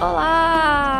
Olá!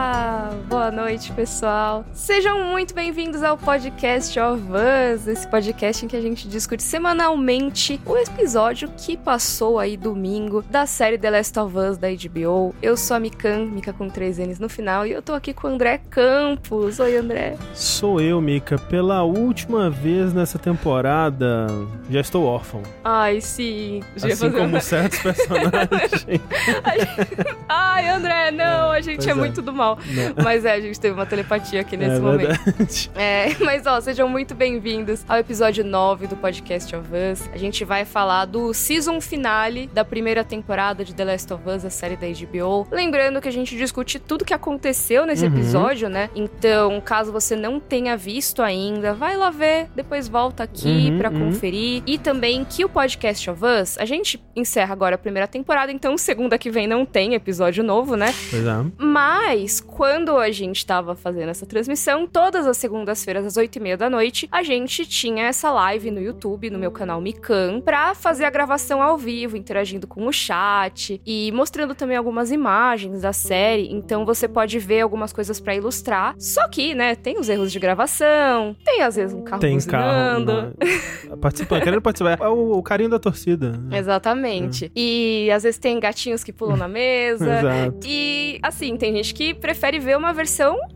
Boa noite, pessoal. Sejam muito bem-vindos ao podcast of Us, esse podcast em que a gente discute semanalmente o episódio que passou aí domingo da série The Last of Us da HBO. Eu sou a Mikan, Mika com três N's no final, e eu tô aqui com o André Campos. Oi, André. Sou eu, Mika. Pela última vez nessa temporada, já estou órfão. Ai, sim. Já Assim como certos personagens. Ai, André, não, a gente é, é. muito do mal. Não. Mas é, a gente teve uma telepatia aqui nesse é momento. verdade. É, mas ó, sejam muito bem-vindos ao episódio 9 do Podcast of Us. A gente vai falar do season finale da primeira temporada de The Last of Us, a série da HBO. Lembrando que a gente discute tudo que aconteceu nesse Uhum. episódio, né? Então, caso você não tenha visto ainda, vai lá ver, depois volta aqui Uhum, pra uhum. conferir. E também que o Podcast of Us, a gente encerra agora a primeira temporada, então segunda que vem não tem episódio novo, né? Pois é. Mas, quando a gente tava fazendo essa transmissão, todas as segundas-feiras, às oito e meia da noite, a gente tinha essa live no YouTube, no meu canal Mikan, pra fazer a gravação ao vivo, interagindo com o chat e mostrando também algumas imagens da série. Então você pode ver algumas coisas pra ilustrar. Só que, né, tem os erros de gravação, tem às vezes um carro Tem carro. buzinando. né? Participando, querendo participar. É o, o carinho da torcida. Exatamente. E às vezes tem gatinhos que pulam na mesa. Exato. E assim, tem gente que prefere ver uma versão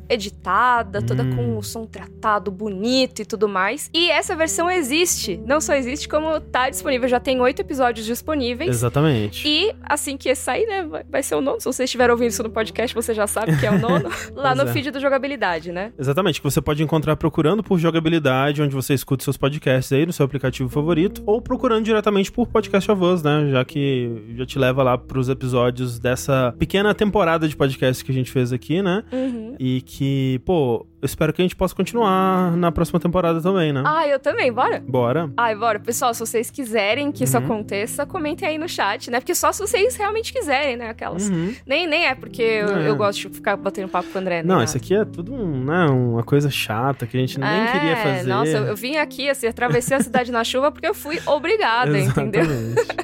editada, toda Hum. com o som tratado, bonito e tudo mais. E essa versão existe. Não só existe, como tá disponível. Já tem oito episódios disponíveis. Exatamente. E assim que sair, né, vai- ser o nono. Se você estiver ouvindo isso no podcast, você já sabe que é o nono. lá no é. feed do Jogabilidade, né? Exatamente, que você pode encontrar procurando por jogabilidade, onde você escuta seus podcasts aí no seu aplicativo favorito, ou procurando diretamente por Podcast Us, né? Já que já te leva lá pros episódios dessa pequena temporada de podcast que a gente fez aqui, né? Uhum. E que, pô, eu espero que a gente possa continuar na próxima temporada também, né? Ah, eu também, bora? Bora. Ai, bora. Pessoal, se vocês quiserem que isso Uhum. aconteça, comentem aí no chat, né? Porque só se vocês realmente quiserem, né? Aquelas. Uhum. Nem, nem é porque eu, É. eu gosto de ficar batendo papo com o André. nem Não, nada. isso aqui é tudo um, né, uma coisa chata que a gente nem É, queria fazer. Nossa, eu, eu vim aqui, assim, atravessei a cidade na chuva porque eu fui obrigada, entendeu?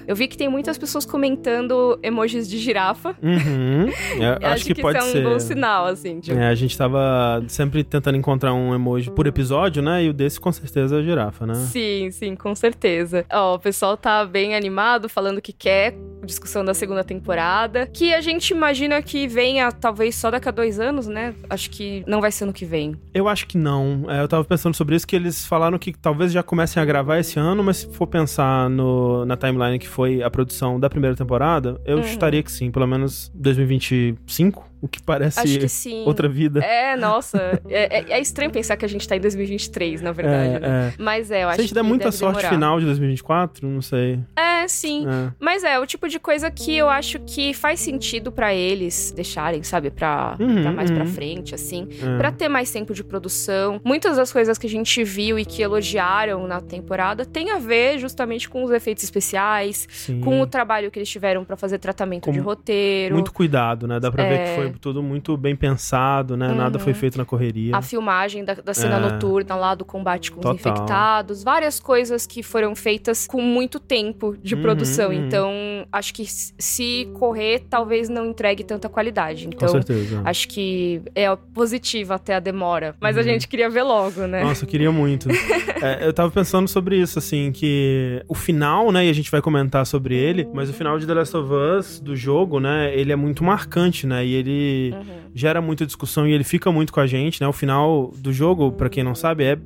Eu vi que tem muitas pessoas comentando emojis de girafa. Uhum. É, Eu acho, que, pode isso é um ser. bom sinal, assim. Tipo, É, a gente tava sempre tentando encontrar um emoji por episódio, né? E o desse com certeza é a girafa, né? Sim, sim, com certeza. Ó, o pessoal tá bem animado, falando que quer discussão da segunda temporada. Que a gente imagina que venha, talvez, só daqui a dois anos, né? Acho que não vai ser no que vem. Eu acho que não. É, eu tava pensando sobre isso, que eles falaram que talvez já comecem a gravar esse ano, mas se for pensar no, na timeline que foi a produção da primeira temporada, eu Uhum. chutaria que sim, pelo menos 2025, o que parece que outra vida. É, nossa. É, é- é estranho pensar que a gente tá em 2023, na verdade, né? É, é. Mas é, eu acho Se a gente der muita sorte demorar. final de 2024, não sei. É, sim. É. Mas é, o tipo de coisa que eu acho que faz sentido pra eles deixarem, sabe? Pra, Uhum, pra mais pra uhum. frente, assim. É. Pra ter mais tempo de produção. Muitas das coisas que a gente viu e que elogiaram na temporada tem a ver justamente com os efeitos especiais, Sim. com o trabalho que eles tiveram pra fazer tratamento Com de roteiro. Muito cuidado, né? Dá pra ver É. que foi tudo muito bem pensado, né? Nada Uhum. foi feito na correria. A filmagem da, da cena É. noturna lá do combate com os Total. infectados, várias coisas que foram feitas com muito tempo de Uhum, produção. uhum. Então, acho que se correr, talvez não entregue tanta qualidade. Com Então, certeza. acho que é positivo até a demora. Mas a Uhum. gente queria ver logo, né? Nossa, eu queria muito. É, eu tava pensando sobre isso, assim, que o final, né, e a gente vai comentar sobre ele, mas o final de The Last of Us, do jogo, né, ele é muito marcante, né, e ele Uhum. gera muita discussão e ele fica muito com a gente, né, o final do jogo, pra quem não sabe, é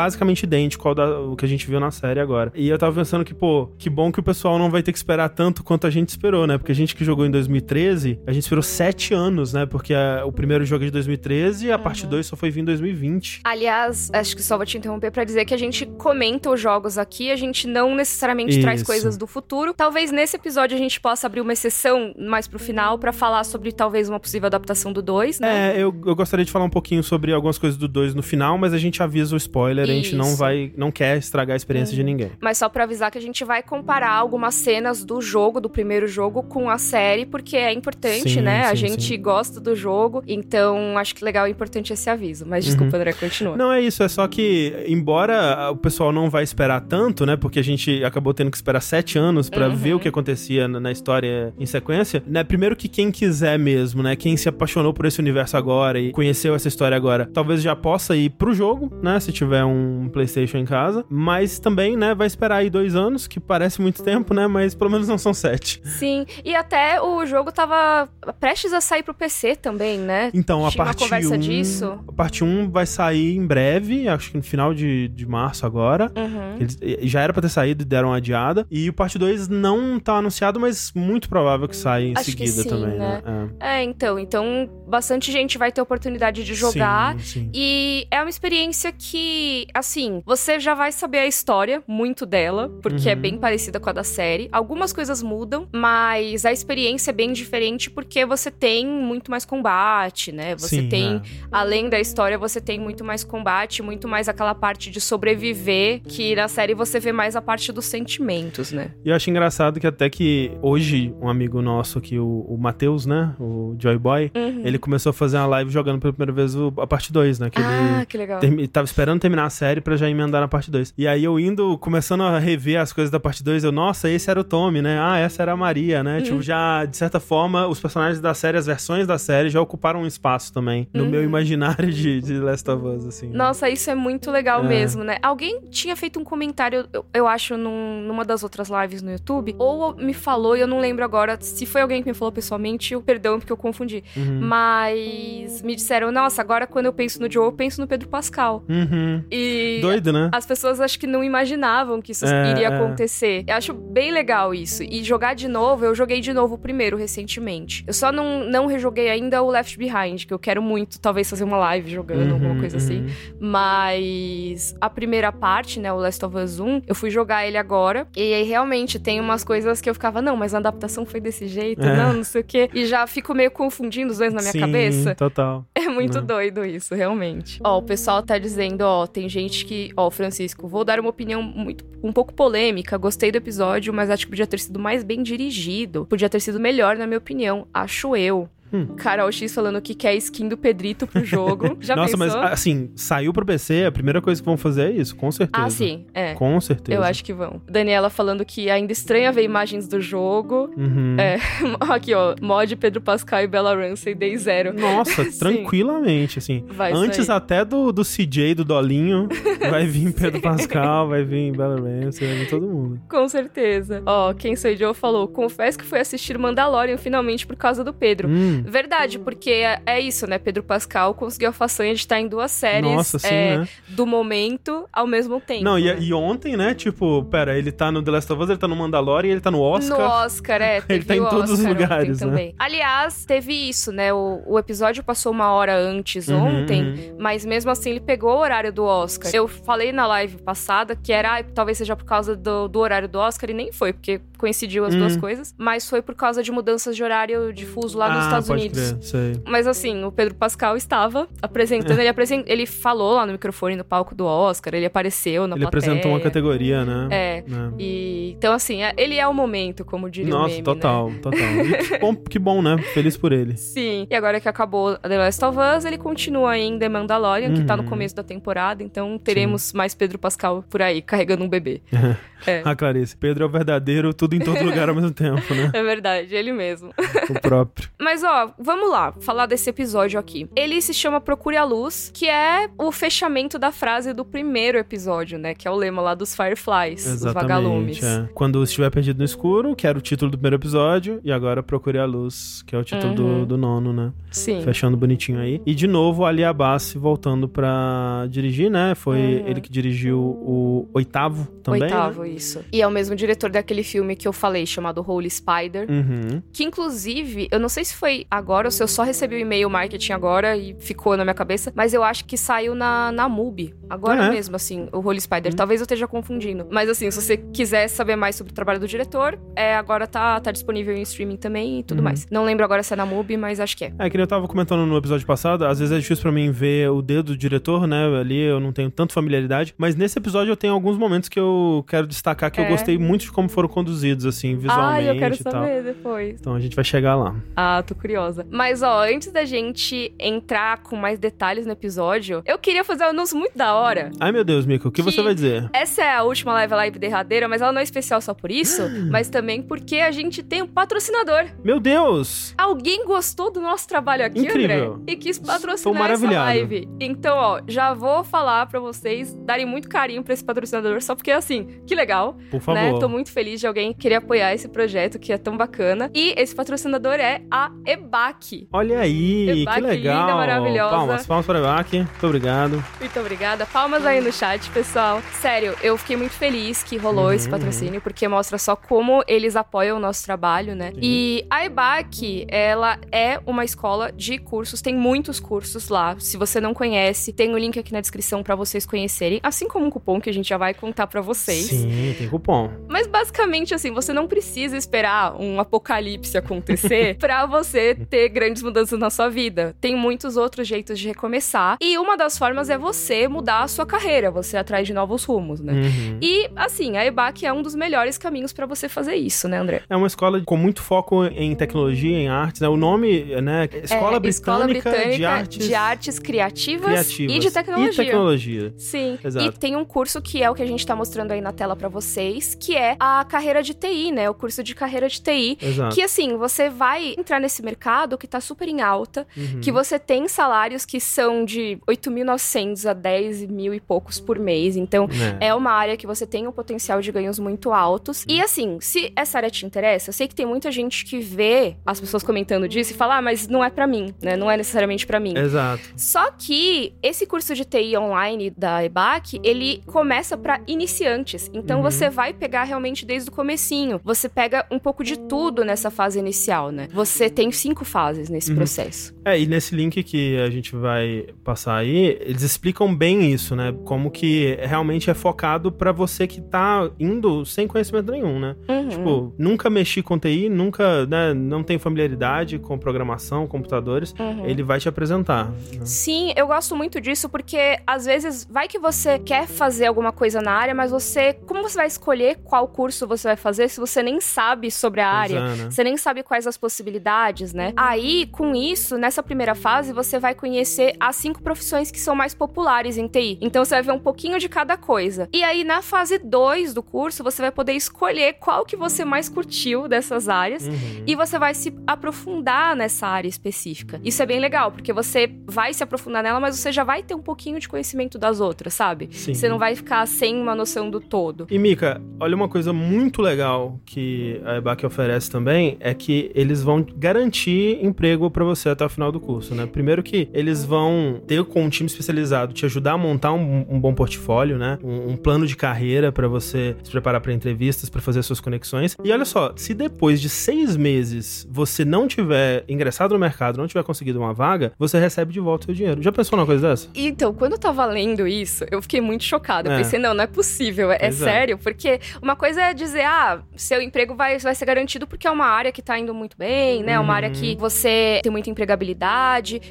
basicamente idêntico ao da- o que a gente viu na série agora. E eu tava pensando que, pô, que bom que o pessoal não vai ter que esperar tanto quanto a gente esperou, né? Porque a gente que jogou em 2013, a gente esperou sete anos, né? Porque a- o primeiro jogo é de 2013 e a parte 2 só foi vir em 2020. Aliás, acho que só vou te interromper pra dizer que a gente comenta os jogos aqui, a gente não necessariamente traz Isso. coisas do futuro. Talvez nesse episódio a gente possa abrir uma exceção mais pro final pra falar sobre talvez uma possível adaptação do 2, né? É, eu, eu gostaria de falar um pouquinho sobre algumas coisas do 2 no final, mas a gente avisa o spoiler a gente não Isso. vai, não quer estragar a experiência de ninguém. Mas só pra avisar que a gente vai comparar algumas cenas do jogo, do primeiro jogo, com a série, porque é importante, Sim, né? a sim, gente sim. gosta do jogo, então acho que legal e importante esse aviso. Mas Uhum. desculpa, André, continua. Não é isso, é só que, embora o pessoal não vai esperar tanto, né? Porque a gente acabou tendo que esperar sete anos pra Uhum. ver o que acontecia na na história em sequência, né? Primeiro que quem quiser mesmo, né? Quem se apaixonou por esse universo agora e conheceu essa história agora, talvez já possa ir pro jogo, né? Se tiver um PlayStation em casa. Mas também, né? Vai esperar aí dois anos, que parece muito tempo, né? Mas pelo menos não são sete. Sim, e até o jogo tava prestes a sair pro PC também, né? Então, a Tinha uma parte conversa 1, disso? A parte 1 vai sair em breve, acho que no final de, de março agora. Uhum. Eles, já era pra ter saído e deram uma adiada. E o parte 2 não tá anunciado, mas muito provável que saia em Acho seguida sim, também, né? É, então, então bastante gente vai ter oportunidade de É. jogar. Sim, sim. E é uma experiência que, assim, você já vai saber a história, muito dela, porque é Uhum. bem parecida com a da série. Algumas coisas mudam, mas a experiência é bem diferente porque você tem muito mais combate, né? Você Sim, tem, é. além da história, você tem muito mais combate, muito mais aquela parte de sobreviver, que na série você vê mais a parte dos sentimentos, né? E eu acho engraçado que até que hoje, um amigo nosso aqui, o, o Matheus, né? O Joy Boy, Uhum. ele começou a fazer uma live jogando pela primeira vez a parte 2, né? Que Ah, ele que legal. termi- tava esperando terminar a série pra já emendar na parte 2. E aí eu indo, começando a rever as coisas da parte 2, eu, nossa, esse era o Tommy, né? Ah, essa era a Maria, né? Uhum. Tipo, já, de certa forma, os personagens da série, as versões da série, já ocuparam um espaço também no Uhum. meu imaginário de, de Last of Us, assim. Nossa, isso é muito legal É. mesmo, né? Alguém tinha feito um comentário, eu, eu acho, num- numa das outras lives no YouTube, ou me falou, e eu não lembro agora se foi alguém que me falou pessoalmente, eu perdão porque eu confundi. Uhum. Mas me disseram, nossa, agora quando eu penso no Joe, eu penso no Pedro Pascal. Uhum. E Doido, né? as pessoas acho que não imaginavam que isso É, iria é. acontecer. Eu acho bem legal isso. E jogar de novo, eu joguei de novo o primeiro recentemente. Eu só não, não rejoguei ainda o Left Behind, que eu quero muito, talvez, fazer uma live jogando, alguma Uhum, coisa assim. uhum. Mas a primeira parte, né, o Last of Us 1, eu fui jogar ele agora. E aí realmente tem umas coisas que eu ficava, não, mas a adaptação foi desse jeito, É. não, não sei o quê. E já fico meio confundindo os dois na minha Sim, cabeça. total. É muito Né? doido isso, realmente. Ó, o pessoal tá dizendo, ó, tem gente que, ó, Francisco, vou dar uma opinião muito um pouco polêmica. Gostei do episódio, mas acho que podia ter sido mais bem dirigido. Podia ter sido melhor, na minha opinião. Acho eu. Hum. Carol X falando que quer skin do Pedrito pro jogo. Já Nossa, pensou? mas assim, saiu pro PC, a primeira coisa que vão fazer é isso, com certeza. Ah, sim, é. Com certeza. Eu acho que vão. Daniela falando que ainda estranha ver imagens do jogo. Uhum. É. Aqui, ó. Mod Pedro Pascal e Bella Ramsey Day Zero. Nossa, tranquilamente, assim. Vai Antes sair. até do, do CJ, do Dolinho, vai vir Pedro Pascal, vai vir Bella Ramsey, vai vir todo mundo. Com certeza. Ó, quem sou Joe falou: confesso que fui assistir Mandalorian finalmente por causa do Pedro. Hum, Verdade, porque é, é isso, né? Pedro Pascal conseguiu a façanha de estar em duas séries nossa, sim, é, né? do momento ao mesmo tempo. Não, e, e ontem, né, tipo, pera, ele tá no The Last of Us, ele tá no Mandalorian, ele tá no Oscar. No Oscar, é. Ele tá em o todos os lugares, né? também. Aliás, teve isso, né? O, o episódio passou uma hora antes Uhum, ontem, uhum. mas mesmo assim ele pegou o horário do Oscar. Eu falei na live passada que era, ah, talvez seja por causa do, do horário do Oscar, e nem foi, porque coincidiu as Hum. duas coisas, mas foi por causa de mudanças de horário de fuso lá nos ah, Estados Unidos. Crer, sei. Mas assim, o Pedro Pascal estava apresentando, ele, apresen- ele falou lá no microfone no palco do Oscar, ele apareceu na Ele plateia. apresentou uma categoria, né? É. Né? E, então, assim, é- ele é o momento, como diria o Nossa, meme, né? total, total. E que bom, que bom, né? Feliz por ele. Sim. E agora que acabou The Last of Us, ele continua aí em The Mandalorian, que tá no Uhum. começo da temporada, então teremos mais Pedro Pascal por aí, carregando um bebê. É. Ah, Clarice, Pedro é o verdadeiro, tudo em todo lugar ao mesmo tempo, né? É verdade, ele mesmo. O próprio. Mas ó, vamos lá, falar desse episódio aqui. Ele se chama Procure a Luz, que é o fechamento da frase do primeiro episódio, né? Que é o lema lá dos Fireflies, os vagalumes. é. Quando estiver perdido no escuro, que era o título do primeiro episódio, e agora Procure a Luz, que é o título Uhum. do, do nono, né? Sim. Fechando bonitinho aí. E de novo, Ali Abbas voltando pra dirigir, né? Foi Uhum. ele que dirigiu o oitavo também. Oitavo, Né? isso. E é o mesmo diretor daquele filme que eu falei, chamado Holy Spider. Uhum. Que inclusive, eu não sei se foi agora, ou se eu só recebi o e-mail marketing agora e ficou na minha cabeça, mas eu acho que saiu na, na MUBI. Agora Ah, é? mesmo, assim, o Holy Spider. Talvez eu esteja confundindo. Mas assim, se você quiser saber mais sobre o trabalho do diretor, é, agora tá, tá disponível em streaming também e tudo Uhum. mais. Não lembro agora se é na MUBI, mas acho que é. É, que eu tava comentando no episódio passado, às vezes é difícil pra mim ver o dedo do diretor, né? Ali eu não tenho tanta familiaridade. Mas nesse episódio eu tenho alguns momentos que eu quero destacar que eu É. gostei muito de como foram conduzidos, assim, visualmente Ah, eu quero saber depois. Então a gente vai chegar lá. Ah, tô curiosa. Mas, ó, antes da gente entrar com mais detalhes no episódio, eu queria fazer um anúncio muito da hora. Ai meu Deus, Mika, o que, Que- você vai dizer? Essa é a última live live derradeira, mas ela não é especial só por isso, mas também porque a gente tem um patrocinador. Meu Deus! Alguém gostou do nosso trabalho aqui, Incrível. André? E quis patrocinar essa live. Então, ó, já vou falar pra vocês darem muito carinho pra esse patrocinador, só porque, assim, que legal, Por favor. né? Tô muito feliz de alguém querer apoiar esse projeto que é tão bacana. E esse patrocinador é a EBAC. Olha aí, Ebac, que legal. linda, maravilhosa. Palmas, palmas para Ebac. Muito obrigado. Muito obrigada. Palmas aí no chat, pessoal. Sério, eu fiquei muito feliz que rolou Uhum, esse patrocínio, porque mostra só como eles apoiam o nosso trabalho, né? Sim. E a EBAC, ela é uma escola de cursos, tem muitos cursos lá. Se você não conhece, tem o link aqui na descrição pra vocês conhecerem, assim como um cupom que a gente já vai contar pra vocês. Sim, tem cupom. Mas basicamente, assim, você não precisa esperar um apocalipse acontecer pra você ter grandes mudanças na sua vida. Tem muitos outros jeitos de recomeçar. E uma das formas é você mudar a sua carreira, você atrás de novos rumos, né? Uhum. E, assim, a EBAC é um dos melhores caminhos pra você fazer isso, né, André? É uma escola com muito foco em tecnologia, em artes. Né? O nome, né? Escola, É, Britânica, Escola Britânica de Artes, de Artes criativas, Criativas e de tecnologia. E tecnologia. Sim. Exato. E tem um curso que é o que a gente tá mostrando aí na tela pra vocês, que é a carreira de TI, né? O curso de carreira de TI. Exato. Que assim, você vai entrar nesse mercado que tá super em alta, Uhum. que você tem salários que são de 8.900 a 10 mil e poucos por mês. Então, É. é uma área que você tem um potencial de ganhos muito altos. E assim, se essa área te interessa, eu sei que tem muita gente que vê as pessoas comentando disso e fala, ah, mas não é pra mim, né? Não é necessariamente pra mim. Exato. Só que esse curso de TI online da EBAC, ele começa pra iniciantes. Então Uhum. você vai pegar realmente desde o comecinho. Você pega um pouco de tudo nessa fase inicial, né? Você tem cinco fases nesse Uhum. processo. É, e nesse link que a gente vai passar aí, eles explicam bem isso, né? Como que realmente é focado pra você que tá indo sem conhecimento nenhum, né? Uhum. Tipo, nunca mexi com TI, nunca, né, não tem familiaridade com programação, computadores, Uhum. ele vai te apresentar. né? Sim, eu gosto muito disso porque às vezes vai que você quer fazer alguma coisa na área, mas você, como você vai escolher qual curso você vai fazer se você nem sabe sobre a área? É, né? Você nem sabe quais as possibilidades, né? Aí, com isso, nessa primeira fase, você vai conhecer as cinco profissões que são mais populares em TI. Então, você vai ver um pouquinho de cada coisa. E aí, na fase 2 do curso, você vai poder escolher qual que você mais curtiu dessas áreas. Uhum. E você vai se aprofundar nessa área específica. Isso é bem legal, porque você vai se aprofundar nela, mas você já vai ter um pouquinho de conhecimento das outras, sabe? Sim. Você não vai ficar sem uma noção do todo. E Mika, olha uma coisa muito legal que a EBAC oferece também é que eles vão garantir emprego pra você até o final do curso, né? Primeiro que eles vão ter com um time especializado te ajudar a montar um, um bom portfólio, né? Um, um plano de carreira pra você se preparar pra entrevistas, pra fazer suas conexões. E olha só, se depois de seis meses você não tiver ingressado no mercado, não tiver conseguido uma vaga, você recebe de volta o seu dinheiro. Já pensou numa coisa dessa? Então, quando eu tava lendo isso, eu fiquei muito chocada. Eu É. pensei, não, não é possível, é, é é. sério. Porque uma coisa é dizer, ah, seu emprego vai, vai ser garantido porque é uma área que tá indo muito bem, né? Uma Uhum. área que você tem muita empregabilidade,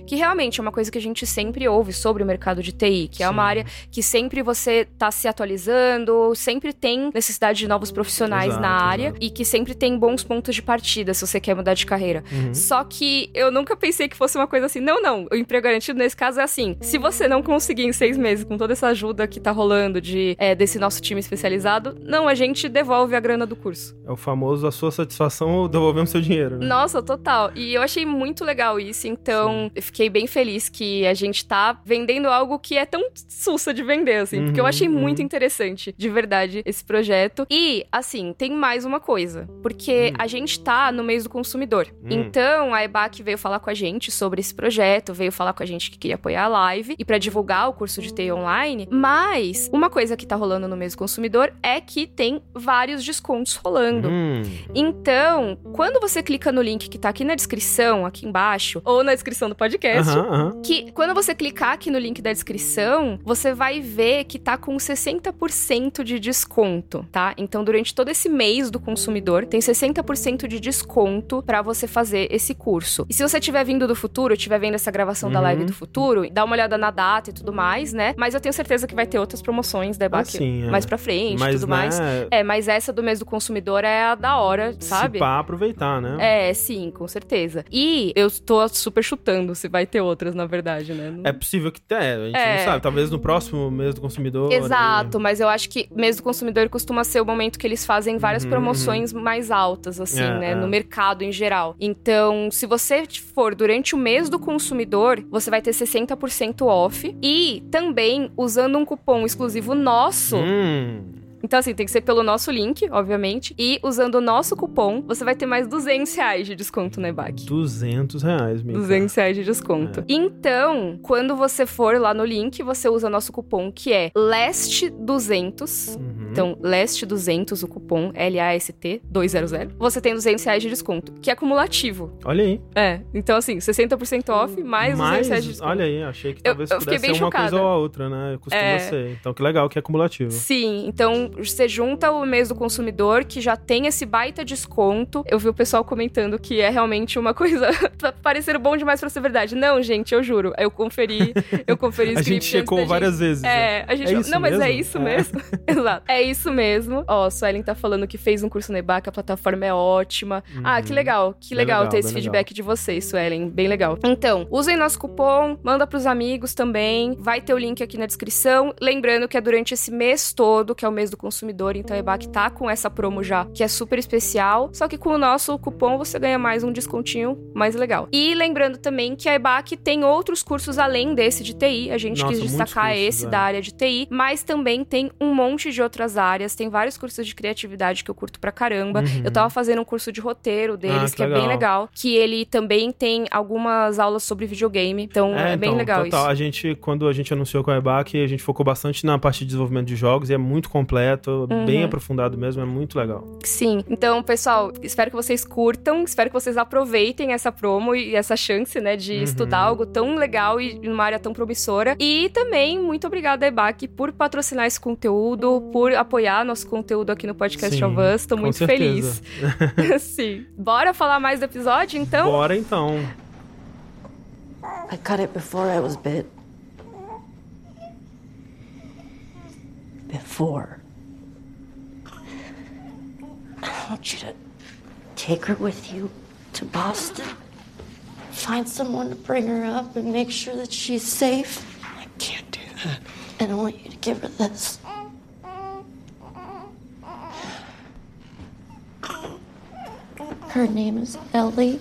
que realmente é uma coisa que a gente sempre ouve sobre o mercado de TI, que é uma Sim. área que sempre você tá se atualizando, sempre tem necessidade de novos profissionais Exato, na área exato. e que sempre tem bons pontos de partida se você quer mudar de carreira. Uhum. Só que eu nunca pensei que fosse uma coisa assim. Não, não. O emprego garantido nesse caso é assim. Se você não conseguir em seis meses, com toda essa ajuda que tá rolando de, é, desse nosso time especializado, não, a gente devolve a grana do curso. É o famoso a sua satisfação ou devolvemos seu dinheiro, né? Nossa, total. E eu achei muito legal isso. Então eu fiquei bem feliz que a gente tá vendendo algo que é tão sussa de vender, assim, porque eu Uhum, achei muito uhum. interessante, de verdade, esse projeto. E, assim, tem mais uma coisa, porque Hum. a gente tá no mês do consumidor. Hum. Então, a EBAC veio falar com a gente sobre esse projeto, veio falar com a gente que queria apoiar a live e pra divulgar o curso de TI online, mas uma coisa que tá rolando no mês do consumidor é que tem vários descontos rolando. Hum, Então, quando você clica no link que tá aqui na descrição, aqui embaixo, ou na descrição do podcast, aham, aham. que quando você clicar aqui no link da descrição, você vai ver que tá com 60% de desconto, tá? Então, durante todo esse mês do consumidor, tem 60% de desconto pra você fazer esse curso. E se você tiver vindo do futuro, estiver vendo essa gravação da Uhum. live do futuro, dá uma olhada na data e tudo mais, né? Mas eu tenho certeza que vai ter outras promoções da EBAC Assim, é. mais pra frente e tudo né, mais. É, mas essa do mês do consumidor é a da hora, sabe? Se pá, aproveitar, né? É, sim, com certeza. E eu tô super chutando se vai ter outras, na verdade, né? Não- É possível que tenha, a gente É. não sabe. Talvez no próximo mês do consumidor. Exato, mas eu acho que mês do consumidor costuma ser o momento que eles fazem várias Uhum, promoções mais altas, assim, É, né? é. No mercado em geral. Então, se você for durante o mês do consumidor, você vai ter 60% off. E também, usando um cupom exclusivo nosso, Hum, Então, assim, tem que ser pelo nosso link, obviamente. E usando o nosso cupom, você vai ter mais 200 reais de desconto na EBAC. 200 reais, Mika. 200 reais de desconto. É. Então, quando você for lá no link, você usa nosso cupom que é LEST200. Uhum. Então, LEST200, o cupom L-A-S-T 200. Você tem 200 reais de desconto, que é acumulativo. Olha aí. É. Então, assim, 60% off, mais 200 reais de desconto. olha aí, achei que Eu- talvez eu fiquei pudesse ser uma coisa chocada. ou a outra, né? Costuma É. ser. Então que legal que é acumulativo. Sim, então você junta o mês do consumidor, que já tem esse baita desconto. Eu vi o pessoal comentando que é realmente uma coisa tá parecendo bom demais pra ser verdade. Não, gente, eu juro. Eu conferi, eu conferi o A gente checou da gente- várias vezes. né? É, a gente. É não, mas é mesmo? isso É. mesmo. Exato. É isso mesmo. Ó, Suelen tá falando que fez um curso no EBAC, a plataforma é ótima. Ah, que Uhum. legal. Que legal, legal, ter esse feedback de vocês, Suelen. Bem legal. Então, usem nosso cupom, manda pros amigos também. Vai ter o link aqui na descrição. Lembrando que é durante esse mês todo, que é o mês do consumidor, então a EBAC tá com essa promo já, que é super especial. Só que com o nosso cupom você ganha mais um descontinho mais legal. E lembrando também que a EBAC tem outros cursos além desse de TI. A gente Nossa, quis destacar cursos, esse é. da área de TI, mas também tem um monte de outras áreas. Tem vários cursos de criatividade que eu curto pra caramba. Uhum. Eu tava fazendo um curso de roteiro deles, Ah, que, que é bem legal. Que ele também tem algumas aulas sobre videogame. Então é, bem então, legal total. isso. A gente, quando a gente anunciou com a EBAC, a gente focou bastante na parte de desenvolvimento de jogos e é muito completo, Uhum. bem aprofundado mesmo, é muito legal. Sim. Então, pessoal, espero que vocês curtam, espero que vocês aproveitem essa promo e essa chance, né, de Uhum. estudar algo tão legal e numa área tão promissora. E também, muito obrigada, EBAC, por patrocinar esse conteúdo, por apoiar nosso conteúdo aqui no Podcast Sim, of Us. Tô com muito certeza. feliz. Sim. Bora falar mais do episódio, então? Bora então. I cut it before I was bit. Before. I want you to take her with you to Boston. Find someone to bring her up and make sure that she's safe. I can't do that. And I want you to give her this. Her name is Ellie.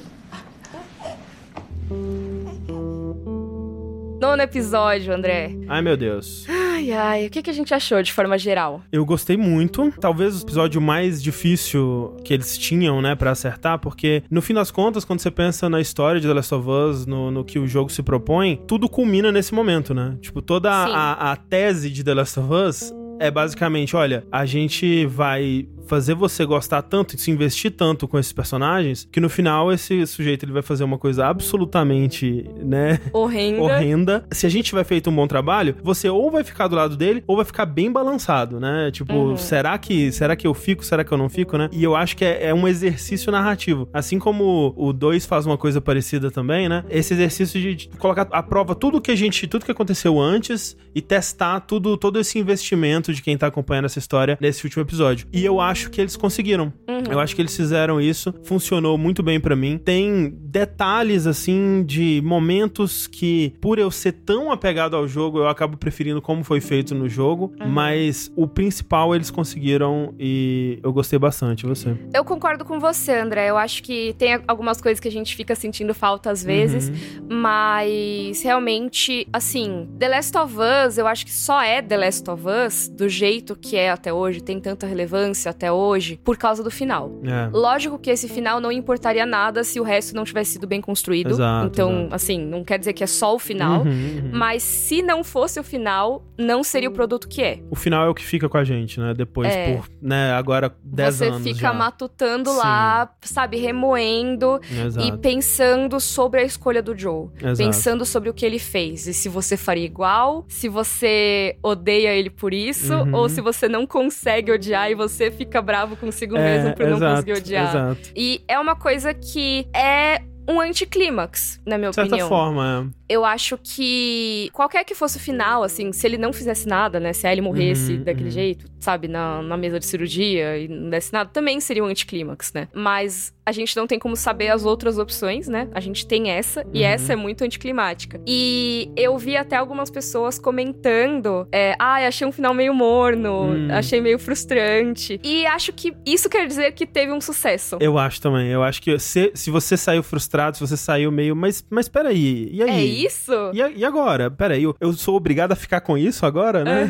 Nono episódio, André. Ai, meu Deus. Ai, ai, o que, que a gente achou de forma geral? Eu gostei muito. Talvez o episódio mais difícil que eles tinham, né, pra acertar, porque no fim das contas, quando você pensa na história de The Last of Us, no, no que o jogo se propõe, tudo culmina nesse momento, né? Tipo, toda Sim. a, a tese de The Last of Us é basicamente, olha, a gente vai fazer você gostar tanto e se investir tanto com esses personagens que no final esse sujeito ele vai fazer uma coisa absolutamente, né, Horrenda. horrenda. Se a gente tiver feito um bom trabalho, você ou vai ficar do lado dele ou vai ficar bem balançado, né? Tipo, Uhum. será que será que eu fico, será que eu não fico, né? E eu acho que é, é um exercício narrativo. Assim como o 2 faz uma coisa parecida também, né? Esse exercício de, colocar à prova tudo que a gente, tudo que aconteceu antes e testar tudo, todo esse investimento de quem tá acompanhando essa história nesse último episódio. E eu acho acho que eles conseguiram. Uhum. Eu acho que eles fizeram isso, funcionou muito bem pra mim. Tem detalhes, assim, de momentos que, por eu ser tão apegado ao jogo, eu acabo preferindo como foi feito no jogo. Uhum. Mas o principal eles conseguiram e eu gostei bastante. Você? Eu concordo com você, André. Eu acho que tem algumas coisas que a gente fica sentindo falta às vezes, Uhum. mas realmente, assim, The Last of Us, eu acho que só é The Last of Us do jeito que é até hoje, tem tanta relevância até hoje, por causa do final. É. Lógico que esse final não importaria nada se o resto não tivesse sido bem construído. Exato, então, exato. assim, não quer dizer que é só o final. Uhum, uhum. Mas se não fosse o final, não seria o produto que é. O final é o que fica com a gente, né? Depois, É. por, né, agora 10 Você anos fica já. matutando Sim. lá, sabe, remoendo Exato. e pensando sobre a escolha do Joe. Exato. Pensando sobre o que ele fez. E se você faria igual, se você odeia ele por isso, Uhum. ou se você não consegue odiar e você fica bravo consigo É, mesmo por não exato, conseguir odiar. Exato. E é uma coisa que é um anticlímax, na minha De certa opinião. forma, é. Eu acho que qualquer que fosse o final, assim, se ele não fizesse nada, né? Se a Ellie morresse Uhum, daquele uhum. jeito, sabe, na, na mesa de cirurgia e não desse nada, também seria um anticlímax, né? Mas a gente não tem como saber as outras opções, né? A gente tem essa, e Uhum. essa é muito anticlimática. E eu vi até algumas pessoas comentando: é, ai, achei um final meio morno, Hum. achei meio frustrante. E acho que isso quer dizer que teve um sucesso. Eu acho também. Eu acho que se, se você saiu frustrado, se você saiu meio. Mas, mas peraí, e aí? É isso? E, a- e agora? Peraí, eu, eu sou obrigado a ficar com isso agora, né?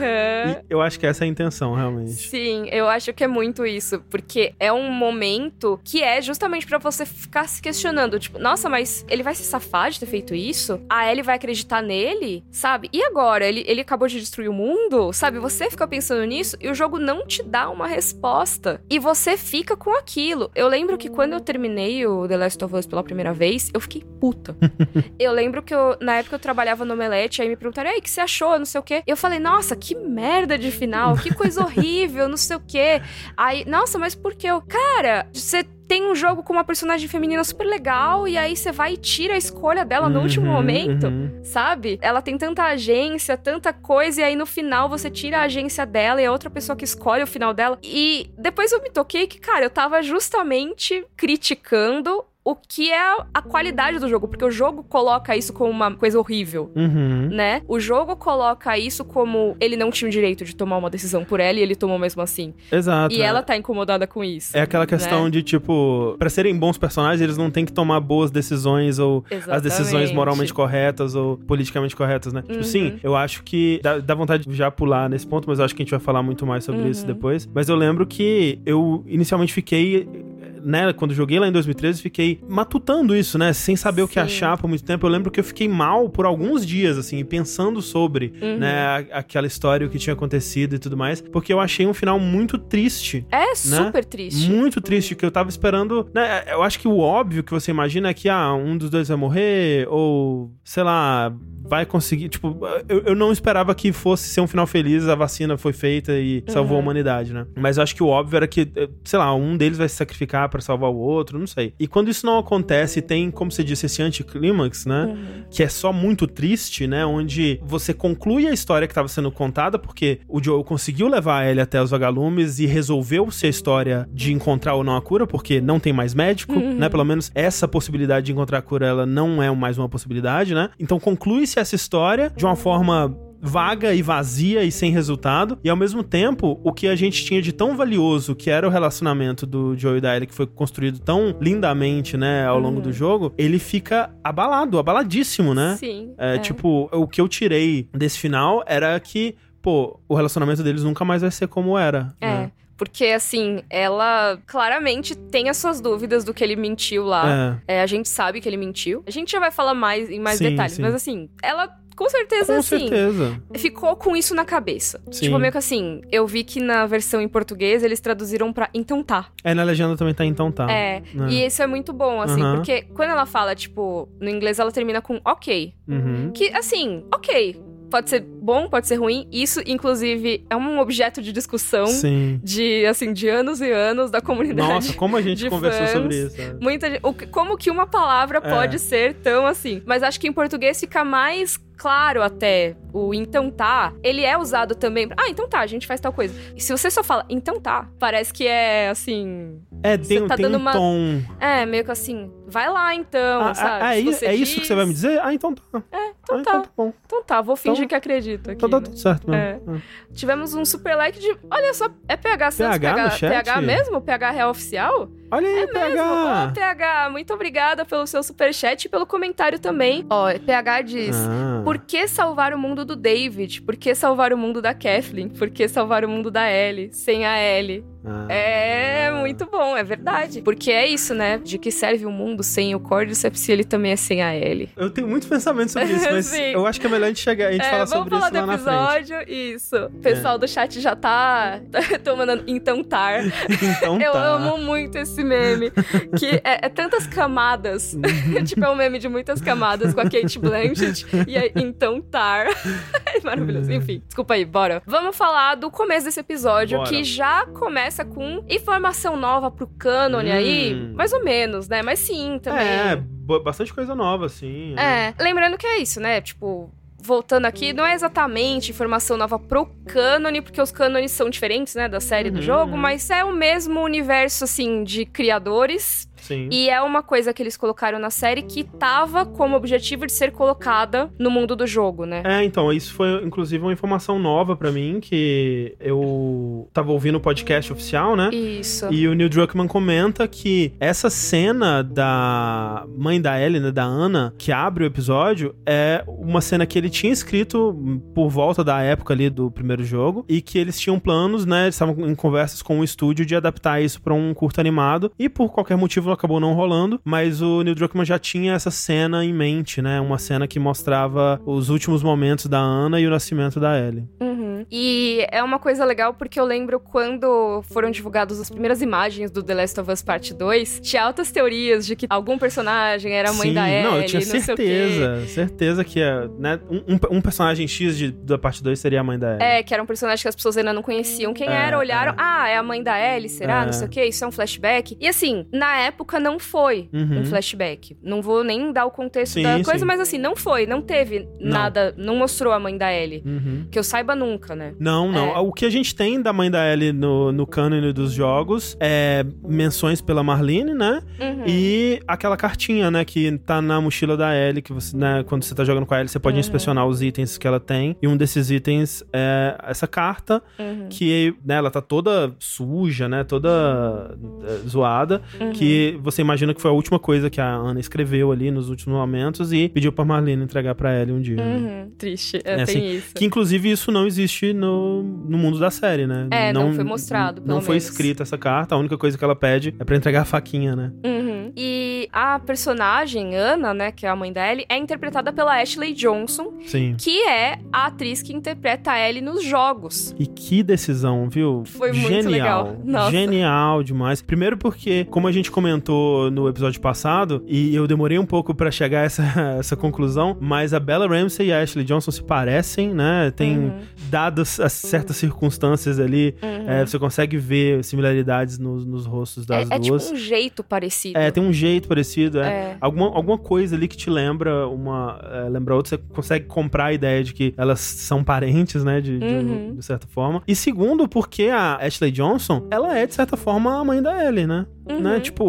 E eu acho que essa é a intenção, realmente. Sim, eu acho que é muito isso, porque é um momento que é justamente pra você ficar se questionando, tipo, nossa, mas ele vai se safar de ter feito isso? A Ellie vai acreditar nele, sabe? E agora? Ele, ele acabou de destruir o mundo, sabe? Você fica pensando nisso e o jogo não te dá uma resposta. E você fica com aquilo. Eu lembro que quando eu terminei o The Last of Us pela primeira vez, eu fiquei puta. eu lembro que eu, na época eu trabalhava no Omelete, aí me perguntaram, aí, o que você achou? Não sei o quê. Eu falei, nossa, que merda de final, que coisa horrível, não sei o quê. Aí, nossa, mas por que eu. Cara, você tem um jogo com uma personagem feminina super legal e aí você vai e tira a escolha dela no último Uhum, momento. uhum. Sabe? Ela tem tanta agência, tanta coisa, e aí no final você tira a agência dela e é outra pessoa que escolhe o final dela. E depois eu me toquei que, cara, eu tava justamente criticando o que é a qualidade do jogo, porque o jogo coloca isso como uma coisa horrível. Uhum. Né? O jogo coloca isso como ele não tinha o direito de tomar uma decisão por ela e ele tomou mesmo assim. Exato. E é. ela tá incomodada com isso. É aquela questão né? de, tipo, pra serem bons personagens, eles não têm que tomar boas decisões ou as decisões Exatamente. moralmente corretas ou politicamente corretas, né? Tipo, Uhum. sim, eu acho que dá, dá vontade de já pular nesse ponto, mas eu acho que a gente vai falar muito mais sobre Uhum. isso depois. Mas eu lembro que eu inicialmente fiquei, né, quando joguei lá em 2013, fiquei matutando isso, né, sem saber o que Sim. achar por muito tempo. Eu lembro que eu fiquei mal por alguns dias, assim, pensando sobre, Uhum. né, aquela história, o que tinha acontecido e tudo mais, porque eu achei um final muito triste. É super triste. Muito triste, que eu tava esperando. Né, eu acho que o óbvio que você imagina é que, ah, um dos dois vai morrer, ou, sei lá, vai conseguir. Tipo, eu, eu não esperava que fosse ser um final feliz, a vacina foi feita e salvou a Uhum. humanidade, né? Mas eu acho que o óbvio era que, eh, sei lá, um deles vai se sacrificar pra salvar o outro, não sei. E quando isso não acontece, tem, como você disse, esse anticlímax, né? Uhum. que é só muito triste, né? Onde você conclui a história que estava sendo contada, porque o Joe conseguiu levar ele até os vagalumes e resolveu-se a história de encontrar ou não a cura, porque não tem mais médico, Uhum. né? Pelo menos essa possibilidade de encontrar a cura, ela não é mais uma possibilidade, né? Então conclui-se essa história de uma forma vaga e vazia e sem resultado. E ao mesmo tempo, o que a gente tinha de tão valioso, que era o relacionamento do Joe e da Ellie, que foi construído tão lindamente, né, ao longo Uhum. do jogo, ele fica abalado, abaladíssimo, né? Sim. É, Tipo, o que eu tirei desse final era que, pô, o relacionamento deles nunca mais vai ser como era. É. né? Porque, assim, ela claramente tem as suas dúvidas do que ele mentiu lá. É. É, a gente sabe que ele mentiu. A gente já vai falar mais em mais Sim, detalhes, sim. mas assim, ela com certeza, Com assim, certeza. ficou com isso na cabeça. Sim. Tipo, meio que assim, eu vi que na versão em português eles traduziram pra então tá. É, na legenda também tá então tá. É, né? e isso é muito bom, assim, Aham. porque quando ela fala, tipo, no inglês ela termina com ok. Uhum. Que, assim, ok. Pode ser bom, pode ser ruim. Isso, inclusive, é um objeto de discussão Sim. de, assim, de anos e anos da comunidade. Nossa, como a gente conversou fãs. sobre isso. né? Muita gente, o como que uma palavra É. pode ser tão assim? Mas acho que em português fica mais claro até o então tá. Ele é usado também. pra, Ah, então tá, a gente faz tal coisa. E se você só fala então tá, parece que é assim. É, tem, tá tem dando um uma- tom. É, meio que assim, vai lá então, Ah, sabe? ah, é, é isso que você vai me dizer? Ah, então tá. É, então ah, tá. Então tá bom. Então tá, vou fingir Então- que acredito aqui. Então tá né? tudo certo mesmo. É. Ah. Tivemos um super like de. Olha só, é PH Santos? PH chat? PH mesmo? PH Real Oficial? Olha aí, É? PH. Ô, PH, muito obrigada pelo seu superchat e pelo comentário também. Ó, PH diz. Ah. Por que salvar o mundo do David? Por que salvar o mundo da Kathleen? Por que salvar o mundo da Ellie? Sem a Ellie. Ah. É muito bom, é verdade. Porque é isso, né? De que serve o mundo sem o Cordyceps se ele também é sem a Ellie. Eu tenho muito pensamento sobre isso, mas eu acho que é melhor a gente chegar, a gente É, falar vamos sobre falar isso lá do na frente. episódio. Isso. O pessoal do chat já tá, tá mandando então tar. Então Eu tá. amo muito esse meme. Que é, é tantas camadas. tipo, é um meme de muitas camadas com a Kate Blanchett e a então Tar. é maravilhoso. Enfim, desculpa aí, bora. Vamos falar do começo desse episódio, Bora. que já começa com informação nova pro cânone Hum. aí. Mais ou menos, né? Mas sim, também. É, bastante coisa nova, assim. É, lembrando que é isso, né? Tipo, voltando aqui, não é exatamente informação nova pro cânone, porque os cânones são diferentes, né, da série do Uhum, jogo, uhum. mas é o mesmo universo, assim, de criadores. Sim. E é uma coisa que eles colocaram na série que tava como objetivo de ser colocada no mundo do jogo, né? É, então, isso foi inclusive uma informação nova pra mim, que eu tava ouvindo o podcast oficial, né? Isso. E o Neil Druckmann comenta que essa cena da mãe da Ellie, né, da Ana, que abre o episódio, é uma cena que ele tinha escrito por volta da época ali do primeiro jogo e que eles tinham planos, né, eles estavam em conversas com o estúdio de adaptar isso pra um curto animado e por qualquer motivo acabou não rolando, mas o Neil Druckmann já tinha essa cena em mente, né, uma cena que mostrava os últimos momentos da Ana e o nascimento da Ellie. Uhum. E é uma coisa legal porque eu lembro quando foram divulgadas as primeiras imagens do The Last of Us Part 2, tinha altas teorias de que algum personagem era a mãe Sim, da Ellie, não, eu tinha certeza, certeza que é, né, um, um- personagem X de, da parte 2 seria a mãe da Ellie. É, que era um personagem que as pessoas ainda não conheciam quem É, era, olharam, é. ah, é a mãe da Ellie, será? É. Não sei o quê, isso é um flashback. E assim, na época não foi Uhum. um flashback. Não vou nem dar o contexto Sim, da coisa, sim. mas assim, não foi, não teve nada, não mostrou a mãe da Ellie. Uhum. Que eu saiba nunca, né? Não, não. É. O que a gente tem da mãe da Ellie no, no cânone dos jogos é menções pela Marlene, né? Uhum. E aquela cartinha, né, que tá na mochila da Ellie, que você, né, quando você tá jogando com a Ellie, você pode Uhum. inspecionar os itens que ela tem. E um desses itens é essa carta, Uhum. que, né, ela tá toda suja, né, toda é, zoada, Uhum. que você imagina que foi a última coisa que a Ana escreveu ali nos últimos momentos e pediu pra Marlene entregar pra Ellie um dia. né? Uhum. Triste, é, É, tem assim, isso. Que inclusive isso não existe no, no mundo da série, né? É, não foi mostrado, Não foi menos. escrita essa carta, a única coisa que ela pede é pra entregar a faquinha, né? Uhum. E a personagem, Ana, né, que é a mãe da Ellie, é interpretada pela Ashley Johnson, Sim. que é a atriz que interpreta a Ellie nos jogos. E que decisão, viu? Foi muito Genial. legal. Nossa. Genial demais. Primeiro porque, como a gente comentou no episódio passado, e eu demorei um pouco pra chegar a essa, essa conclusão, mas a Bella Ramsey e a Ashley Johnson se parecem, né? Tem, Uhum. dadas as certas circunstâncias ali, Uhum. é, você consegue ver similaridades nos, nos rostos das é, é tipo duas. um jeito parecido. É, tem um jeito parecido, é. É. Alguma, alguma coisa ali que te lembra uma. é, lembra outra, você consegue comprar a ideia de que elas são parentes, né? De, de, Uhum. de certa forma. E segundo, porque a Ashley Johnson, ela é, de certa forma, a mãe da Ellie, né? Uhum. né? Tipo,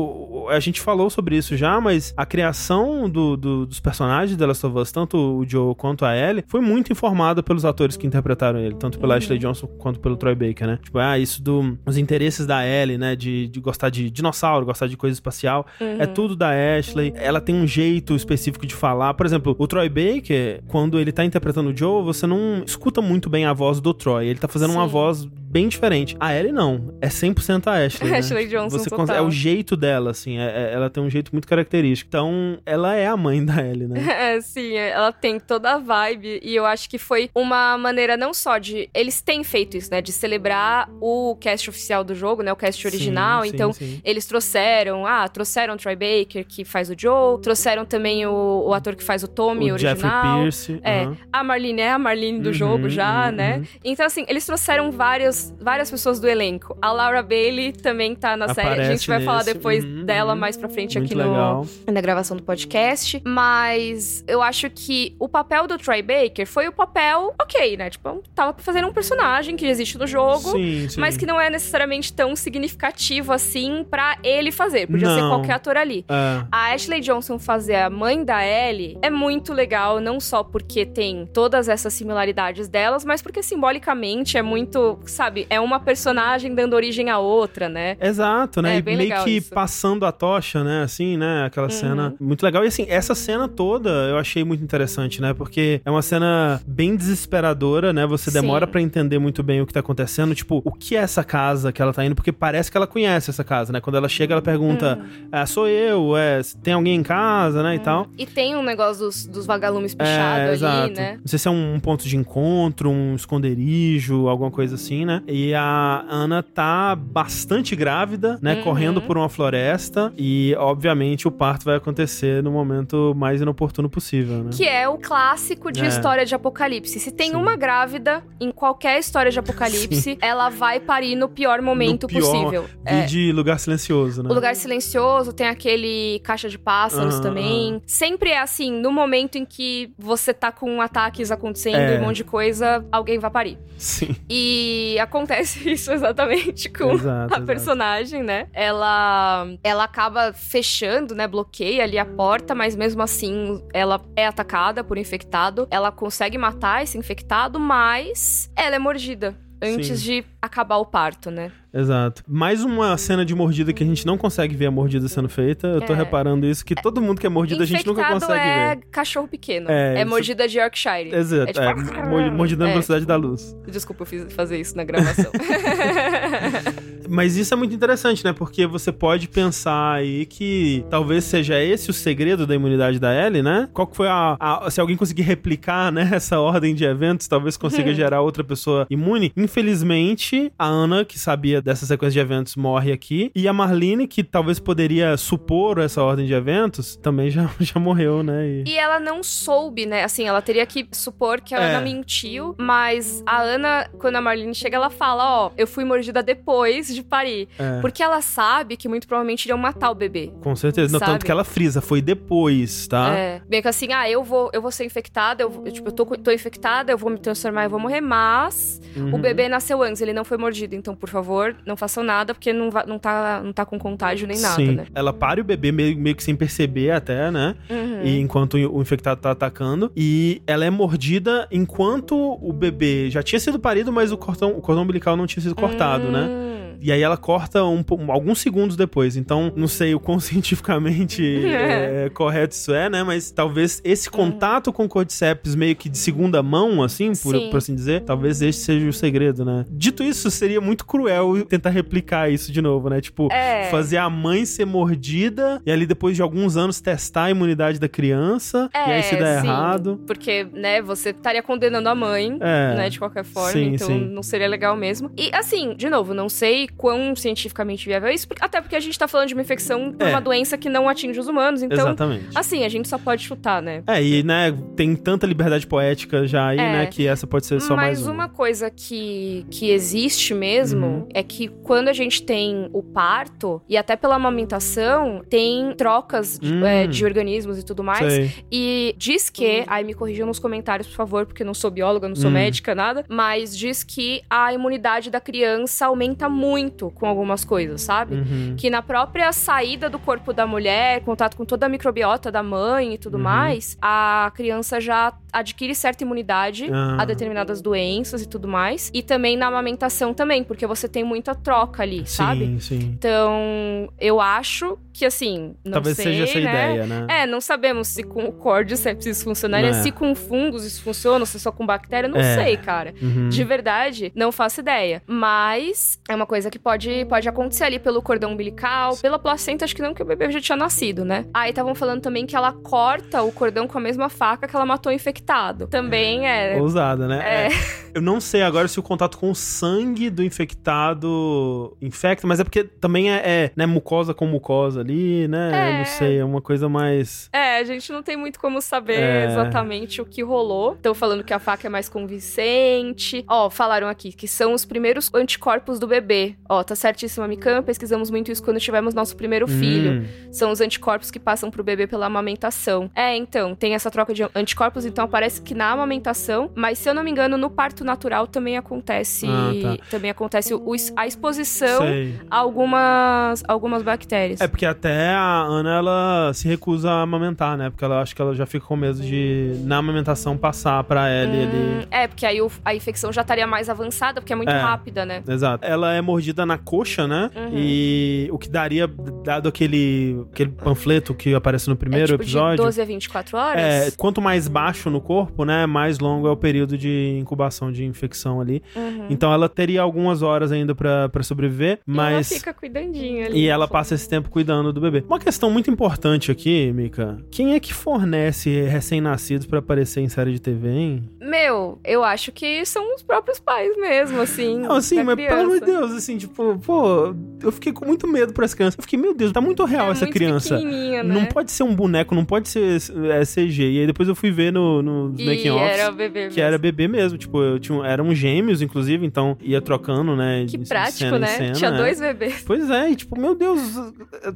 a gente falou sobre isso já, mas a criação do, do- dos personagens de The Last of Us, tanto o Joe quanto a Ellie, foi muito informada pelos atores que interpretaram ele, tanto pela Uhum. Ashley Johnson quanto pelo Troy Baker, né? Tipo, ah, isso do, os interesses da Ellie, né? De, de gostar de dinossauro, gostar de coisa espacial. Uhum. É tudo da Ashley. Ela tem um jeito específico de falar. Por exemplo, o Troy Baker, quando ele tá interpretando o Joe, você não escuta muito bem a voz do Troy. Ele tá fazendo uma Sim. voz bem diferente. A Ellie não. É 100% a Ashley. né? Ashley Johnson Você total. É o jeito dela, assim. Assim. É, é, ela tem um jeito muito característico. Então, ela é a mãe da Ellie, né? É, sim, ela tem toda a vibe. E eu acho que foi uma maneira não só de. Eles têm feito isso, né? De celebrar o cast oficial do jogo, né? O cast original. Sim, sim, então, sim. eles trouxeram. Ah, trouxeram o Troy Baker, que faz o Joe. Trouxeram também o, o ator que faz o Tommy o original. Jeffrey Pierce. É, aham. a Marlene é a Marlene do Uhum, jogo já, uhum, né? uhum. Então, assim, eles trouxeram várias, várias pessoas do elenco. A Laura Bailey também tá na série. A Aparece gente vai falar nesse. depois Uhum, dela mais pra frente Muito aqui no, na gravação do podcast. Mas eu acho que o papel do Troy Baker foi o papel ok, né? Tipo, tava fazendo um personagem que existe no jogo. Sim, sim. Mas que não é necessariamente tão significativo assim pra ele fazer. Podia ser Não. qualquer ator ali. É. A Ashley Johnson fazer a mãe da Ellie é muito legal, não só porque tem todas essas similaridades delas, mas porque simbolicamente é muito, sabe, é uma personagem dando origem à outra, né? Exato, né? É, e bem meio legal que isso. passando a tocha, né? Assim, né? Aquela cena muito legal. E assim, essa cena toda eu achei muito interessante, né? Porque é uma cena bem desesperadora, né? Você demora pra entender muito bem o que tá acontecendo. Tipo, o que é essa casa que ela tá indo? Porque parece que ela conhece essa casa, né? Quando ela chega, ela pergunta: ah, sou eu, é, tem alguém em casa, né? E tal. E tem um negócio dos, dos vagalumes É, pichados ali, exato. né? Não sei se é um ponto de encontro, um esconderijo, alguma coisa assim, né? E a Ana tá bastante grávida, né? Uhum. Correndo por uma floresta. E, obviamente, o parto vai acontecer no momento mais inoportuno possível, né? Que é o clássico de É. história de apocalipse. Se tem Sim. uma grávida em qualquer história de apocalipse, ela vai parir no pior momento No pior, possível. É. Vi de lugar silencioso, né? O Lugar Silencioso, tem aquele Caixa de Pássaros Aham, também. Sempre é assim, no momento em que você tá com ataques acontecendo É. e um monte de coisa, alguém vai parir. Sim. E acontece isso exatamente com Exato, a exato. personagem, né? Ela, ela acaba fechando, né? Bloqueia ali a porta, mas mesmo assim ela é atacada por infectado. Ela consegue matar esse infectado, mas ela é mordida. Antes Sim. de acabar o parto, né? Exato. Mais uma cena de mordida que a gente não consegue ver a mordida sendo feita. Eu tô É. reparando isso, que todo mundo que é mordida a gente nunca Infectado consegue é ver. cachorro pequeno. É, É, isso- mordida de Yorkshire. Exato. É tipo- É, mor- mordida na É. velocidade da luz. Desculpa, eu fiz fazer isso na gravação. Mas isso é muito interessante, né? Porque você pode pensar aí que talvez seja esse o segredo da imunidade da Ellie, né? Qual que foi a, a- Se alguém conseguir replicar, né, essa ordem de eventos, talvez consiga Uhum. gerar outra pessoa imune. Infelizmente, a Ana, que sabia dessa sequência de eventos, morre aqui. E a Marlene, que talvez poderia supor essa ordem de eventos, também já, já morreu, né? E- e ela não soube, né? Assim, ela teria que supor que a É. Ana mentiu, mas a Ana, quando a Marlene chega, ela fala: Ó, eu fui mordida depois de parir. é. Porque ela sabe que muito provavelmente iriam matar o bebê. Com certeza. Sabe? tanto que ela frisa, foi depois, tá? É, bem que assim, ah, eu vou, eu vou ser infectada, eu, eu, tipo, eu tô, tô infectada, eu vou me transformar, eu vou morrer, mas Uhum. o bebê nasceu antes, ele não foi mordido, então, por favor, não façam nada, porque não, não, tá, não tá com contágio nem nada, Sim. né? Ela para o bebê meio, meio que sem perceber até, né? Uhum. E enquanto o infectado tá atacando. E ela é mordida enquanto o bebê já tinha sido parido, mas o cordão, o cordão umbilical não tinha sido cortado, né? E aí ela corta um, alguns segundos depois. Então, não sei o quão cientificamente é, correto isso é, né? Mas talvez esse contato com o Cordyceps meio que de segunda mão, assim, por, por assim dizer, talvez esse seja o segredo, né? Dito isso, seria muito cruel tentar replicar isso de novo, né? Tipo, É. fazer a mãe ser mordida e ali depois de alguns anos testar a imunidade da criança e aí se der É, sim, errado. Porque, né, você estaria condenando a mãe, É. né, de qualquer forma, Sim, então sim. não seria legal mesmo. E, assim, de novo, não sei quão cientificamente viável é isso, até porque a gente tá falando de uma infecção por É. uma doença que não atinge os humanos, então, Exatamente. assim, a gente só pode chutar, né? É, e né, tem tanta liberdade poética já aí, É. né, que essa pode ser só Mas mais uma coisa que, que existe mesmo Uhum. é que quando a gente tem o parto, e até pela amamentação, tem trocas de, Hum. é, de organismos e tudo mais. Sei. E diz que, aí me corrijam nos comentários, por favor, porque não sou bióloga, não sou Hum. médica, nada, mas diz que a imunidade da criança aumenta muito com algumas coisas, sabe? Uhum. Que na própria saída do corpo da mulher, contato com toda a microbiota da mãe e tudo Uhum. mais, a criança já adquire certa imunidade Ah. a determinadas doenças e tudo mais. E também na amamentação também, porque você tem muita troca ali, sabe? Sim, sim. Então, eu acho que assim, não Talvez sei, seja essa né? ideia, né? É, não sabemos se com o Cordyceps isso funcionaria, É. se com fungos isso funciona, se só com bactéria, não É. sei, cara. Uhum. De verdade, não faço ideia. Mas é uma coisa que pode, pode acontecer ali pelo cordão umbilical, pela placenta, acho que não que o bebê já tinha nascido, né? Aí estavam falando também que ela corta o cordão com a mesma faca que ela matou o infectado. Também é. Ousada, né? É. Eu não sei agora se o contato com o sangue do infectado infecta, mas é porque também é, é, né, mucosa com mucosa ali, né? Eu É. não sei, é uma coisa mais. É, a gente não tem muito como saber É. exatamente o que rolou. Estão falando que a faca é mais convincente. Ó, falaram aqui que são os primeiros anticorpos do bebê. Ó, tá certíssima, Mikan. Pesquisamos muito isso quando tivemos nosso primeiro filho. Hum, São os anticorpos que passam pro bebê pela amamentação. É, então, tem essa troca de anticorpos, então parece que na amamentação, mas se eu não me engano, no parto natural também acontece. Ah, Também acontece o- a exposição sei. a algumas, algumas bactérias. É porque até a Ana ela se recusa a amamentar, né? Porque ela acha que ela já fica com medo de na amamentação passar pra Ellie ali. Hum, é, porque aí o- a infecção já estaria mais avançada, porque é muito É. rápida, né? Exato. Ela é mordida na coxa, né? Uhum. E o que daria, dado aquele, aquele panfleto que aparece no primeiro é tipo episódio. de 12 a 24 horas? É, quanto mais baixo no corpo, né, mais longo é o período de incubação de infecção ali. Uhum. Então ela teria algumas horas ainda pra pra sobreviver, mas E ela fica cuidandinha ali. e ela passa esse tempo cuidando do bebê. Uma questão muito importante aqui, Mika, quem é que fornece recém-nascidos pra aparecer em série de TV, hein? Meu, eu acho que são os próprios pais mesmo, assim. Não, assim, mas pelo amor de criança. Deus, assim, tipo, pô, eu fiquei com muito medo por essa criança. Eu fiquei, meu Deus, tá muito real é essa muito criança. pequenininha, né? Não pode ser um boneco, não pode ser é, CG. E aí depois eu fui ver no, no making off era bebê que mesmo. era bebê mesmo. Tipo, eu tinha, eram gêmeos, inclusive, então ia trocando, né? Que prático, cena né? cena, Tinha é. dois bebês. Pois é, e tipo, meu Deus,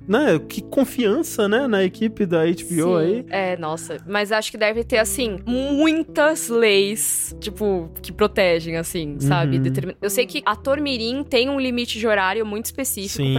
né? Que confiança, né? Na equipe da HBO aí. É, nossa. Mas acho que deve ter, assim, muitas leis, tipo, que protegem, assim, sabe? Uhum. Determin- Eu sei que ator mirim tem um limite de horário muito específico Sim,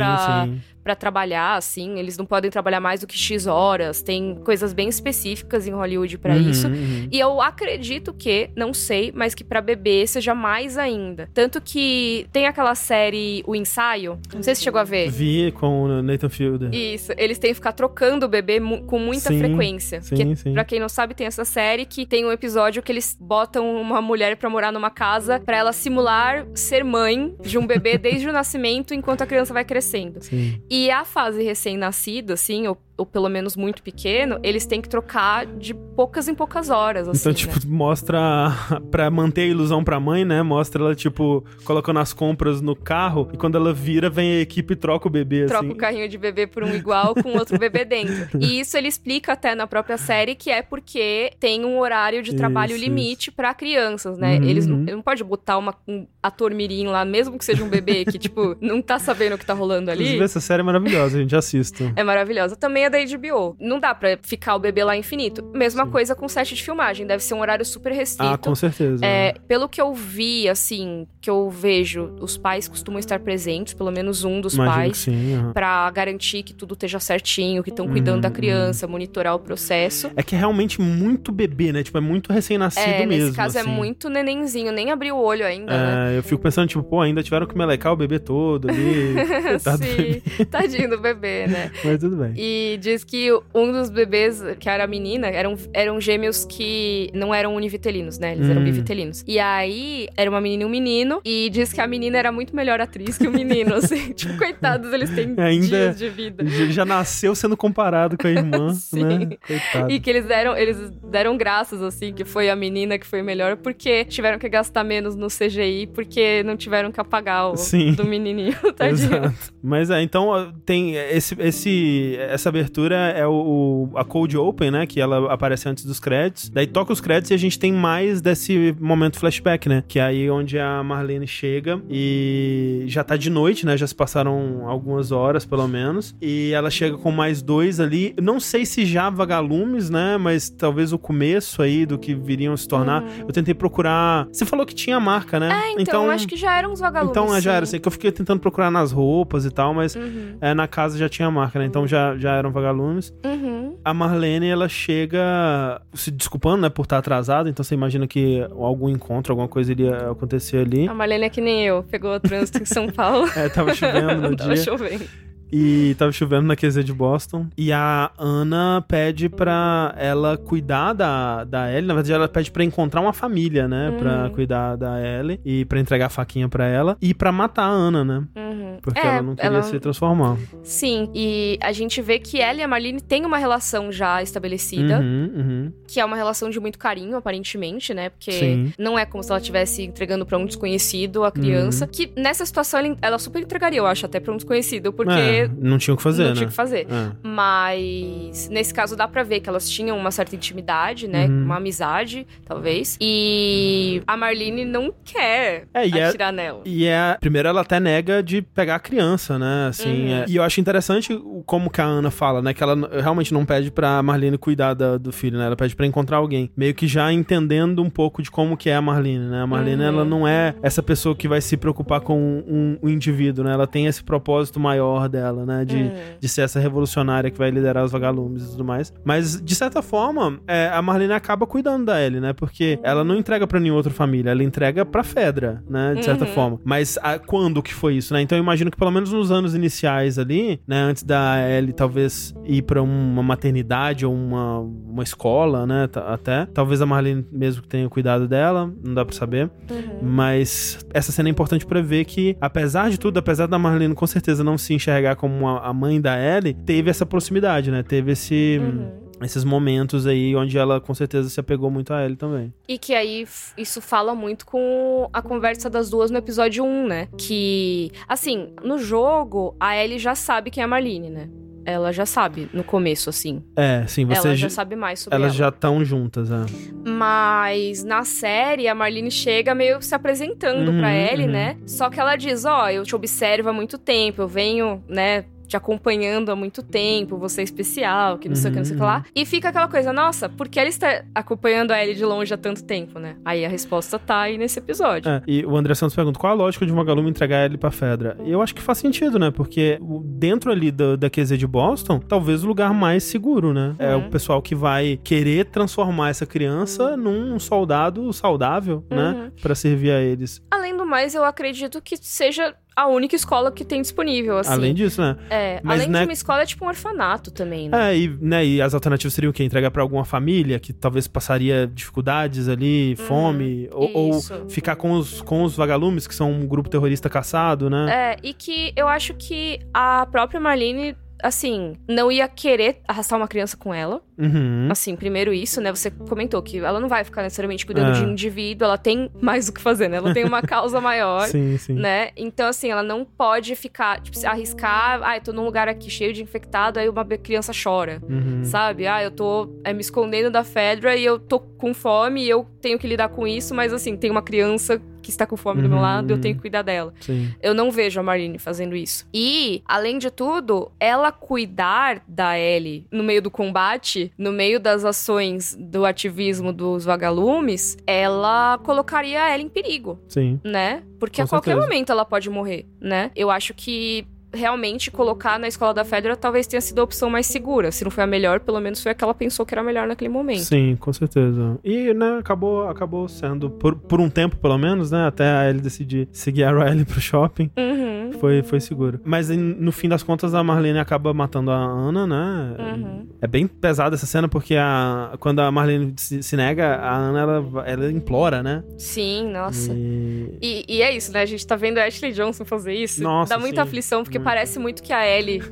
pra trabalhar, assim. Eles não podem trabalhar mais do que X horas. Tem coisas bem específicas em Hollywood pra Uhum, isso. uhum. E eu acredito que, não sei, mas que pra bebê seja mais ainda. Tanto que tem aquela série O Ensaio, não sei se chegou a ver. Vi com o Nathan Fielder. Isso, eles têm que ficar trocando o bebê mu- com muita Sim, frequência. sim, Porque, sim. Pra quem não sabe, tem essa série que tem um episódio que eles botam uma mulher pra morar numa casa pra ela simular ser mãe de um bebê desde o nascimento enquanto a criança vai crescendo. Sim. E a fase recém-nascido, assim, ou pelo menos muito pequeno, eles têm que trocar de poucas em poucas horas, assim. Então, né? tipo, mostra. Pra manter a ilusão pra mãe, né? Mostra ela, tipo, colocando as compras no carro. E quando ela vira, vem a equipe e troca o bebê, troca assim. o carrinho de bebê por um igual com outro bebê dentro. E isso ele explica até na própria série que é porque tem um horário de trabalho Isso, limite pra crianças, né? Uhum, Eles não, não pode botar uma, um ator mirim lá, mesmo que seja um bebê que tipo não tá sabendo o que tá rolando ali. Inclusive, essa série é maravilhosa, gente. Assisto. É maravilhosa. Também é da HBO. Não dá pra ficar o bebê lá infinito. Mesma Sim. coisa com set de filmagem. Deve ser um horário super restrito. Ah, com certeza. É, pelo que eu vi, assim, que eu vejo, os pais costumam estar presentes, pelo menos um dos Imagino pais. sim. aham. Pra garantir que tudo esteja certinho, que estão cuidando Uhum, da criança, monitorar o processo. É que é realmente muito bebê, né? Tipo, é muito recém-nascido É, mesmo. nesse caso assim. é muito nenenzinho, nem abriu o olho ainda, né? É, eu fico pensando, tipo, pô, ainda tiveram que melecar o bebê todo ali. Sim, tadinho do bebê, né? Mas tudo bem. E diz que um dos bebês, que era a menina, eram, eram gêmeos que não eram univitelinos, né? Eles eram Hum. bivitelinos. E aí, era uma menina e um menino, e diz que a menina era muito melhor atriz que o menino, assim. tipo, coitados, eles têm Ainda- dias de vida. Já já nasceu sendo comparado com a irmã, Sim. né? Coitado. E que eles deram, eles deram graças, assim, que foi a menina que foi melhor, porque tiveram que gastar menos no CGI, porque não tiveram que apagar o Sim. do menininho, tadinho. Exato. Mas é, então tem esse, esse, essa abertura é o, o- a Cold Open, né? Que ela aparece antes dos créditos. Daí toca os créditos e a gente tem mais desse momento flashback, né? Que é aí onde a Marlene chega e já tá de noite, né? Já se passaram algumas horas, pelo menos. E ela chega com mais dois ali. Não sei se já vagalumes, né? Mas talvez o começo aí do que viriam se tornar. Eu tentei procurar. Você falou que tinha marca, né? Uhum. Então, acho que já eram uns vagalumes. Então, é, já era sim. assim, que eu fiquei tentando procurar nas roupas e tal, mas Uhum. é, na casa já tinha marca, né? Então já, já eram eram vagalumes. Uhum. A Marlene, ela chega se desculpando, né, por estar atrasada, então você imagina que algum encontro, alguma coisa iria acontecer ali. A Marlene é que nem eu, pegou o trânsito em São Paulo. É, tava chovendo no Tava dia. chovendo. E tava chovendo na QZ de Boston. E a Ana pede pra ela cuidar da, da Ellie. Na verdade, ela pede pra encontrar uma família, né? Pra Uhum. cuidar da Ellie. E pra entregar a faquinha pra ela. E pra matar a Ana, né? Uhum. Porque É, ela não queria ela- se transformar. Sim, e a gente vê que ela e a Marlene têm uma relação já estabelecida, Uhum, uhum. que é uma relação de muito carinho, aparentemente, né? Porque Sim. não é como se ela estivesse entregando pra um desconhecido a criança, Uhum. que nessa situação ela, ela super entregaria, eu acho, até pra um desconhecido, porque É, não tinha o que fazer, não né? tinha o que fazer. É. Mas nesse caso dá pra ver que elas tinham uma certa intimidade, né? Uhum. Uma amizade, talvez. E a Marlene não quer É, é- atirar nela. E é. Primeiro ela até nega de pegar a criança, né? Assim. Uhum. é- e eu acho interessante como que a Ana fala, né? Que ela realmente não pede pra Marlene cuidar da- do filho, né? Ela pede pra encontrar alguém. Meio que já entendendo um pouco de como que é a Marlene, né? A Marlene, Uhum. ela não é essa pessoa que vai se preocupar com um, um indivíduo, né? Ela tem esse propósito maior dela, né? De, Uhum. de ser essa revolucionária que vai liderar os vagalumes e tudo mais. Mas, de certa forma, é, a Marlene acaba cuidando da Ellie, né? Porque ela não entrega pra nenhuma outra família, ela entrega pra Fedra, né? De certa Uhum. forma. Mas a- quando que foi isso, né? Então eu imagino que pelo menos nos anos iniciais ali, né? Antes da Ellie talvez ir pra uma maternidade ou uma, uma escola, né? Até. Talvez a Marlene mesmo tenha cuidado dela, não dá pra saber. Uhum. Mas essa cena é importante pra ver que, apesar de tudo, apesar da Marlene com certeza não se enxergar como a, mãe da Ellie, teve essa proximidade, né? Teve esse, Uhum. esses momentos aí onde ela com certeza se apegou muito a Ellie também. E que aí isso fala muito com a conversa das duas no episódio 1, né? Que, assim, no jogo, a Ellie já sabe quem é a Marlene, né? Ela já sabe no começo, assim. É, sim, você ela já sabe mais sobre elas ela. já estão juntas, é. Mas na série, a Marlene chega meio se apresentando Uhum, pra Ellie, uhum. né? Só que ela diz: Ó, eu te observo há muito tempo, eu venho, né? Te acompanhando há muito tempo, você é especial, que não sei o que, não sei o que Uhum, lá. E fica aquela coisa, nossa, por que ela está acompanhando a Ellie de longe há tanto tempo, né? Aí a resposta tá aí nesse episódio. É, e o André Santos pergunta qual a lógica de uma Vagalume entregar ele pra Fedra. E eu acho que faz sentido, né? Porque dentro ali da, da QZ de Boston, talvez o lugar mais seguro, né? É Uhum. o pessoal que vai querer transformar essa criança num soldado saudável, né? Uhum. Pra servir a eles. Além do mais, eu acredito que seja a única escola que tem disponível, assim. Além disso, né? É, Mas, além né- de uma escola, é tipo um orfanato também, né? É, e, né, e as alternativas seriam o quê? Entregar pra alguma família que talvez passaria dificuldades ali, fome, ou, ou Uhum. ficar com os, com os vagalumes, que são um grupo terrorista caçado, né? É, e que eu acho que a própria Marlene, assim, não ia querer arrastar uma criança com ela. Uhum. Assim, primeiro isso, né? Você comentou que ela não vai ficar necessariamente cuidando É. de um indivíduo, ela tem mais o que fazer, né? Ela tem uma causa maior. Sim, sim. Né? Então, assim, ela não pode ficar, tipo, arriscar. Ah, eu tô num lugar aqui cheio de infectado, aí uma criança chora. Uhum. Sabe? Ah, eu tô é, me escondendo da Fedra e eu tô com fome e eu tenho que lidar com isso, mas assim, tem uma criança que está com fome do meu Uhum, lado, eu uhum. tenho que cuidar dela. Sim. Eu não vejo a Marlene fazendo isso. E, além de tudo, ela cuidar da Ellie no meio do combate, no meio das ações do ativismo dos vagalumes, ela colocaria a Ellie em perigo, Sim. né? Porque Com a qualquer certeza. momento ela pode morrer, né? Eu acho que realmente colocar na escola da Fedra talvez tenha sido a opção mais segura. Se não foi a melhor, pelo menos foi a que ela pensou que era a melhor naquele momento. Sim, com certeza. E, né, acabou, acabou sendo, por, por um tempo pelo menos, né, até a Ellie decidir seguir a Riley pro shopping, Uhum. foi, foi seguro. Mas no fim das contas, a Marlene acaba matando a Ana, né? Uhum. É bem pesada essa cena, porque a, quando a Marlene se, se nega, a Ana, ela, ela implora, né? Sim, nossa. E... E, e é isso, né? A gente tá vendo a Ashley Johnson fazer isso. Nossa, Dá muita sim. aflição, porque. Parece muito que a Ellie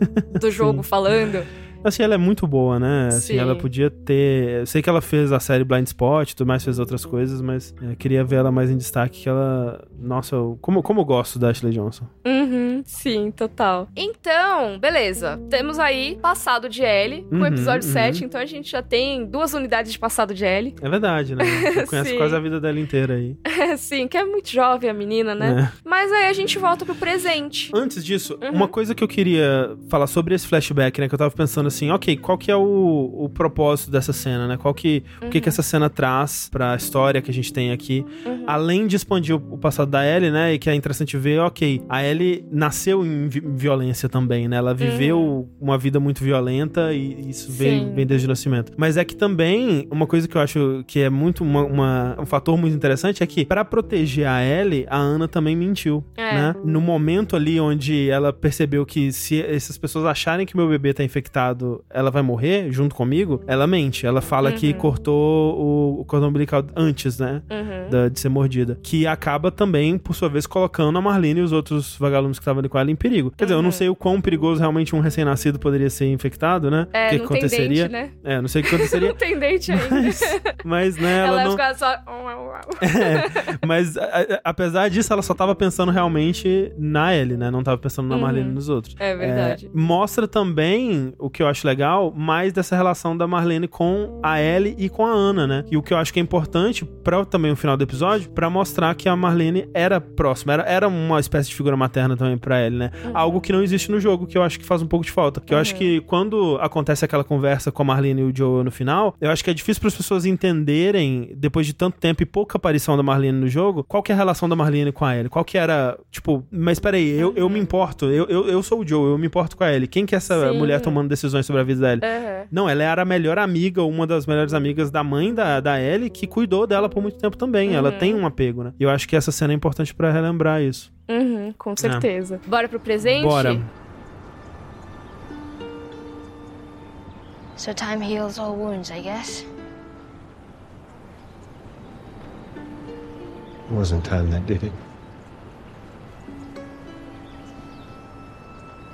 do jogo falando. Assim, ela é muito boa, né? Assim, Sim. ela podia ter. Eu sei que ela fez a série Blind Spot, tudo mais, fez outras coisas, mas é, queria ver ela mais em destaque, que ela. Nossa, eu... como, como eu gosto da Ashley Johnson. Uhum, sim, total. Então, beleza. Temos aí passado de Ellie, com o Uhum, episódio uhum. 7. Então a gente já tem duas unidades de passado de Ellie. É verdade, né? Você conhece quase a vida dela inteira aí. sim, que é muito jovem a menina, né? É. Mas aí a gente volta pro presente. Antes disso, Uhum. uma coisa que eu queria falar sobre esse flashback, né? Que eu tava pensando assim, ok, qual que é o, o propósito dessa cena, né? Qual que, o que que essa cena traz pra história que a gente tem aqui, além de expandir o, o passado da Ellie, né? E que é interessante ver, ok, a Ellie nasceu em vi- violência também, né? Ela viveu uma vida muito violenta e isso vem, vem desde o nascimento. Mas é que também, uma coisa que eu acho que é muito uma, uma- um fator muito interessante é que pra proteger a Ellie, a Ana também mentiu, É. né? No momento ali onde ela percebeu que se essas pessoas acharem que meu bebê tá infectado, ela vai morrer junto comigo, ela mente. Ela fala que cortou o, o cordão umbilical antes, né? Uhum. da- de ser mordida. Que acaba também, por sua vez, colocando a Marlene e os outros vagalumes que estavam ali com ela em perigo. Quer dizer, eu não sei o quão perigoso realmente um recém-nascido poderia ser infectado, né? É, o que, não que aconteceria? dente, né? É, não sei o que aconteceria. Não tem dente ainda. mas, mas, né, ela, ela não. fica só. É, mas a- apesar disso, ela só tava pensando realmente na Ellie, né? Não tava pensando na Uhum. Marlene e nos outros. É verdade. É, mostra também o que eu acho legal, mais dessa relação da Marlene com a Ellie e com a Ana, né? E o que eu acho que é importante para também o final do episódio, pra mostrar que a Marlene era próxima, era, era uma espécie de figura materna também pra Ellie, né? Algo que não existe no jogo, que eu acho que faz um pouco de falta. Que eu acho que quando acontece aquela conversa com a Marlene e o Joe no final, eu acho que é difícil para as pessoas entenderem, depois de tanto tempo e pouca aparição da Marlene no jogo, qual que é a relação da Marlene com a Ellie. Qual que era, tipo, mas peraí, eu, eu me importo, eu, eu, eu sou o Joe, eu me importo com a Ellie. Quem que é essa Sim. mulher tomando decisões sobre a vida da Ellie? Aham. Não, ela era a melhor amiga, uma das melhores amigas da mãe da, da Ellie, que cuidou dela por muito tempo também. Ela tem um apego, né? E eu acho que essa cena é importante pra relembrar isso. Uhum, com certeza. Bora pro presente? Bora. So time heals all wounds, I guess. It wasn't time that did it.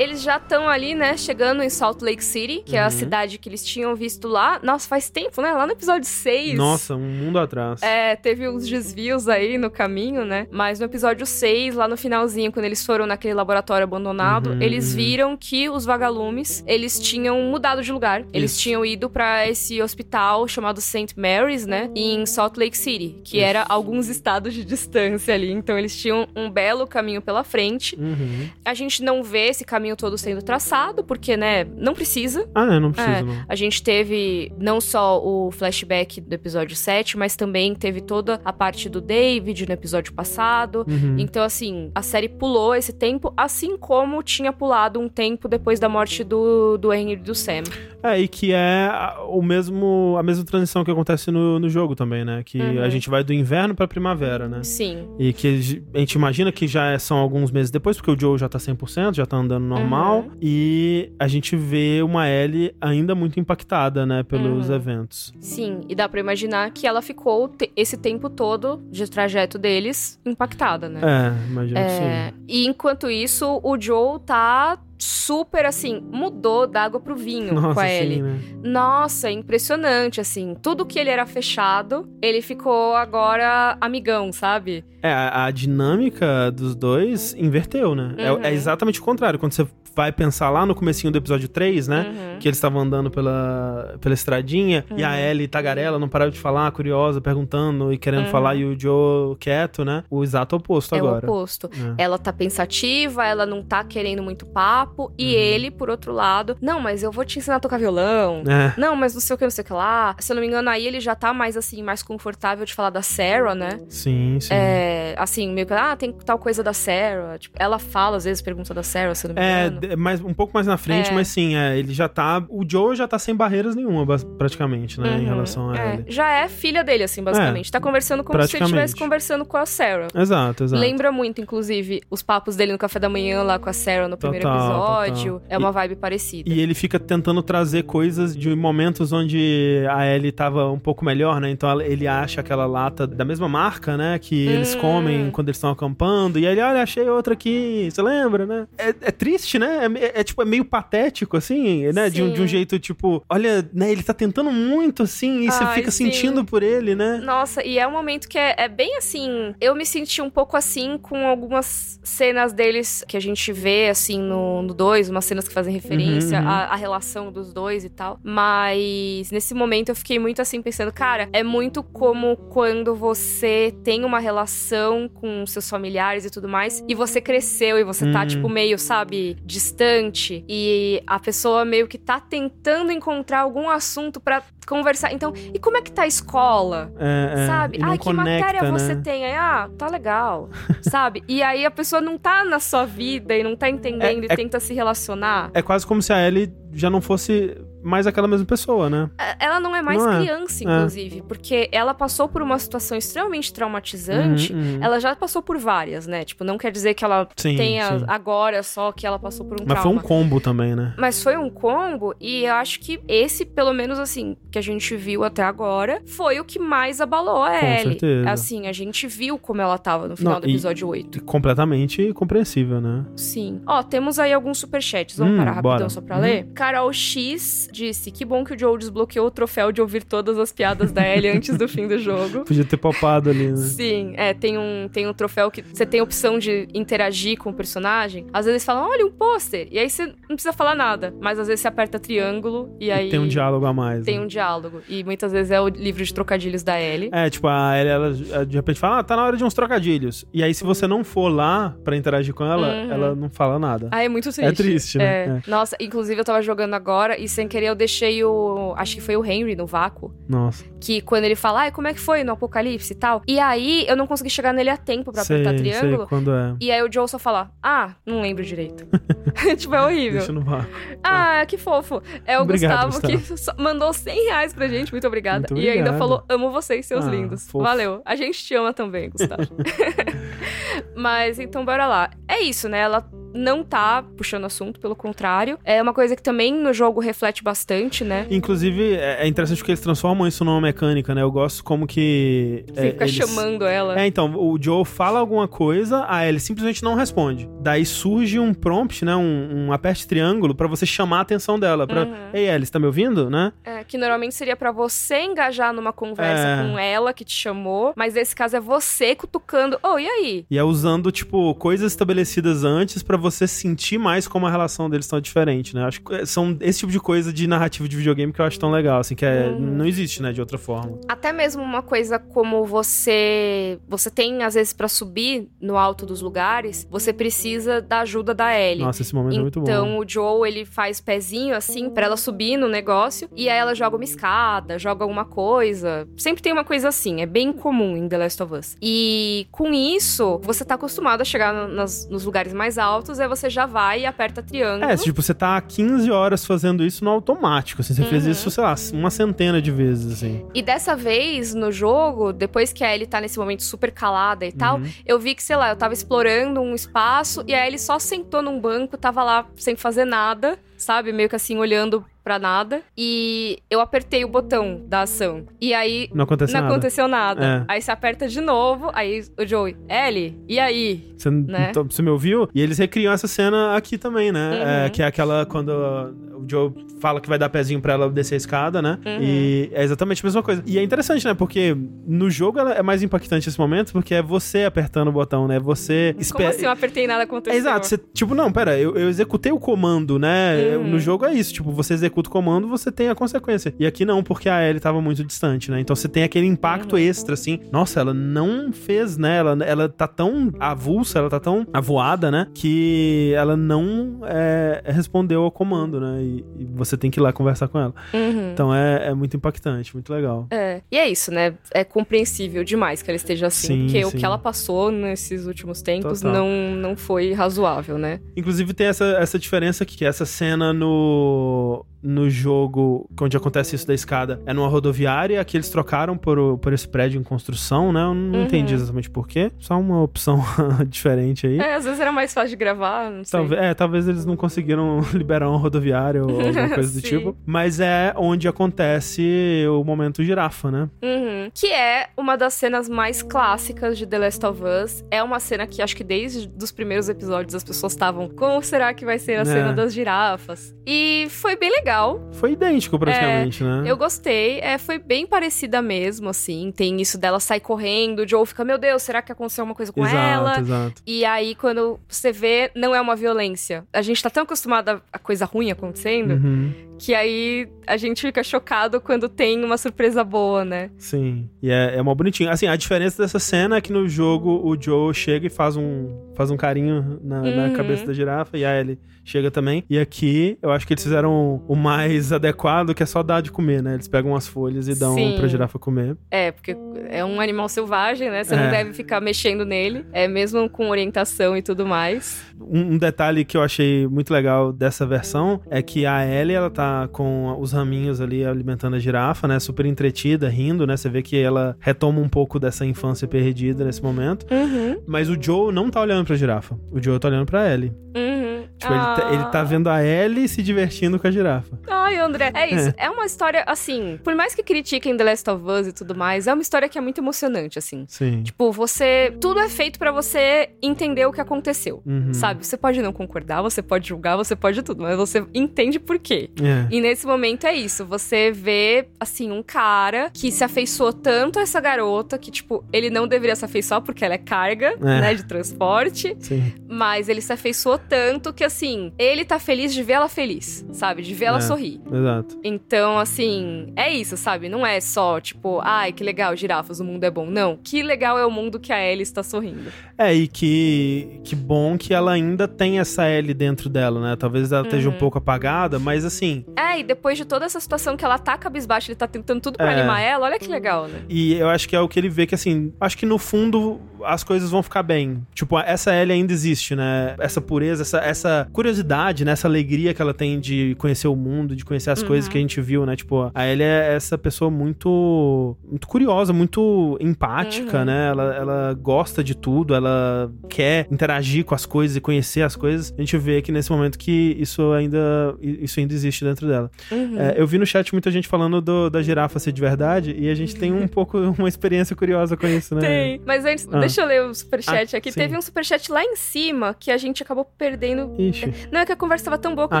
Eles já estão ali, né, chegando em Salt Lake City, que é Uhum. a cidade que eles tinham visto lá. Nossa, faz tempo, né? Lá no episódio 6. Nossa, um mundo atrás. É, teve uns desvios aí no caminho, né? Mas no episódio 6, lá no finalzinho, quando eles foram naquele laboratório abandonado, Uhum, eles uhum. viram que os vagalumes, eles tinham mudado de lugar. Eles Isso. tinham ido pra esse hospital chamado St. Mary's, né? Em Salt Lake City, que Isso. era alguns estados de distância ali. Então eles tinham um belo caminho pela frente. Uhum. A gente não vê esse caminho todo sendo traçado, porque, né, não precisa. Ah, é, não precisa, É, não. A gente teve não só o flashback do episódio 7, mas também teve toda a parte do David no episódio passado. Uhum. Então, assim, a série pulou esse tempo, assim como tinha pulado um tempo depois da morte do, do Henry e do Sam. É, e que é a- o mesmo, a mesma transição que acontece no, no jogo também, né? Que Uhum. a gente vai do inverno pra primavera, né? Sim. E que a gente imagina que já são alguns meses depois, porque o Joe já tá 100%, já tá andando normal. Uhum. E a gente vê uma Ellie ainda muito impactada, né, pelos Uhum. eventos. Sim, e dá pra imaginar que ela ficou te- esse tempo todo de trajeto deles impactada, né? É, imagino que É, sim. e enquanto isso, o Joe tá super assim, mudou da água pro vinho Nossa, com a sim, Ellie. né? Nossa, é impressionante, assim. Tudo que ele era fechado, ele ficou agora amigão, sabe? É, a, a dinâmica dos dois inverteu, né? É- Uhum. É, exatamente o contrário. Quando você vai pensar lá no comecinho do episódio 3, né? Uhum. Que eles estavam andando pela, pela estradinha e a Ellie tagarela não parava de falar, curiosa, perguntando e querendo Uhum. falar, e o Joe quieto, né? O exato oposto É agora. o oposto. É. Ela tá pensativa, ela não tá querendo muito papo. E Uhum. ele, por outro lado, não, mas eu vou te ensinar a tocar violão. É. Não, mas não sei o que, não sei o que lá. Se eu não me engano, aí ele já tá mais assim, mais confortável de falar da Sarah, né? Sim, sim. É, assim, meio que, ah, tem tal coisa da Sarah. Tipo, ela fala, às vezes, pergunta da Sarah, se eu não me É, de- mais, um pouco mais na frente, É. mas sim, é, ele já tá. O Joe já tá sem barreiras nenhuma, praticamente, né? Em Uhum. relação a É, ele. já é filha dele, assim, basicamente. tá conversando como se ele estivesse conversando com a Sarah. Exato, exato. Lembra muito, inclusive, os papos dele no café da manhã lá com a Sarah no primeiro Total, episódio. total. É uma vibe parecida. E ele fica tentando trazer coisas de momentos onde a Ellie tava um pouco melhor, né? Então ela- ele acha aquela lata da mesma marca, né? Que eles Hum. comem quando eles estão acampando. E aí ele, olha, achei outra aqui. Você lembra, né? É, é triste, né? É, me- é, tipo, é meio patético, assim, né? De um, de um jeito, tipo, olha, né? Ele tá tentando muito, assim, e você Ai, fica sim. sentindo por ele, né? Nossa, e é um momento que é, é bem assim. Eu me senti um pouco assim com algumas cenas deles que a gente vê, assim, no, 2, umas cenas que fazem referência Uhum, uhum. à, à relação dos dois e tal. Mas nesse momento eu fiquei muito assim, pensando, cara, é muito como quando você tem uma relação com seus familiares e tudo mais, e você cresceu e você tá, tipo, meio, sabe, distante, e a pessoa meio que tá tentando encontrar algum assunto pra conversar. Então, e como é que tá a escola? É, é, Sabe? não Ai, que conecta, matéria né? você tem? Aí, ah, tá legal. sabe? E aí a pessoa não tá na sua vida e não tá entendendo É- e é- tenta se relacionar. É quase como se a Ellie já não fosse mais aquela mesma pessoa, né? É, Ela não é mais Não é. criança, inclusive, porque ela passou por uma situação extremamente traumatizante. Uhum, uhum. Ela já passou por várias, né? Tipo, não quer dizer que ela Sim, tenha sim. agora só que ela passou por um Mas foi trauma. um combo também, né? Mas foi um combo, e eu acho que esse, pelo menos assim, que a gente viu até agora, foi o que mais abalou a Com Ellie. certeza. Assim, a gente viu como ela tava no final Não, do e- episódio 8. Completamente compreensível, né? Sim. Ó, temos aí alguns superchats. Vamos Hum, parar rapidão bora. só pra Uhum. ler? Carol X disse: Que bom que o Joe desbloqueou o troféu de ouvir todas as piadas da Ellie antes do fim do jogo. Podia ter popado ali, né? Sim, é, tem um, tem um troféu que você tem a opção de interagir com o personagem. Às vezes falam, olha, um pôster. E aí você não precisa falar nada. Mas às vezes você aperta triângulo e aí. E tem um diálogo a mais. Tem né? um diálogo. E muitas vezes é o livro de trocadilhos da Ellie. É, tipo, a Ellie, ela, ela de repente fala, ah, tá na hora de uns trocadilhos. E aí, se você não for lá pra interagir com ela, Uhum. ela não fala nada. Ah, é muito triste. É triste, né? É. É. Nossa, inclusive eu tava jogando agora e sem querer eu deixei o. Acho que foi o Henry no vácuo. Nossa. Que quando ele fala, ai, como é que foi no apocalipse e tal. E aí eu não consegui chegar nele a tempo pra sei, apertar sei triângulo. quando é. E aí o Joe só fala, ah, não lembro direito. tipo, é horrível. Deixa no vácuo. Ah, que fofo. É o Obrigado, Gustavo, que só mandou 100 reais pra gente. Muito obrigada. Muito E ainda falou: amo vocês, seus Ah, lindos. fofo. Valeu. A gente te ama também, Gustavo. Mas então, bora lá. É isso, né? Ela não tá puxando assunto, pelo contrário. É uma coisa que também no jogo reflete bastante, né? Inclusive, é é interessante porque eles transformam isso numa mecânica, né? Eu gosto como que. é, Fica eles- chamando ela. É, então, o Joe fala alguma coisa, a Ellie simplesmente não responde. Daí surge um prompt, né? Um, um aperte triângulo pra você chamar a atenção dela. Pra, Uhum. Ei, Ellie, você tá me ouvindo, né? É, que normalmente seria pra você engajar numa conversa É. com ela que te chamou, mas nesse caso é você cutucando. Oh, e aí? E é usando, tipo, coisas estabelecidas antes pra você sentir mais como a relação deles tá diferente, né? Acho que são esse tipo de coisa de narrativa de videogame que eu acho tão legal, assim, que é, Uhum. não existe, né, de outra forma. Até mesmo uma coisa como você você tem às vezes pra subir no alto dos lugares, você precisa da ajuda da Ellie. Nossa, esse momento é muito bom. Então o Joe ele faz pezinho assim pra ela subir no negócio e aí ela joga uma escada, joga alguma coisa. Sempre tem uma coisa assim, é bem comum em The Last of Us. E com isso, você tá acostumado a chegar nas- nos lugares mais altos, aí você já vai e aperta triângulo. É, tipo, você tá há 15 horas fazendo isso no automático, assim, você fez Uhum. isso, sei lá, uma centena de vezes, assim. E dessa vez, no jogo, depois que a Ellie tá nesse momento super calada e tal, Uhum. eu vi que, sei lá, eu tava explorando um espaço e a Ellie só sentou num banco, tava lá sem fazer nada, sabe? Meio que assim, olhando pra nada. E eu apertei o botão da ação. E aí. Não acontece Não nada. aconteceu nada. É. Aí você aperta de novo, aí o Joey, Ellie, e aí? Você, Né? então, você me ouviu? E eles recriam essa cena aqui também, né? Uhum. É, que é aquela quando o Joe fala que vai dar pezinho pra ela descer a escada, né? Uhum. E é exatamente a mesma coisa. E é interessante, né? Porque no jogo ela- é mais impactante esse momento, porque é você apertando o botão, né? Você Como espera. assim eu apertei nada aconteceu? É, exato, você, tipo, não, pera, eu, eu executei o comando, né? Uhum. No jogo é isso, tipo, você executa o comando, você tem a consequência. E aqui não, porque a Ellie tava muito distante, né? Então você tem aquele impacto Uhum. extra, assim. Nossa, ela não fez, né? Ela, ela tá tão avulsa, ela tá tão avoada, né? Que ela não é, respondeu ao comando, né? E, e você tem que ir lá conversar com ela. Uhum. Então é, é muito impactante, muito legal. É. E é isso, né? É compreensível demais que ela esteja assim. Sim, porque o sim. que ela passou nesses últimos tempos Total. não, não foi razoável, né? Inclusive tem essa, essa diferença aqui, que essa cena no, no jogo, onde acontece isso da escada, é numa rodoviária, que eles trocaram por, por esse prédio em construção, né? Eu não Uhum. entendi exatamente por quê. Só uma opção diferente aí. É, às vezes era mais fácil de gravar, não sei. Talvez, é, talvez eles não conseguiram liberar uma rodoviária ou alguma coisa do tipo. Mas é onde acontece o momento girafa, né? Uhum. Que é uma das cenas mais clássicas de The Last of Us. É uma cena que acho que desde os primeiros episódios as pessoas estavam. Como será que vai ser a É. cena das girafas? E foi bem legal. Foi idêntico praticamente, né? Eu gostei, é, foi bem parecida mesmo, assim. Tem isso dela sai correndo, o Joe fica, meu Deus, será que aconteceu alguma coisa com exato, ela? exato. E aí, quando você vê, não é uma violência. A gente tá tão acostumado a coisa ruim acontecendo Uhum. Que aí a gente fica chocado quando tem uma surpresa boa, né? Sim. E é, é mó bonitinho. Assim, a diferença dessa cena é que no jogo o Joe chega e faz um, faz um carinho na, na Uhum. cabeça da girafa e a Ellie chega também. E aqui eu acho que eles fizeram o mais adequado, que é só dar de comer, né? Eles pegam as folhas e dão Sim. pra girafa comer. É, porque é um animal selvagem, né? Você não É. deve ficar mexendo nele. É mesmo com orientação e tudo mais. Um, um detalhe que eu achei muito legal dessa versão é que a Ellie, ela tá com os raminhos ali alimentando a girafa, né? Super entretida, rindo, né? Você vê que ela retoma um pouco dessa infância perdida nesse momento. Uhum. Mas o Joe não tá olhando pra girafa. O Joe tá olhando pra Ellie. Uhum. Tipo, ele, tá, ele tá vendo a Ellie se divertindo com a girafa. Ai, André, é isso. É. uma história, assim, por mais que critiquem The Last of Us e tudo mais, é uma história que é muito emocionante, assim. Sim. Tipo, você. Tudo é feito pra você entender o que aconteceu. Uhum. Sabe? Você pode não concordar, você pode julgar, você pode tudo, mas você entende por quê. É. E nesse momento é isso. Você vê, assim, um cara que se afeiçoou tanto a essa garota que, tipo, ele não deveria se afeiçoar porque ela é carga, É. né, de transporte. Sim. Mas ele se afeiçoou tanto que, assim, ele tá feliz de ver ela feliz, sabe? De ver ela É. sorrir. Exato. Então, assim, é isso, sabe? Não é só, tipo, ai, que legal, girafas, o mundo é bom. Não. Que legal é o mundo que a Ellie está sorrindo. É, e que, que bom que ela ainda tem essa Ellie dentro dela, né? Talvez ela esteja um Uhum. pouco apagada, mas assim. É, e depois de toda essa situação que ela tá cabisbaixa, ele tá tentando tudo pra É. animar ela, olha que legal, né? E eu acho que é o que ele vê que, assim, acho que no fundo as coisas vão ficar bem. Tipo, essa Ellie ainda existe, né? Essa pureza, essa, essa curiosidade, né? Essa alegria que ela tem de conhecer o mundo, de conhecer as Uhum. coisas que a gente viu, né? Tipo, a Ellie é essa pessoa muito, muito curiosa, muito empática, Uhum. né? Ela, ela gosta de tudo, ela quer interagir com as coisas e conhecer as coisas. A gente vê que nesse momento que isso ainda, isso ainda existe dentro dela. Uhum. É, eu vi no chat muita gente falando do- da girafa ser de verdade e a gente tem um pouco uma experiência curiosa com isso, né? Tem. Mas antes, Ah. deixa eu ler o superchat Ah, aqui. sim. Teve um superchat lá em cima que a gente acabou perdendo. Ixi. Não, é que a conversa tava tão boa que eu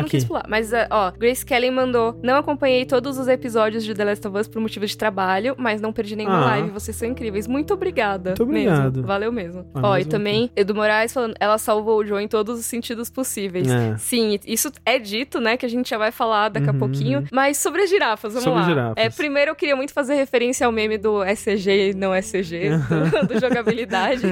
não quis pular. Mas, ah, ó, Grace Kelly mandou: Não acompanhei todos os episódios de The Last of Us por motivo de trabalho, mas não perdi nenhuma Ah. live. Vocês são incríveis. Muito obrigada. Muito obrigado. Mesmo. Valeu mesmo. Ah, ó, e também Edu Moraes falando: Ela salvou o Joe em todos os sentidos possíveis. É. Sim, isso é dito, né? Que a gente já vai falar daqui a Uhum. pouquinho. Mas sobre as girafas, vamos Sobre lá. girafas. É, primeiro eu queria muito fazer referência ao meme do SCG e não SCG, do, do jogabilidade.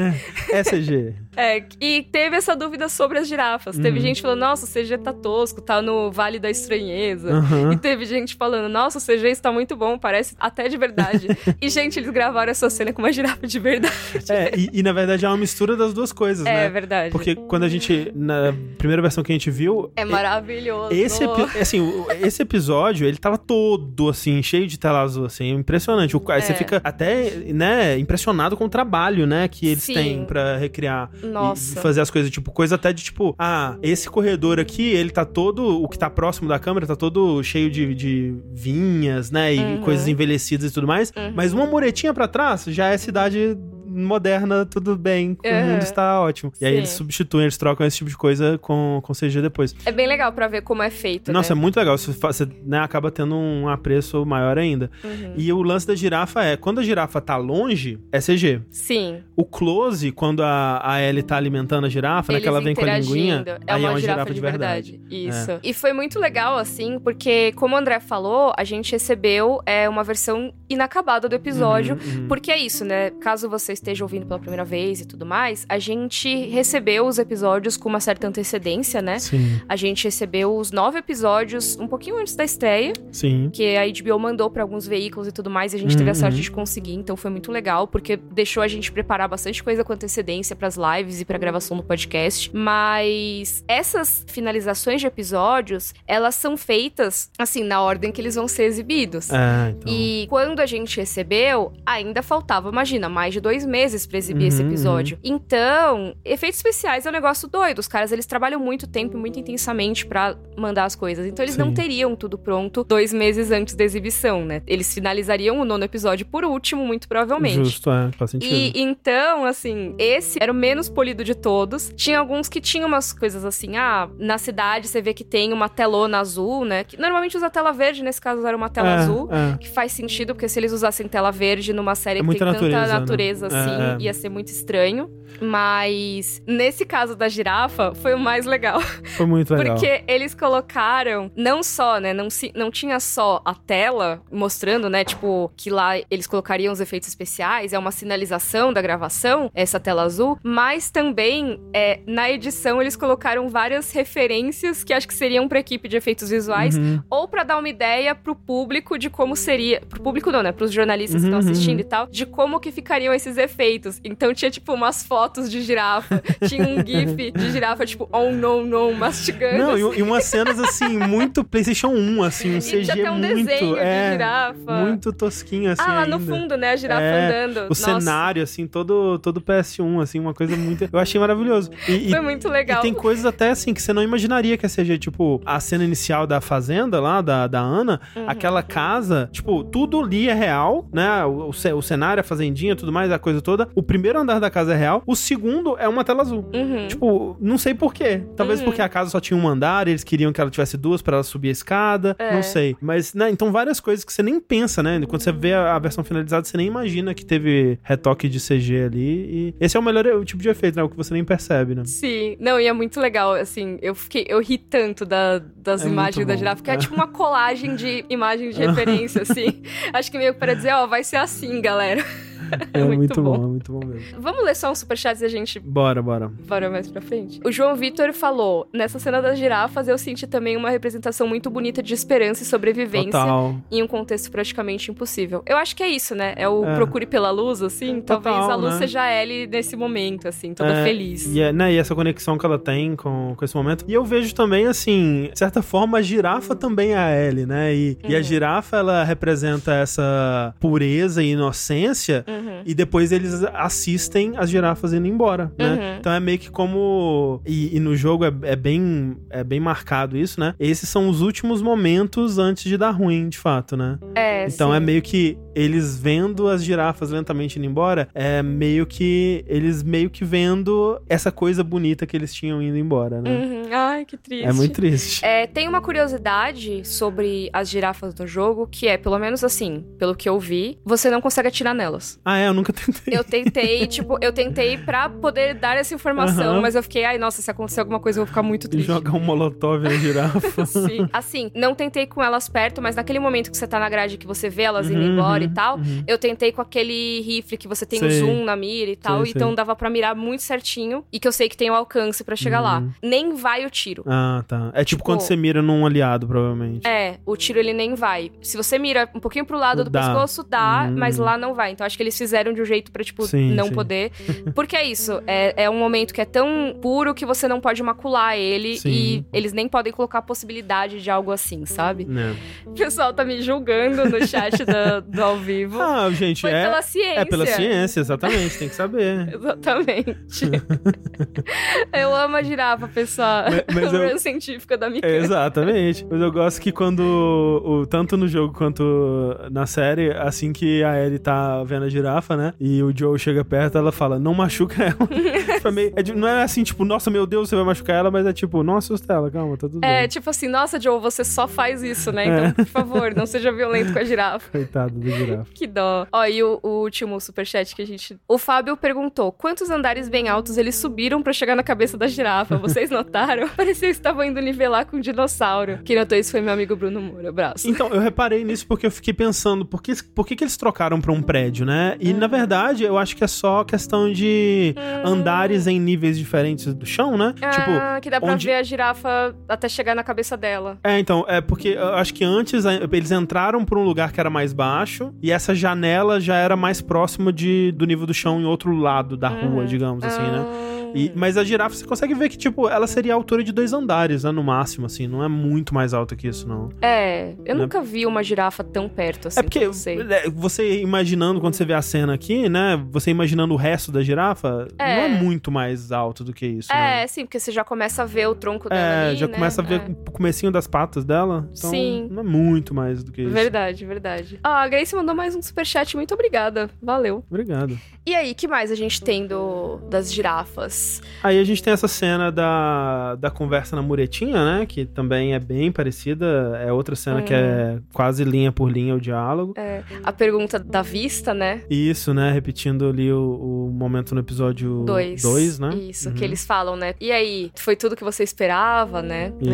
SG. É, e teve essa dúvida sobre as girafas. Teve Uhum. Gente falando, nossa, o CG tá tosco, tá no Vale da Estranheza. Aham. E teve gente falando, nossa, o CG está muito bom, parece até de verdade. e, gente, eles gravaram essa cena com uma girafa de verdade. É, e, e, na verdade é uma mistura das duas coisas, É, né? verdade. Porque quando a gente, na primeira versão que a gente viu, É maravilhoso. esse, epi- assim, esse episódio, ele tava todo, assim, cheio de tela azul, assim, impressionante. O- aí Você É. fica até, né, impressionado com o trabalho, né, que eles Sim. têm pra recriar. e Nossa. fazer as coisas, tipo, coisa até de tipo, ah, esse corredor aqui, ele tá todo, o que tá próximo da câmera, tá todo cheio de, de vinhas, né, e Uhum. coisas envelhecidas e tudo mais, Uhum. mas uma muretinha pra trás já é cidade moderna, tudo bem, o Uhum. mundo está ótimo. E aí eles substituem, eles trocam esse tipo de coisa com, com CG depois. É bem legal pra ver como é feito, Nossa, é né? muito legal. Você, você, né, acaba tendo um apreço maior ainda. Uhum. E o lance da girafa é, quando a girafa tá longe, é CG. Sim. O close, quando a, a Ellie tá alimentando a girafa, né, que ela vem com a linguinha, é aí uma, é uma girafa, de verdade. É. Isso. E foi muito legal, assim, porque, como o André falou, a gente recebeu é, uma versão inacabada do episódio. Uhum, uhum. Porque é isso, né? Caso você esteja ouvindo pela primeira vez e tudo mais, a gente recebeu os episódios com uma certa antecedência, né? Sim, A gente recebeu os nove episódios um pouquinho antes da estreia, sim. que a HBO mandou pra alguns veículos e tudo mais, e a gente teve a Uhum. sorte de conseguir, então foi muito legal, porque deixou a gente preparar bastante coisa com antecedência pras lives e pra gravação do podcast. Mas essas finalizações de episódios, elas são feitas, assim, na ordem que eles vão ser exibidos. É, então. E quando a gente recebeu, ainda faltava, imagina, mais de dois meses pra exibir esse Uhum, episódio. Então, efeitos especiais é um negócio doido. Os caras, eles trabalham muito tempo e muito intensamente pra mandar as coisas. Então, eles não Sim. teriam tudo pronto dois meses antes da exibição, né? Eles finalizariam o nono episódio por último, muito provavelmente. Justo, é, faz sentido. E então, assim, esse era o menos polido de todos. Tinha alguns que tinham umas coisas assim, ah, na cidade você vê que tem uma telona azul, né? Que normalmente usa tela verde, nesse caso era uma tela É, azul. é. Que faz sentido, porque se eles usassem tela verde numa série É que tem tanta natureza, né? Assim, ia ser muito estranho. Mas nesse caso da girafa, foi o mais legal. Foi muito legal. Porque eles colocaram, não só, né? Não, se, não tinha só a tela mostrando, né? Tipo, que lá eles colocariam os efeitos especiais, é uma sinalização da gravação, essa tela azul, mas também é, na edição eles colocaram várias referências que acho que seriam pra equipe de efeitos visuais, Uhum. ou pra dar uma ideia pro público de como seria. Pro público não, né? Pros jornalistas que Uhum, estão assistindo uhum. e tal, de como que ficariam esses efeitos. Então tinha, tipo, umas fotos de girafa, tinha um GIF de girafa, tipo, oh no, no, mastigando. Não, assim. e, e umas cenas assim, muito PlayStation 1, assim, um E CG tinha até um muito. desenho de é, girafa. Muito tosquinho, assim. ah, lá ainda. no fundo, né? A girafa É, andando. O Nossa, cenário, assim, todo, todo PS1, assim, uma coisa muito. Eu achei maravilhoso. E, e- Foi muito legal. E tem coisas até assim que você não imaginaria que ia ser, tipo, a cena inicial da fazenda lá, da, da Ana, Uhum. aquela casa, tipo, tudo ali é real, né? O, o o cenário, a fazendinha, tudo mais, a coisa toda. O primeiro andar da casa é real, o segundo é uma tela azul. Uhum. Tipo, não sei porquê. Talvez Uhum. porque a casa só tinha um andar, eles queriam que ela tivesse duas pra ela subir a escada. É. Não sei. Mas, né, então várias coisas que você nem pensa, né? Quando você vê a, a versão finalizada, você nem imagina que teve retoque de CG ali. E esse é o melhor o tipo de efeito, né? O que você nem percebe, né? Sim, não, e é muito legal, assim, eu fiquei, eu ri tanto da- das É imagens da girafa, porque é. É. tipo uma colagem de imagens de referência, assim. Acho que meio que para dizer, ó, vai ser assim, galera. É Muito muito, bom. bom. é muito bom mesmo. Vamos ler só um superchat e a gente Bora, bora. Bora mais pra frente. O João Vitor falou: Nessa cena das girafas, eu senti também uma representação muito bonita de esperança e sobrevivência Total. em um contexto praticamente impossível. Eu acho que é isso, né? É o É. procure pela luz, assim. Total, Talvez a luz né? seja a Ellie nesse momento, assim, toda É, feliz. E, é, né, e essa conexão que ela tem com, com esse momento. E eu vejo também, assim, de certa forma, a girafa também é a Ellie, né? E, e a Uhum. girafa, ela representa essa pureza e inocência. Uhum. E depois eles assistem as girafas indo embora, né? Uhum. Então é meio que como. E, e no jogo é, é bem, é bem marcado isso, né? Esses são os últimos momentos antes de dar ruim, de fato, né? É, Então sim. é meio que eles vendo as girafas lentamente indo embora, é meio que eles meio que vendo essa coisa bonita que eles tinham indo embora, né? Uhum. Ai, que triste. É muito triste. É, tem uma curiosidade sobre as girafas no jogo, que é, pelo menos assim, pelo que eu vi, você não consegue atirar nelas. Ah, é, eu nunca tentei. Eu tentei, tipo, eu tentei pra poder dar essa informação, Aham. mas eu fiquei, ai, nossa, se acontecer alguma coisa eu vou ficar muito triste. Jogar um molotov na girafa. Sim. Assim, não tentei com elas perto, mas naquele momento que você tá na grade que você vê elas indo Uhum, embora uhum, e tal, uhum. eu tentei com aquele rifle que você tem o Sei. zoom na mira e tal, Sei, então sei. dava pra mirar muito certinho e que eu sei que tem o alcance pra chegar lá. Uhum. Nem vai o tiro. Ah, tá. É tipo, Tipo- quando você mira num aliado, provavelmente. É, o tiro ele nem vai. Se você mira um pouquinho pro lado do Dá. pescoço, dá, Hum. mas lá não vai. Então acho que eles fizeram de um jeito pra, tipo, Sim, não sim. poder. Porque é isso, é, é um momento que é tão puro que você não pode macular ele Sim. e eles nem podem colocar a possibilidade de algo assim, sabe? Né? O pessoal tá me julgando no chat do, do ao vivo. Ah, gente, Foi é. pela ciência. É pela ciência, exatamente, tem que saber. Exatamente. eu amo a girafa, pessoal. Mas- mas eu- A científica da Mika. É, exatamente. Mas eu gosto que quando, o, tanto no jogo quanto na série, assim que a Ellie tá vendo a girafa, né? E o Joe chega perto, ela fala, não machuca ela. Foi meio- é não é assim, tipo, nossa, meu Deus, você vai machucar ela, mas é tipo, não assusta ela, calma, tá tudo É, bem. tipo assim, nossa, Joe, você só faz isso, né? Então, É. por favor, não seja violento com a girafa. Coitado da girafa. Que dó. Ó, e o, o último superchat que a gente. O Fábio perguntou: quantos andares bem altos eles subiram pra chegar na cabeça da girafa? Vocês notaram? Parecia que estavam indo nivelar com um dinossauro. Quem notou isso foi meu amigo Bruno Moura. Abraço. Então, eu reparei nisso porque eu fiquei pensando, por que, por que, que eles trocaram pra um prédio, né? E, na verdade, eu acho que é só questão de andares em níveis diferentes do chão, né? tipo, ah, que dá pra onde- ver a girafa até chegar na cabeça dela. É, então, é porque eu acho que antes eles entraram por um lugar que era mais baixo e essa janela já era mais próxima de, do nível do chão em outro lado da rua, digamos assim, né? E, mas a girafa, você consegue ver que, tipo, ela seria a altura de dois andares, né? No máximo, assim. Não é muito mais alta que isso, não. É, eu Né? nunca vi uma girafa tão perto assim. É porque é, você imaginando, quando você vê a cena aqui, né? Você imaginando o resto da girafa, É. não é muito mais alto do que isso. né? É, sim, porque você já começa a ver o tronco dela É, ali, já né? começa a ver É. o comecinho das patas dela. Então, Sim. não é muito mais do que isso. Verdade, verdade. Ah, a Grace mandou mais um superchat, muito obrigada. Valeu. Obrigado. E aí, que mais a gente tem do, das girafas? Aí a gente tem essa cena da, da conversa na muretinha, né? Que também é bem parecida. É outra cena que é quase linha por linha o diálogo. É, a pergunta da vista, né? Isso, né? Repetindo ali o, o momento no episódio Dois. 2, né? Isso, Uhum. que eles falam, né? E aí, foi tudo que você esperava, né? E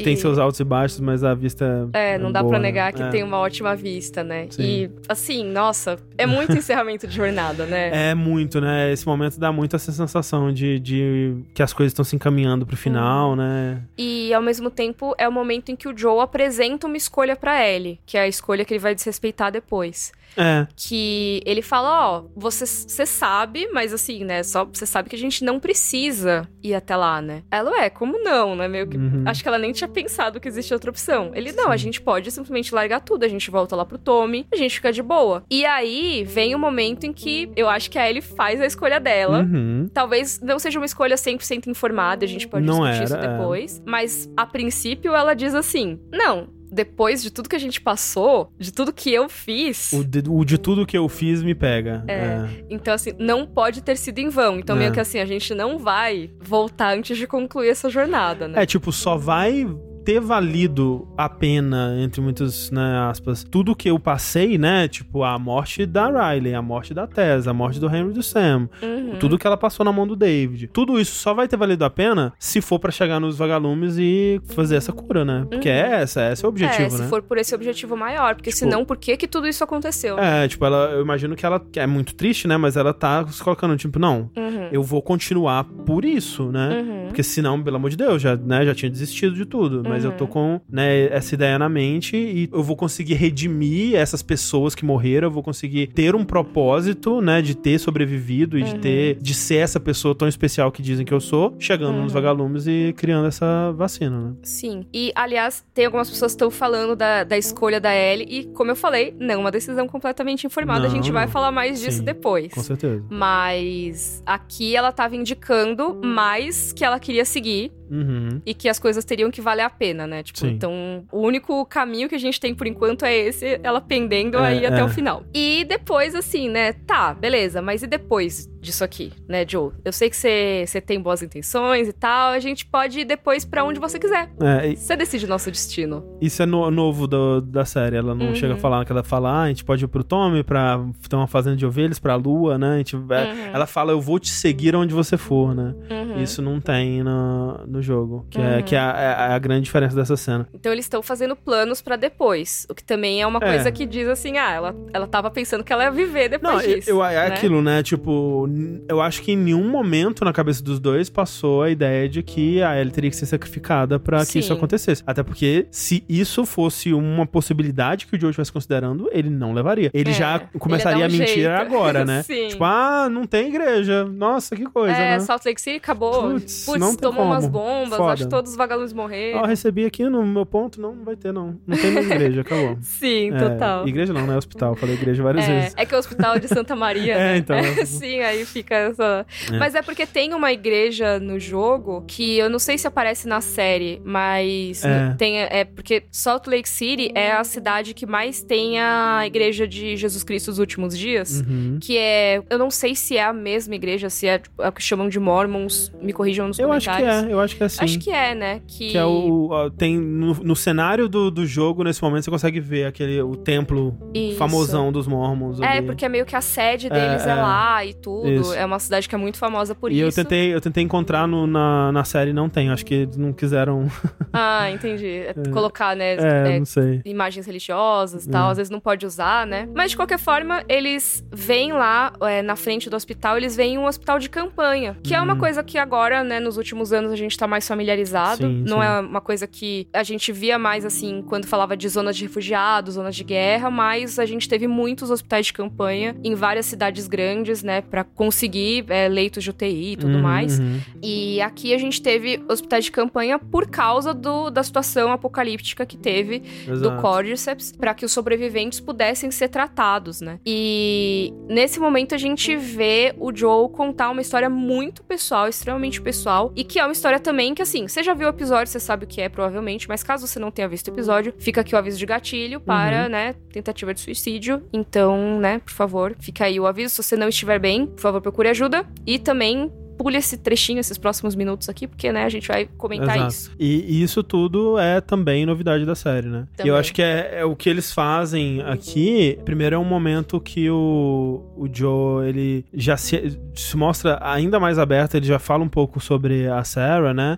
É. tem E- seus altos e baixos, mas a vista É, não dá boa, pra né? negar que É. tem uma ótima vista, né? Sim. E, assim, nossa, é muito encerramento de jornada, né? É muito, né? Esse momento dá muito essa sensação de, de que as coisas estão se encaminhando pro final, né? E, ao mesmo tempo, é o momento em que o Joe apresenta uma escolha pra Ellie, que é a escolha que ele vai desrespeitar depois. É, que ele fala, ó, você, você sabe, mas assim, né, só você sabe que a gente não precisa ir até lá, né? Ela, é, como não, né? Meio que Uhum. acho que ela nem tinha pensado que existia outra opção. Ele, não, a Sim. gente pode simplesmente largar tudo, a gente volta lá pro Tommy, a gente fica de boa. E aí vem o momento em que eu acho que a Ellie faz a escolha dela. Uhum. Talvez não seja uma escolha 100% informada, a gente pode Não discutir isso era, é. depois. Mas, a princípio, ela diz assim: Não, depois de tudo que a gente passou, de tudo que eu fiz. O de, o de tudo que eu fiz me pega. É. Então, assim, não pode ter sido em vão. Então, É. meio que assim, a gente não vai voltar antes de concluir essa jornada, né? É, tipo, só vai ter valido a pena, entre muitas né, aspas, tudo que eu passei, né? Tipo, a morte da Riley, a morte da Tess, a morte do Henry e do Sam, Uhum. tudo que ela passou na mão do David. Tudo isso só vai ter valido a pena se for pra chegar nos vagalumes e fazer essa cura, né? Porque Uhum. é essa, esse é o objetivo, é, se né? for por esse objetivo maior. Porque Tipo- senão, por que que tudo isso aconteceu? É, tipo, ela, eu imagino que ela é muito triste, né? Mas ela tá se colocando, tipo, não, Uhum. eu vou continuar por isso, né? Uhum. Porque senão, pelo amor de Deus, já, né, já tinha desistido de tudo. Mas eu tô Uhum. com né, essa ideia na mente e eu vou conseguir redimir essas pessoas que morreram, eu vou conseguir ter um propósito, né, de ter sobrevivido e de Uhum. ter, de ser essa pessoa tão especial que dizem que eu sou, chegando nos Uhum. vagalumes e criando essa vacina, né? Sim. E, aliás, tem algumas pessoas que estão falando da, da escolha da Ellie. E, como eu falei, não é uma decisão completamente informada. a Não, gente vai falar mais disso Sim, depois. Com certeza. Mas aqui ela tava indicando mais que ela queria seguir Uhum. e que as coisas teriam que valer a pena, né? Tipo, Sim. então o único caminho que a gente tem por enquanto é esse, ela pendendo É, aí até é. o final. E depois, assim, né? Tá, beleza, mas e depois disso aqui, né, Joe? Eu sei que você tem boas intenções e tal, a gente pode ir depois pra onde você quiser. É, Você decide o nosso destino. isso é no- novo do- da série. Ela não Uhum. chega a falar que ela fala, ah, a gente pode ir pro Tommy pra ter uma fazenda de ovelhas, pra lua, né? A gente vai- Uhum. Ela fala, eu vou te seguir onde você for, né? Uhum. Isso não tem no, no jogo, que, é, Uhum. que é, a, é a grande diferença dessa cena. Então eles estão fazendo planos pra depois, o que também é uma É. coisa que diz assim, ah, ela, ela tava pensando que ela ia viver depois Não, disso. eu- é né? aquilo, né? Tipo, eu acho que em nenhum momento na cabeça dos dois passou a ideia de que a Ellie teria que ser sacrificada pra que isso acontecesse. Até porque se isso fosse uma possibilidade que o Joe estivesse considerando, ele não levaria. Ele É, já ele começaria ia a dar um mentir jeito. agora, né? Sim. Tipo, ah, não tem igreja. Nossa, que coisa, é, né? Salt Lake City acabou. Putz, Putz, tomou umas como. bombas, Foda. acho que todos os vagalumes Ó, morreram. eu recebi aqui no meu ponto, não, não vai ter, não. Não tem mais igreja, acabou. Sim, É, total. igreja não, né? Hospital. Falei igreja várias É, vezes. é que é o hospital de Santa Maria, É, né? então. Sim, aí fica essa... É. Mas é porque tem uma igreja no jogo que eu não sei se aparece na série, mas É. tem... É porque Salt Lake City é a cidade que mais tem a igreja de Jesus Cristo dos últimos dias. Uhum. Que é... Eu não sei se é a mesma igreja, se é tipo, a que chamam de Mormons. Me corrijam nos Eu acho que comentários. é, eu acho que é sim. Acho que é, né? Que, Que é o. Tem no, no cenário do, do jogo, nesse momento, você consegue ver aquele o templo Isso. famosão dos Mormons. É, ali. porque é meio que a sede deles é, é. lá e tudo. Isso. É uma cidade que é muito famosa por E eu isso. tentei, eu tentei encontrar no- na, na série não tem. Acho que eles não quiseram. Ah, entendi. É Colocar, né? É, é, não sei. Imagens religiosas e tal, É. às vezes não pode usar, né? Mas de qualquer forma, eles vêm lá é, na frente do hospital, eles veem um hospital de campanha. Que é uma Uhum. coisa que agora, né, nos últimos anos a gente tá mais familiarizado. Sim, não sim. é uma coisa que a gente via mais assim quando falava de zonas de refugiados, zonas de guerra, mas a gente teve muitos hospitais de campanha em várias cidades grandes, né, Pra conseguir é, leitos de UTI e tudo Uhum, mais. uhum. E aqui a gente teve hospitais de campanha por causa do, da situação apocalíptica que teve do Exato. Cordyceps para que os sobreviventes pudessem ser tratados, né? E nesse momento a gente vê o Joe contar uma história muito pessoal, extremamente pessoal, e que é uma história também que assim, você já viu o episódio, você sabe o que é provavelmente, mas caso você não tenha visto o episódio, fica aqui o aviso de gatilho para, né, tentativa de suicídio. Então, né, por favor, fica aí o aviso. Se você não estiver bem, por favor, procure ajuda. E também pule esse trechinho, esses próximos minutos aqui, porque, né, a gente vai comentar Exato. isso. E, e isso tudo é também novidade da série, né? E Também. eu acho que é, é o que eles fazem aqui. Primeiro é um momento que o, o Joe, ele já se, se mostra ainda mais aberto, ele já fala um pouco sobre a Sarah, né?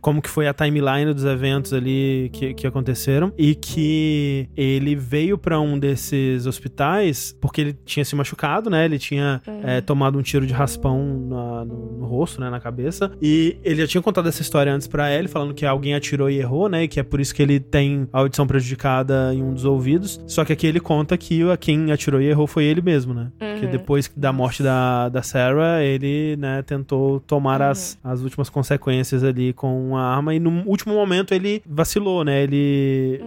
Como que foi a timeline dos eventos ali que, que aconteceram. E que ele veio pra um desses hospitais porque ele tinha se machucado, né? Ele tinha é, tomado um tiro de raspão na- no, no rosto, né? Na cabeça. E ele já tinha contado essa história antes pra ele, falando que alguém atirou e errou, né? E que é por isso que ele tem a audição prejudicada em um dos ouvidos. Só que aqui ele conta que quem atirou e errou foi ele mesmo, né? Que depois da morte da, da Sarah, ele, né, tentou tomar as, as últimas consequências ali com a arma. E no último momento ele vacilou, né? Ele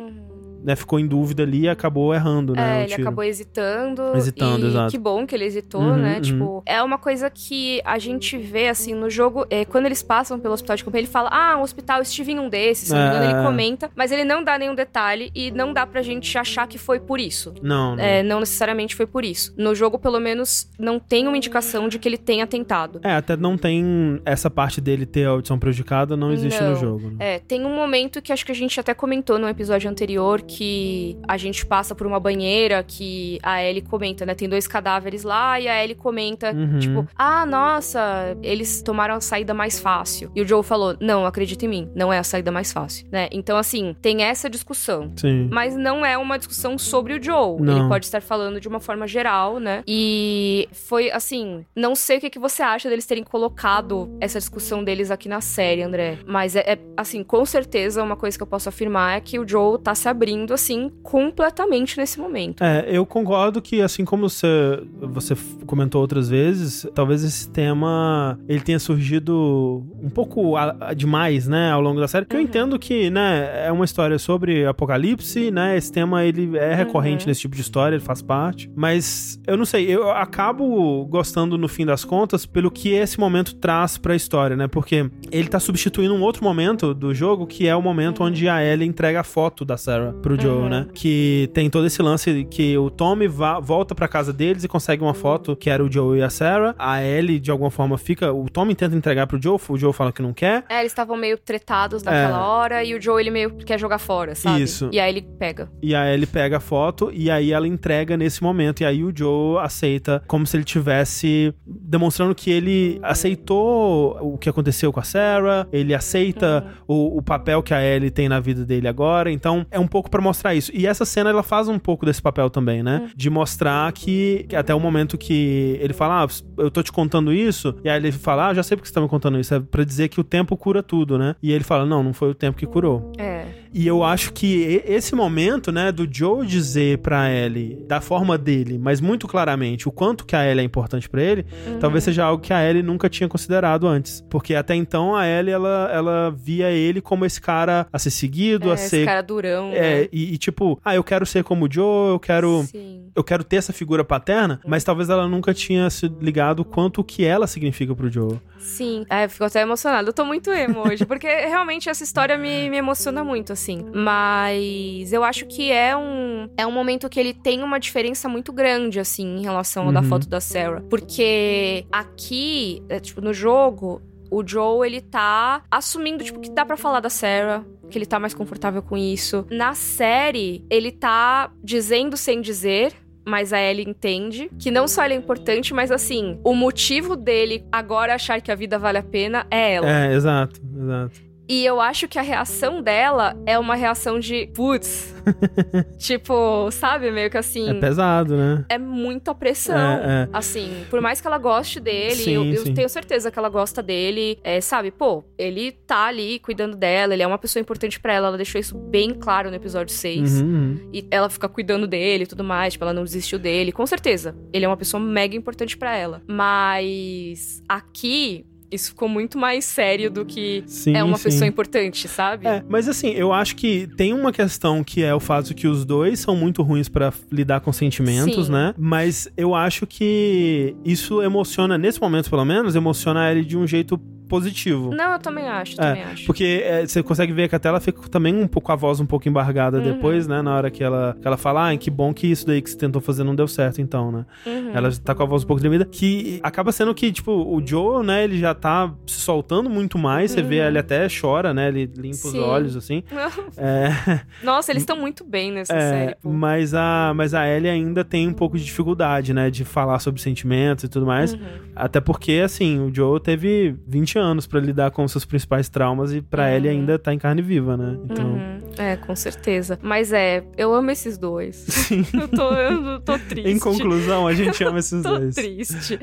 né, ficou em dúvida ali e acabou errando, né? É, ele tiro. acabou hesitando. Hesitando, e exato. Que bom que ele hesitou, Uhum, né? uhum. Tipo, é uma coisa que a gente vê, assim, no jogo. é, quando eles passam pelo hospital de campanha, ele fala: Ah, um hospital, estive em um desses. Se não me engano, É. ele comenta. Mas ele não dá nenhum detalhe e não dá pra gente achar que foi por isso. Não, não. É, não necessariamente foi por isso. No jogo, pelo menos, não tem uma indicação de que ele tenha tentado. É, até não tem essa parte dele ter a audição prejudicada, não existe no Não. jogo. né? É, tem um momento que acho que a gente até comentou no episódio anterior que a gente passa por uma banheira que a Ellie comenta, né? Tem dois cadáveres lá e a Ellie comenta, Uhum. tipo, ah, nossa, eles tomaram a saída mais fácil. E o Joe falou, não, acredita em mim, não é a saída mais fácil, né? Então, assim, tem essa discussão. Sim. Mas não é uma discussão sobre o Joe. Não. Ele pode estar falando de uma forma geral, né? E foi assim. Não sei o que, que você acha deles terem colocado essa discussão deles aqui na série, André. Mas é, é, assim, com certeza, uma coisa que eu posso afirmar é que o Joe tá se abrindo, assim, completamente nesse momento. É, eu concordo que, assim como você, você comentou outras vezes, talvez esse tema ele tenha surgido um pouco a- a- demais, né, ao longo da série. Porque eu entendo que, né, é uma história sobre apocalipse, né, esse tema ele é recorrente Uhum. nesse tipo de história, ele faz parte. Mas eu não sei, eu acabo gostando no fim das contas pelo que esse momento traz pra história, né, porque ele tá substituindo um outro momento do jogo que é o momento onde a Ellie entrega a foto da Sarah pro Joe, Uhum. né, que tem todo esse lance que o Tommy va- volta pra casa deles e consegue uma foto que era o Joe e a Sarah. A Ellie, de alguma forma, fica. O Tommy tenta entregar pro Joe, o Joe fala que não quer. É, eles estavam meio tretados naquela É. hora e o Joe, ele meio quer jogar fora, sabe? Isso. E aí ele pega. E a Ellie pega a foto e aí ela entrega nesse momento. E aí o Joe aceita como se ele tivesse demonstrando que ele aceitou o que aconteceu com a Sarah, ele aceita o, o papel que a Ellie tem na vida dele agora. Então é um pouco pra mostrar isso. E essa cena ela faz um pouco desse papel também, né? De mostrar que, que até o momento que ele fala, ah, eu tô te contando isso, e aí ele fala, ah, já sei porque você tá me contando isso. É pra dizer que o tempo cura tudo, né? E ele fala, não, não foi o tempo que curou. É. E eu acho que esse momento, né, do Joe dizer pra Ellie, da forma dele, mas muito claramente, o quanto que a Ellie é importante pra ele, Uhum. talvez seja algo que a Ellie nunca tinha considerado antes. Porque até então a Ellie, ela, ela via ele como esse cara a ser seguido, É, a esse ser. cara durão. É, né? e, e tipo, ah, eu quero ser como o Joe, eu quero. Sim. Eu quero ter essa figura paterna, mas talvez ela nunca tinha se ligado o quanto que ela significa pro Joe. Sim. É, eu fico até emocionada. Eu tô muito emo hoje, porque realmente essa história me, me emociona muito, assim. Mas eu acho que é um, é um momento que ele tem uma diferença muito grande, assim, em relação ao da Uhum. foto da Sarah. Porque aqui, é, tipo, no jogo. O Joe, ele tá assumindo, tipo, que dá pra falar da Sarah, que ele tá mais confortável com isso. Na série, ele tá dizendo sem dizer, mas a Ellie entende que não só ela é importante, mas assim, o motivo dele agora achar que a vida vale a pena é ela. É, exato, exato. E eu acho que a reação dela é uma reação de putz. tipo, sabe, meio que assim. É pesado, né? É muita pressão. É, é. Assim, por mais que ela goste dele, Sim, eu, eu sim. tenho certeza que ela gosta dele. É, sabe, pô, ele tá ali cuidando dela, ele é uma pessoa importante pra ela. Ela deixou isso bem claro no episódio 6. Uhum, uhum. E ela fica cuidando dele e tudo mais, tipo, ela não desistiu dele. Com certeza, ele é uma pessoa mega importante pra ela. Mas aqui, isso ficou muito mais sério do que Sim, é uma sim. pessoa importante, sabe? É, mas assim, eu acho que tem uma questão que é o fato que os dois são muito ruins pra lidar com sentimentos, Sim. né? Mas eu acho que isso emociona, nesse momento pelo menos, emociona ele de um jeito positivo. Não, eu também acho, também acho. Porque é, você consegue ver que até ela fica também um pouco com a voz um pouco embargada Uhum. depois, né? Na hora que ela, que ela fala, ah, que bom que isso daí que você tentou fazer não deu certo, então, né? Uhum. Ela tá com a voz um pouco tremida, que acaba sendo que, tipo, o Joe, né, ele já tá se soltando muito mais, você vê, Uhum. ele até chora, né? Ele limpa os Sim. olhos, assim. É, Nossa, eles estão muito bem nessa é, série, pô. mas a, mas a Ellie ainda tem um pouco de dificuldade, né, de falar sobre sentimentos e tudo mais. Uhum. Até porque, assim, o Joe teve 20 anos pra lidar com os seus principais traumas e pra Uhum. Ellie ainda tá em carne viva, né? Então, Uhum. É, com certeza. Mas é, eu amo esses dois. sim. eu, tô, eu tô triste. em conclusão, a gente ama esses tô dois. triste.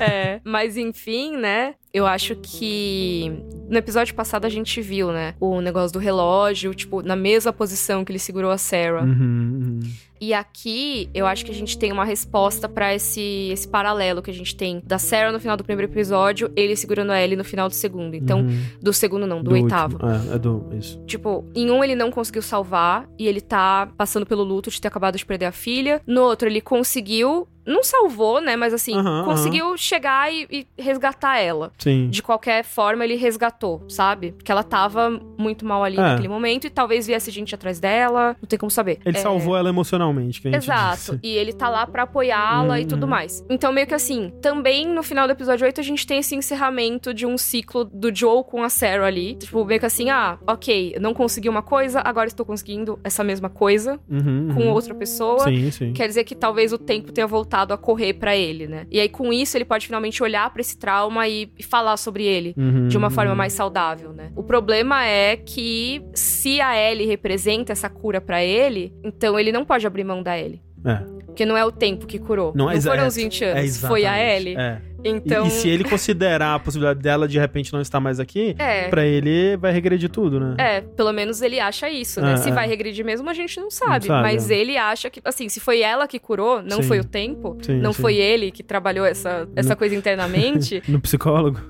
É. É, mas enfim, né? Eu acho que no episódio passado a gente viu, né? O negócio do relógio, tipo, na mesma posição que ele segurou a Sarah. Uhum, uhum. E aqui, eu acho que a gente tem uma resposta pra esse, esse paralelo que a gente tem da Sarah no final do primeiro episódio, ele segurando a Ellie no final do segundo. Então, Uhum. do segundo não, do, Do oitavo. último. É, é do. Isso. Tipo, em um ele não conseguiu salvar e ele tá passando pelo luto de ter acabado de perder a filha. No outro ele conseguiu, não salvou, né? Mas assim, Aham, conseguiu chegar e, e resgatar ela. Sim. De qualquer forma, ele resgatou, sabe? Porque ela tava muito mal ali É. naquele momento e talvez viesse gente atrás dela. Não tem como saber. Ele É, salvou ela emocionalmente, que a gente Exato. disse. E ele tá lá pra apoiá-la e Uhum. tudo mais. Então, meio que assim, também no final do episódio 8, a gente tem esse encerramento de um ciclo do Joe com a Sarah ali. Tipo, meio que assim, ah, ok, não consegui uma coisa, agora estou conseguindo essa mesma coisa Uhum, com uhum. outra pessoa. Sim, sim. Quer dizer que talvez o tempo tenha voltado a correr pra ele, né? E aí, com isso, ele pode finalmente olhar pra esse trauma e, e falar sobre ele Uhum, de uma forma mais saudável, né? O problema é que se a Ellie representa essa cura pra ele, então ele não pode abrir mão da Ellie. É. Porque não é o tempo que curou. Não, Não, é foram exato. os 20 É anos. foi a. Ellie. É. E- Então. E, se ele considerar a possibilidade dela de repente não estar mais aqui, É. pra ele vai regredir tudo, né? É, pelo menos ele acha isso, né? É, se é. vai regredir mesmo, a gente não sabe. sabe, mas é. ele acha que, assim, se foi ela que curou, não Sim. foi o tempo, Sim, não sim. foi ele que trabalhou essa, essa No- coisa internamente. No psicólogo.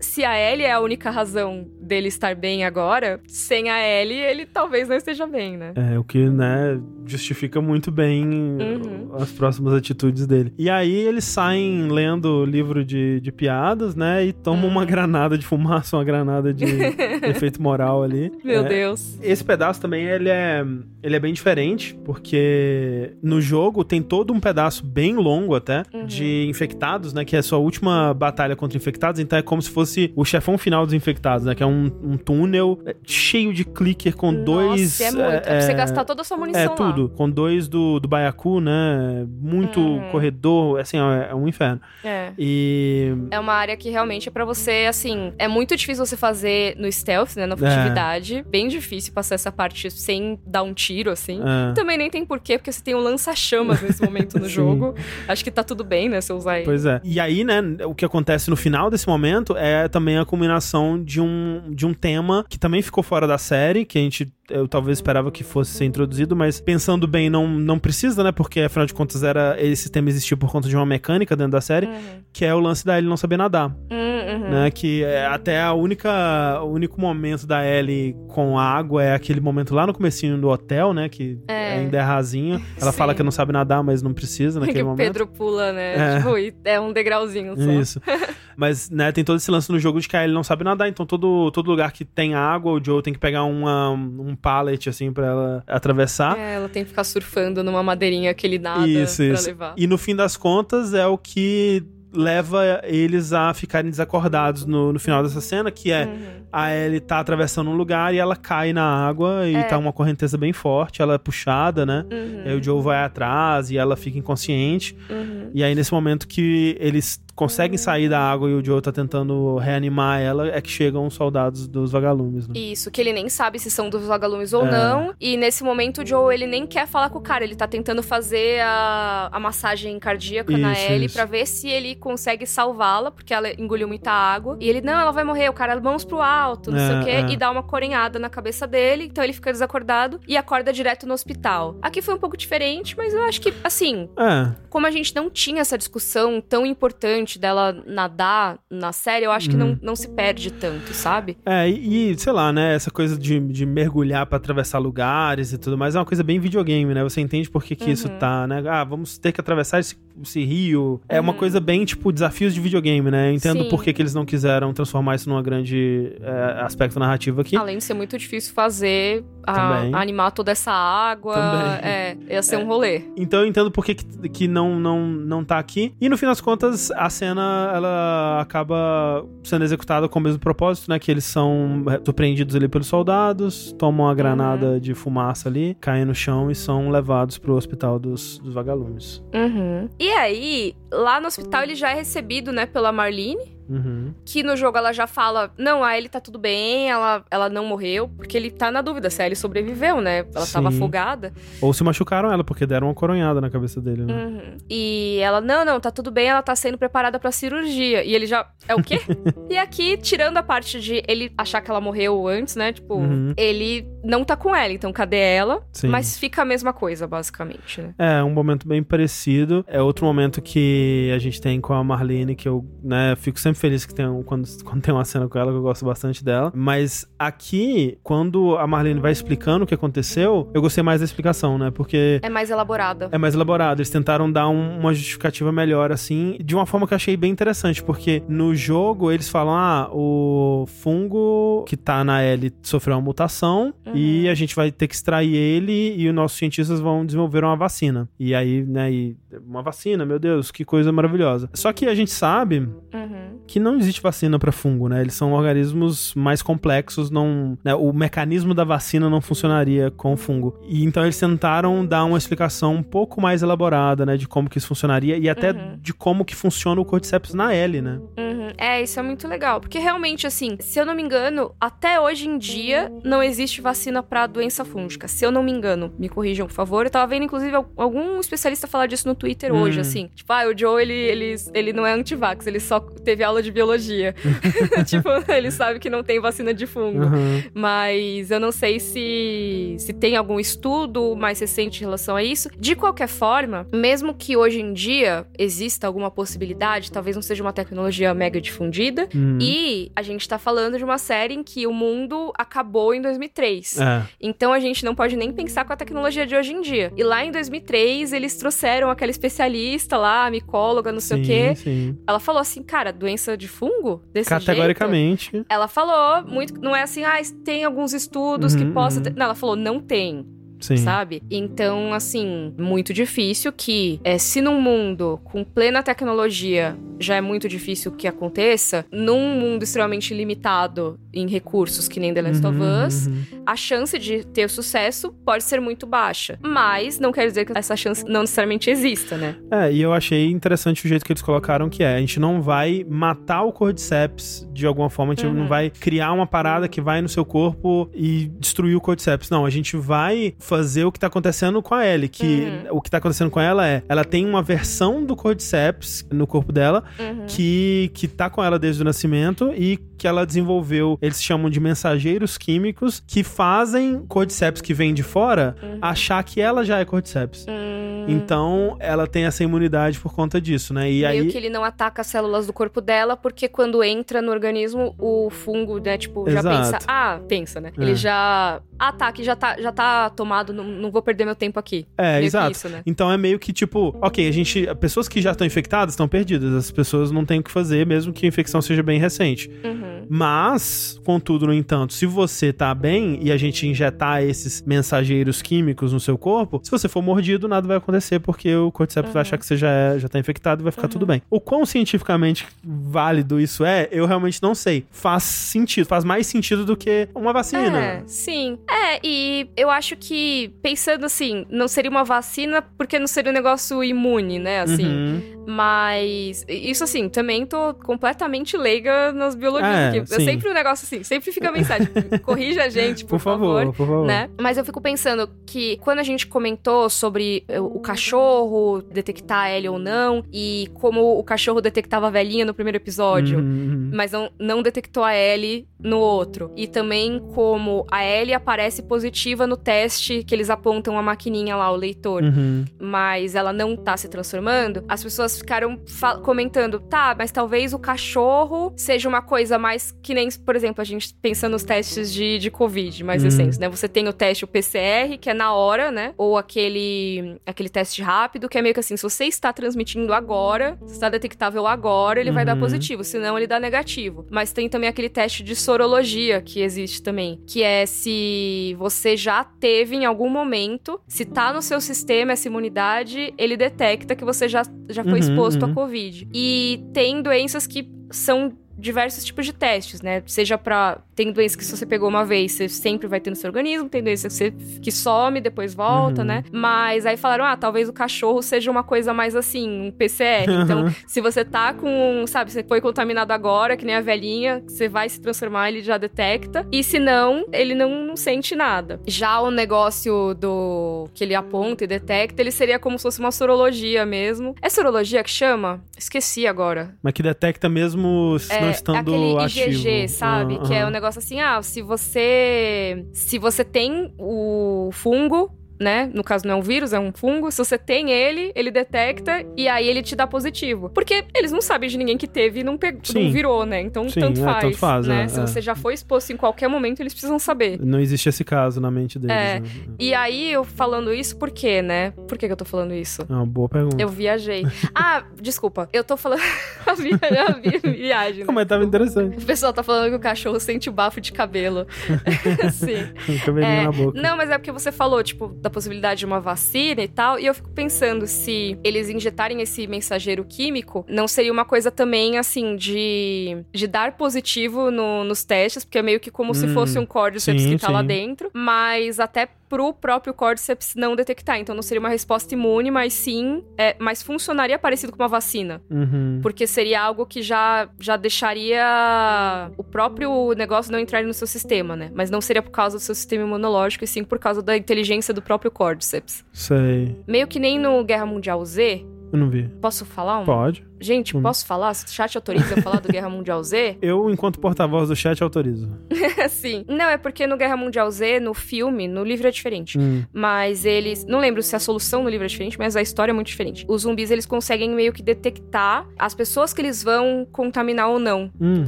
Se a Ellie é a única razão dele estar bem agora, sem a Ellie, ele talvez não esteja bem, né? É, o que, né, justifica muito bem Uhum. as próximas atitudes dele. E aí eles saem lendo o livro de, de piadas, né, e tomam Uhum. uma granada de fumaça, uma granada de efeito moral ali. Meu É, Deus. Esse pedaço também, ele é, ele é bem diferente, porque no jogo tem todo um pedaço bem longo até, Uhum. de infectados, né, que é a sua última batalha contra infectados, então é como se fosse o chefão final dos infectados, né, que é um, um túnel é, cheio de clicker com dois... Nossa, é muito. É, pra você gastar toda a sua munição É, lá. tudo. Com dois do, do Baiacu, né? Muito Uhum. corredor, assim, ó, é um inferno. É. E. É uma área que realmente é pra você, assim, é muito difícil você fazer no stealth, né, na furtividade. Bem difícil passar essa parte sem dar um tiro, assim. é, Também nem tem porquê, porque você tem um lança-chamas nesse momento no jogo. Acho que tá tudo bem, né, se eu usar ele. Pois é. E aí, né, o que acontece no final desse momento é também a culminação de um, de um tema que também ficou fora da série, que a gente eu talvez esperava que fosse ser introduzido, mas pensando bem, não, não precisa, né? Porque afinal de contas era esse tema existiu por conta de uma mecânica dentro da série, Uhum. que é o lance da Ellie não saber nadar, Hum, uhum. né? Que é até a única o único momento da Ellie com água é aquele momento lá no comecinho do hotel, né? Que É. ainda é rasinho. Ela Sim. fala que não sabe nadar, mas não precisa que naquele o momento. Pedro pula, né? É. Tipo, é um degrauzinho só. Isso. Mas, né, tem todo esse lance no jogo de que a Ellie não sabe nadar, então todo, todo lugar que tem água, o Joe tem que pegar uma, um pallet, assim, pra ela atravessar. É, ela tem que ficar surfando numa madeirinha que ele nada isso, pra isso. levar. E no fim das contas, é o que leva eles a ficarem desacordados no, no final dessa cena, que é Uhum. a Ellie tá atravessando um lugar e ela cai na água e É. tá uma correnteza bem forte, ela é puxada, né? Uhum. Aí o Joe vai atrás e ela fica inconsciente. Uhum. E aí, nesse momento que eles conseguem sair da água e o Joe tá tentando reanimar ela, é que chegam os soldados dos vagalumes, né? Isso, que ele nem sabe se são dos vagalumes ou É. não. E nesse momento o Joe, ele nem quer falar com o cara. Ele tá tentando fazer a, a massagem cardíaca na Isso, Ellie isso. pra ver se ele consegue salvá-la, porque ela engoliu muita água. E ele, não, ela vai morrer. O cara, mãos pro alto, não sei É, o quê. é. E dá uma corenhada na cabeça dele. Então ele fica desacordado e acorda direto no hospital. Aqui foi um pouco diferente, mas eu acho que, assim, É, como a gente não tinha essa discussão tão importante dela nadar na série, eu acho que Uhum. não, não se perde tanto, sabe? É, e, e, sei lá, né? Essa coisa de, de mergulhar pra atravessar lugares e tudo mais é uma coisa bem videogame, né? Você entende por que, que isso Uhum. tá, né? Ah, vamos ter que atravessar esse, esse rio. É uma Uhum. coisa bem, tipo, desafios de videogame, né? Eu entendo Sim. por que, que eles não quiseram transformar isso numa grande é, aspecto narrativo aqui. Além de ser muito difícil fazer, a- animar toda essa água. Também. É, ia ser um rolê. Então eu entendo por que, que, não, não, não tá aqui. E no fim das contas, a cena ela acaba sendo executada com o mesmo propósito, né? Que eles são é, surpreendidos ali pelos soldados, tomam a granada de fumaça ali, caem no chão e são levados pro hospital dos, dos vagalumes. Uhum. E aí, lá no hospital, ele já é recebido, né, pela Marlene. Uhum. Que no jogo ela já fala: Não, a Ellie tá tudo bem, ela, ela não morreu. Porque ele tá na dúvida se a Ellie sobreviveu, né? Ela tava Sim. afogada. Ou se machucaram ela, porque deram uma coronhada na cabeça dele, né? Uhum. E ela, não, não, tá tudo bem, ela tá sendo preparada pra cirurgia. E ele já, é o quê? e aqui, tirando a parte de ele achar que ela morreu antes, né? Tipo, Uhum. ele não tá com ela, então cadê ela? Sim. Mas fica a mesma coisa, basicamente, né? É, um momento bem parecido. É outro momento que a gente tem com a Marlene, que eu, né, fico sempre feliz que tem um, quando, quando tem uma cena com ela, que eu gosto bastante dela. Mas aqui, quando a Marlene vai explicando o que aconteceu, eu gostei mais da explicação, né? Porque É mais elaborada. é mais elaborado. Eles tentaram dar um- uma justificativa melhor, assim, de uma forma que eu achei bem interessante, porque no jogo eles falam: ah, o fungo que tá na L sofreu uma mutação e a gente vai ter que extrair ele e os nossos cientistas vão desenvolver uma vacina. E aí, né, e uma vacina, meu Deus, que coisa maravilhosa. Só que a gente sabe Uhum. Que não existe vacina para fungo, né? Eles são organismos mais complexos, não, né, o mecanismo da vacina não funcionaria com fungo. E então eles tentaram dar uma explicação um pouco mais elaborada, né, de como que isso funcionaria e até Uhum. de como que funciona o cordyceps na L, né? Uhum. É, isso é muito legal. Porque realmente, assim, se eu não me engano, até hoje em dia não existe vacina pra doença fúngica. Se eu não me engano, me corrijam, por favor. Eu tava vendo, inclusive, al- algum especialista falar disso no Twitter hoje, Hum. assim. Tipo, ah, o Joe, ele, ele, ele não é antivax, ele só teve aula de biologia. tipo, ele sabe que não tem vacina de fungo. Uhum. Mas eu não sei se, se tem algum estudo mais recente em relação a isso. De qualquer forma, mesmo que hoje em dia exista alguma possibilidade, talvez não seja uma tecnologia mega difundida, Uhum. e a gente tá falando de uma série em que o mundo acabou em 2003. É. Então a gente não pode nem pensar com a tecnologia de hoje em dia. E lá em 2003, eles trouxeram aquela especialista lá, a micóloga, não sei sim, o quê. Sim. Ela falou assim, cara, doença de fungo? Desse jeito? Categoricamente. Ela falou muito. Não é assim, ah, tem alguns estudos que Uhum, possa uhum. ter. Não, ela falou, não tem. Sim. Sabe? Então, assim, muito difícil que, é, se num mundo com plena tecnologia já é muito difícil que aconteça, num mundo extremamente limitado em recursos, que nem The Last of Uhum, Us, uhum. a chance de ter sucesso pode ser muito baixa. Mas não quer dizer que essa chance não necessariamente exista, né? É, e eu achei interessante o jeito que eles colocaram que é, a gente não vai matar o Cordyceps de alguma forma, a gente Uhum. não vai criar uma parada que vai no seu corpo e destruir o Cordyceps. Não, a gente vai fazer o que tá acontecendo com a Ellie, que Uhum. o que tá acontecendo com ela é, ela tem uma versão do Cordyceps no corpo dela Uhum. que, que tá com ela desde o nascimento e que ela desenvolveu, eles chamam de mensageiros químicos que fazem Cordyceps que vem de fora Uhum. achar que ela já é Cordyceps. Hum, Então, ela tem essa imunidade por conta disso, né? E Meio aí. que ele não ataca as células do corpo dela, porque quando entra no organismo, o fungo, né, tipo, já Exato. pensa. Ah, pensa, né? É. Ele já. Ah, tá, aqui já tá, já tá tomado, não, não vou perder meu tempo aqui. É, Meio exato. Isso, né? Então é meio que tipo, ok, a gente. Pessoas que já estão infectadas estão perdidas. As pessoas não têm o que fazer, mesmo que a infecção seja bem recente. Uhum. Mas, contudo, no entanto, se você tá bem e a gente injetar esses mensageiros químicos no seu corpo, se você for mordido, nada vai acontecer, porque o cordyceps vai achar que você já, é, já tá infectado e vai ficar tudo bem. O quão cientificamente válido isso é, eu realmente não sei. Faz sentido, faz mais sentido do que uma vacina. É, sim. É, e eu acho que, pensando assim, não seria uma vacina porque não seria um negócio imune, né? Assim. Uhum. Mas isso assim, também tô completamente leiga nas biologias. É, porque é sim. sempre um negócio assim, sempre fica a mensagem. corrija a gente, por, Por favor, por favor. Né? Mas eu fico pensando que quando a gente comentou sobre o cachorro detectar a Ellie ou não, e como o cachorro detectava a velhinha no primeiro episódio, Uhum. mas não, não detectou a Ellie no outro. E também como a Ellie aparece positiva no teste que eles apontam a maquininha lá, o leitor, Uhum. mas ela não tá se transformando, as pessoas ficaram comentando, tá, mas talvez o cachorro seja uma coisa mais que nem, por exemplo, a gente pensa nos testes de, de Covid mais Hum. recentes, né? Você tem o teste, o PCR, que é na hora, né? Ou aquele, aquele teste rápido, que é meio que assim, se você está transmitindo agora, se está detectável agora, ele vai dar Uhum. positivo, senão ele dá negativo. Mas tem também aquele teste de sorologia que existe também, que é se você já teve em algum momento, se tá no seu sistema essa imunidade, ele detecta que você já, já foi Uhum, exposto uhum. à Covid. E tem doenças que são diversos tipos de testes, né? Seja pra. Tem doença que se você pegou uma vez, você sempre vai ter no seu organismo, tem doença que, você, que some, depois volta, Uhum. né? Mas aí falaram, ah, talvez o cachorro seja uma coisa mais assim, um PCR. Então, Uhum. se você tá com, sabe, você foi contaminado agora, que nem a velhinha, você vai se transformar, ele já detecta. E se não, ele não, não sente nada. Já o negócio do que ele aponta e detecta, ele seria como se fosse uma sorologia mesmo. É sorologia que chama? Esqueci agora. Mas que detecta mesmo se não estando aquele ativo. IgG, sabe? Ah, Que é um negócio assim, ah, se você se você tem o fungo né? No caso, não é um vírus, é um fungo. Se você tem ele, ele detecta e aí ele te dá positivo. Porque eles não sabem de ninguém que teve e não, pegou, não virou, né? Então, Sim, tanto é, faz. tanto faz, né? é, Se é. você já foi exposto em qualquer momento, eles precisam saber. Não existe esse caso na mente deles. É. né? E aí, eu falando isso, por quê, né? Por que, que eu tô falando isso? É uma boa pergunta. Eu viajei. Ah, desculpa. Eu tô falando. a via- a via- viagem. Não, Né? mas tava interessante. O pessoal tá falando que o cachorro sente o bafo de cabelo. Sim. Cabelinho É, na boca. Não, mas é porque você falou, tipo, da possibilidade de uma vacina e tal, e eu fico pensando se eles injetarem esse mensageiro químico, não seria uma coisa também, assim, de, de dar positivo no- nos testes, porque é meio que como se Hum, fosse um córdiceps sim, que tá lá sim. dentro, mas até pro próprio córdiceps não detectar. Então não seria uma resposta imune, mas sim, é, mas funcionaria parecido com uma vacina. Uhum. Porque seria algo que já, já deixaria o próprio negócio não entrar no seu sistema, né? Mas não seria por causa do seu sistema imunológico, e sim por causa da inteligência do próprio Cordyceps. Sei. Meio que nem no Guerra Mundial Z. Eu não vi. Posso falar um? Pode. Gente, Hum. posso falar? O chat autoriza eu falar do Guerra Mundial Z? Eu, enquanto porta-voz do chat, autorizo. Sim. Não, é porque no Guerra Mundial Z, no filme, no livro é diferente. Hum. Mas eles. Não lembro se a solução no livro é diferente, mas a história é muito diferente. Os zumbis, eles conseguem meio que detectar as pessoas que eles vão contaminar ou não. Hum.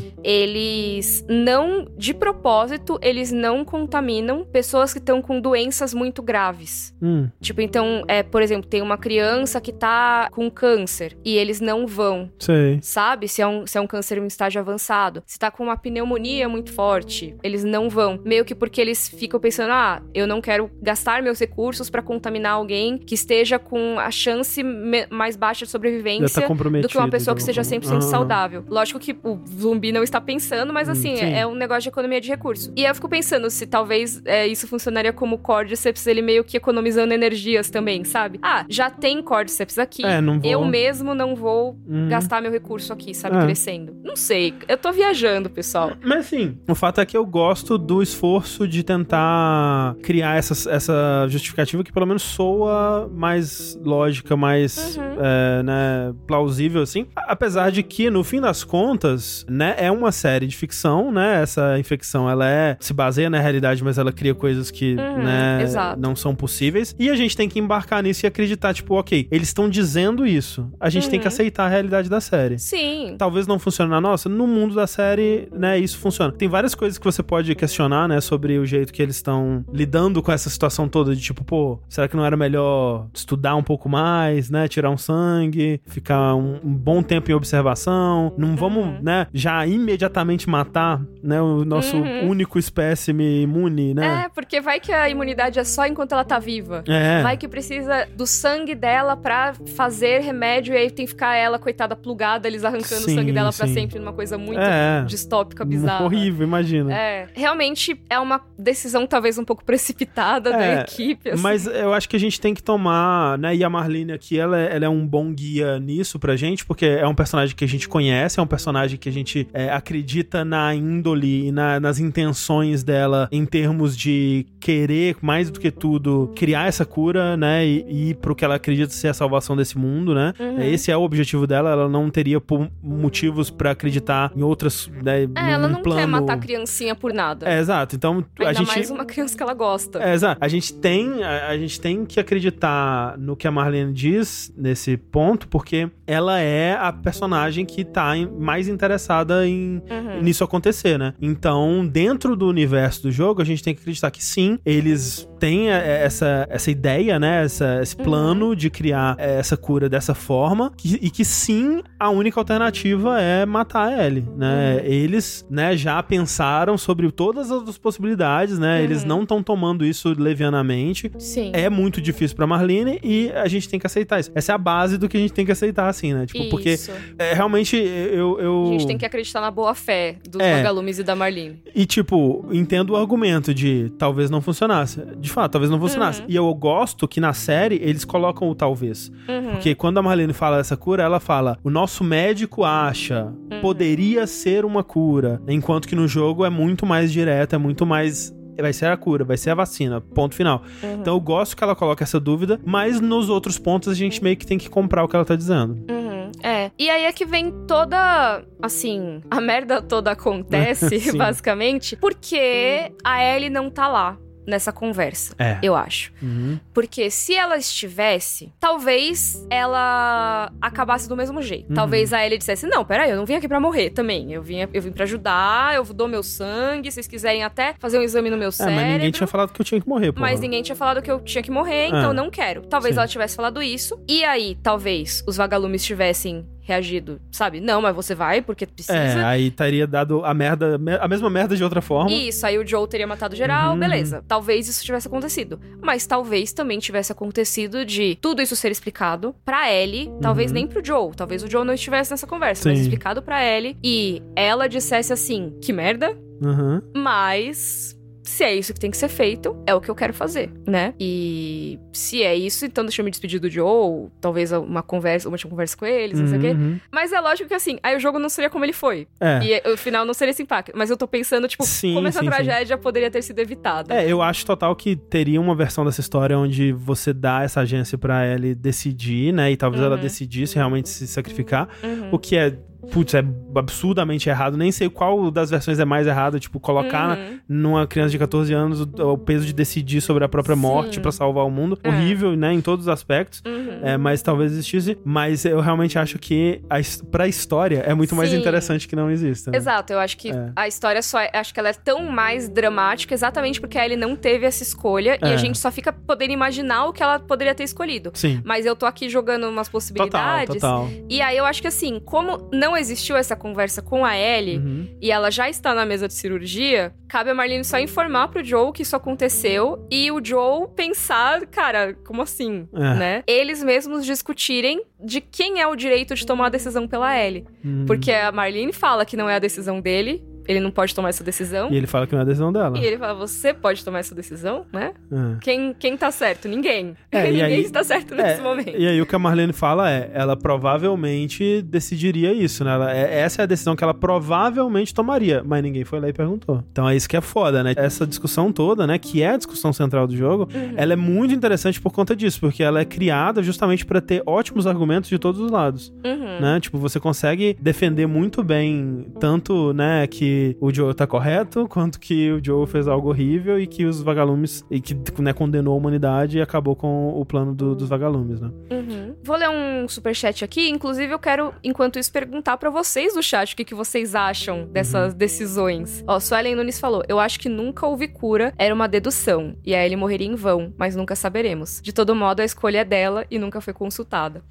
Eles não. De propósito, eles não contaminam pessoas que estão com doenças muito graves. Hum. Tipo, então, é, por exemplo, tem uma criança que tá com câncer e eles não vão. Sei. Sabe? Se é, um, se é um câncer em estágio avançado. Se tá com uma pneumonia muito forte, eles não vão. Meio que porque eles ficam pensando: ah, eu não quero gastar meus recursos pra contaminar alguém que esteja com a chance mais baixa de Já sobrevivência tá do que uma pessoa que seja alguma 100% forma. Ah, saudável. Lógico que o zumbi não está pensando, mas Hum, assim, sim. é, um negócio de economia de recurso. E eu fico pensando se talvez é, isso funcionaria como Cordyceps, ele meio que economizando energias também, sabe? Ah, já tem Cordyceps aqui. É, não vou- Eu mesmo não vou Hum. gastar meu recurso aqui, sabe? É. Crescendo. Não sei. Eu tô viajando, pessoal. Mas assim, o fato é que eu gosto do esforço de tentar criar essa, essa justificativa que pelo menos soa mais lógica, mais Uhum. é, né, plausível, assim. Apesar de que, no fim das contas, né, é uma série de ficção, né? Essa infecção, ela é se baseia na realidade, mas ela cria coisas que, Uhum, né, exato. não são possíveis. E a gente tem que embarcar nisso e acreditar, tipo, ok, eles estão dizendo isso. A gente tem que Uhum. aceitar a realidade da série Sim. talvez não funcione na nossa, no mundo da série, né, isso funciona. Tem várias coisas que você pode questionar, né, sobre o jeito que eles estão lidando com essa situação toda de tipo, pô, será que não era melhor estudar um pouco mais, né, tirar um sangue, ficar um, um bom tempo em observação, não vamos, Uhum. né, já imediatamente matar, né, o nosso Uhum. único espécime imune, né? É, porque vai que a imunidade é só enquanto ela tá viva. É. Vai que precisa do sangue dela pra fazer remédio e aí tem que ficar ela com coitada plugada, eles arrancando Sim, o sangue dela pra sim. sempre numa coisa muito É. distópica, bizarra. Horrível, imagina. É, realmente é uma decisão talvez um pouco precipitada da É, equipe. assim. Mas eu acho que a gente tem que tomar, né? E a Marlene aqui, ela, é- ela é um bom guia nisso pra gente, porque é um personagem que a gente conhece, é um personagem que a gente é, acredita na índole e na- nas intenções dela em termos de querer, mais do que tudo, criar essa cura, né? E, e ir pro que ela acredita ser a salvação desse mundo, né? Uhum. Esse é o objetivo dela, ela não teria motivos pra acreditar em outras, né? É, ela não plano... quer matar a criancinha por nada. É, exato. Então, a Ainda gente... mais uma criança que ela gosta. É, exato. A gente tem, a, a gente tem que acreditar no que a Marlene diz nesse ponto, porque ela é a personagem que tá em- mais interessada em Uhum. nisso acontecer, né? Então, dentro do universo do jogo, a gente tem que acreditar que sim, eles têm é, essa, essa ideia, né? Essa, esse Uhum. plano de criar é, essa cura dessa forma, que- e que sim, a única alternativa é matar a Ellie, né? Uhum. Eles, né, já pensaram sobre todas as possibilidades, né? Eles Uhum. não estão tomando isso levianamente. Sim. É muito difícil pra Marlene e a gente tem que aceitar isso. Essa é a base do que a gente tem que aceitar, assim, né? Tipo, porque Isso. é, realmente eu, eu. A gente tem que acreditar na boa fé dos É. vagalumes e da Marlene. E, tipo, entendo o argumento de talvez não funcionasse. De fato, talvez não funcionasse. Uhum. E eu gosto que na série eles colocam o talvez. Uhum. Porque quando a Marlene fala dessa cura, ela fala: o nosso médico acha, poderia ser uma cura. Enquanto que no jogo é muito mais direto, é muito mais. Vai ser a cura, vai ser a vacina, ponto final. Uhum. Então eu gosto que ela coloque essa dúvida, mas nos outros pontos a gente meio que tem que comprar o que ela tá dizendo. Uhum, é. E aí é que vem toda, assim, a merda toda acontece, basicamente, porque a Ellie não tá lá nessa conversa, É. eu acho. Uhum. Porque se ela estivesse, talvez ela acabasse do mesmo jeito. Uhum. Talvez a Ellie dissesse: Não, peraí, eu não vim aqui pra morrer também. Eu vim, eu vim pra ajudar, eu dou meu sangue. Se vocês quiserem até fazer um exame no meu É, cérebro. mas ninguém tinha falado que eu tinha que morrer, pô. Mas ninguém tinha falado que eu tinha que morrer, então É. não quero. Talvez Sim. ela tivesse falado isso. E aí, talvez, os vagalumes tivessem reagido, sabe? Não, mas você vai porque precisa. É, aí teria dado a merda, a mesma merda de outra forma. Isso, aí o Joe teria matado geral, Uhum. beleza. Talvez isso tivesse acontecido. Mas talvez também tivesse acontecido de tudo isso ser explicado pra Ellie, talvez Uhum. nem pro Joe. Talvez o Joe não estivesse nessa conversa, mas Sim. explicado pra Ellie. E ela dissesse assim: que merda, Uhum. mas. Se é isso que tem que ser feito, é o que eu quero fazer, né? E se é isso, então deixa eu me despedir do Joe, talvez uma conversa, uma última conversa com eles, não sei o quê. Uhum. Mas é lógico que assim, aí o jogo não seria como ele foi. É. E o final não seria esse impacto. Mas eu tô pensando, tipo, Sim, como essa sim, sim. tragédia poderia ter sido evitada. É, eu acho total que teria uma versão dessa história onde você dá essa agência pra Ellie decidir, né? E talvez ela Uhum. decidisse realmente se sacrificar. Uhum. O que é, putz, é absurdamente errado. Nem sei qual das versões é mais errado. Tipo, colocar Uhum. numa criança de 14 anos o, o peso de decidir sobre a própria morte pra salvar o mundo. É. Horrível, né? Em todos os aspectos. Uhum. É, mas talvez existisse. Mas eu realmente acho que a, pra história é muito mais Sim. interessante que não exista. né? Exato, eu acho que É. a história só é, acho que ela é tão mais dramática exatamente porque a Ellie não teve essa escolha e É. a gente só fica podendo imaginar o que ela poderia ter escolhido. Sim. Mas eu tô aqui jogando umas Total, possibilidades. total. E aí eu acho que assim, como não existiu essa conversa com a Ellie Uhum. e ela já está na mesa de cirurgia, cabe a Marlene só informar pro Joe que isso aconteceu e o Joe pensar, cara, como assim, É. né? Eles mesmos discutirem de quem é o direito de tomar a decisão pela Ellie. Uhum. Porque a Marlene fala que não é a decisão dele, ele não pode tomar essa decisão. E ele fala que não é decisão dela. E ele fala, você pode tomar essa decisão, né? É. Quem, quem tá certo? Ninguém. É, Ninguém aí- está certo nesse É, momento. E aí o que a Marlene fala é, ela provavelmente decidiria isso, né? Ela- é- essa é a decisão que ela provavelmente tomaria, mas ninguém foi lá e perguntou. Então é isso que é foda, né? Essa discussão toda, né, que é a discussão central do jogo, Uhum. ela é muito interessante por conta disso, porque ela é criada justamente pra ter ótimos argumentos de todos os lados, Uhum. né? Tipo, você consegue defender muito bem tanto, né, que o Joe tá correto, quanto que o Joe fez algo horrível e que os vagalumes e que, né, condenou a humanidade e acabou com o plano do- dos vagalumes, né? Uhum. Vou ler um superchat aqui. Inclusive, eu quero, enquanto isso, perguntar pra vocês do chat o que, que vocês acham dessas decisões. Ó, Suelen Nunes falou: Eu acho que nunca houve cura, era uma dedução. E aí ele morreria em vão, mas nunca saberemos. De todo modo, a escolha é dela e nunca foi consultada.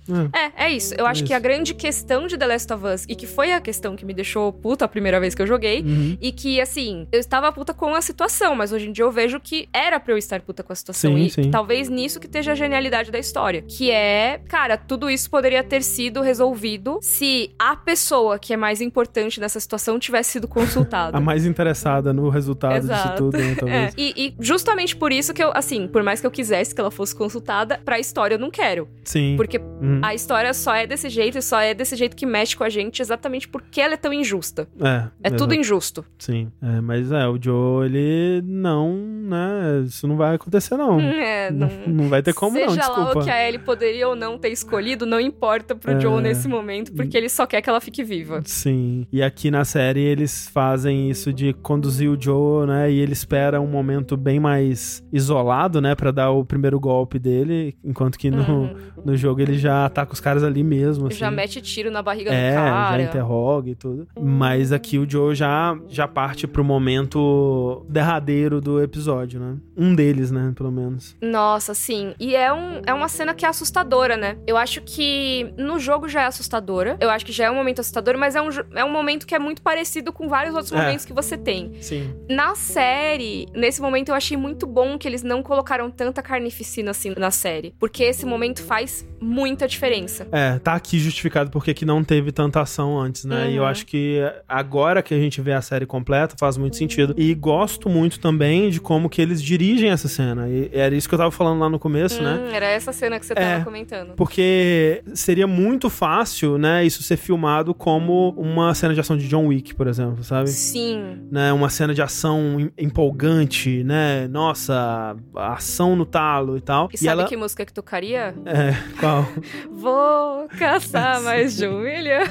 É, é isso. Eu acho É que a isso. grande questão de The Last of Us, e que foi a questão que me deixou puta a primeira vez que eu joguei, Uhum. e que, assim, eu estava puta com a situação, mas hoje em dia eu vejo que era pra eu estar puta com a situação. Sim, e sim. talvez nisso que esteja a genialidade da história. Que é, cara, tudo isso poderia ter sido resolvido se a pessoa que é mais importante nessa situação tivesse sido consultada. A mais interessada no resultado Exato. disso tudo, né, É, talvez. e, e justamente por isso que eu, assim, por mais que eu quisesse que ela fosse consultada, pra história eu não quero. Sim. Porque Uhum. a história só é desse jeito e só é desse jeito que mexe com a gente exatamente porque ela é tão injusta. É, É tudo exato. Injusto. Sim. É, mas é, o Joe, ele não, né? Isso não vai acontecer, não. É, não. Não, vai ter como, Seja não, lá desculpa. o que a Ellie poderia ou não ter escolhido, não importa pro É. Joe nesse momento, porque ele só quer que ela fique viva. Sim. E aqui na série eles fazem isso de conduzir o Joe, né? E ele espera um momento bem mais isolado, né? Pra dar o primeiro golpe dele. Enquanto que no, Uhum. no jogo ele já ataca os caras ali mesmo, assim. Já mete tiro na barriga É, do cara. já interroga e tudo. Mas aqui o Joe já, já parte pro momento derradeiro do episódio, né? Um deles, né? Pelo menos. Nossa, sim. E é, um, é uma cena que é assustadora, né? Eu acho que no jogo já é assustadora. Eu acho que já é um momento assustador, mas é um, é um momento que é muito parecido com vários outros É. momentos que você tem. Sim. Na série, nesse momento eu achei muito bom que eles não colocaram tanta carnificina assim na série. Porque esse momento faz muita diferença. É, tá aqui justificado porque que não teve tanta ação antes, né? E eu Uhum. acho que agora que a gente vê a série completa faz muito sentido. E gosto muito também de como que eles dirigem essa cena. E era isso que eu tava falando lá no começo, né? Hum, era essa cena que você tava É. comentando. Porque seria muito fácil, né, isso ser filmado como uma cena de ação de John Wick, por exemplo, sabe? Sim. Né, uma cena de ação em- empolgante, né? Nossa, ação no talo e tal. E, E, sabe ela que música que tocaria? É, qual? Vou caçar mais de um milhão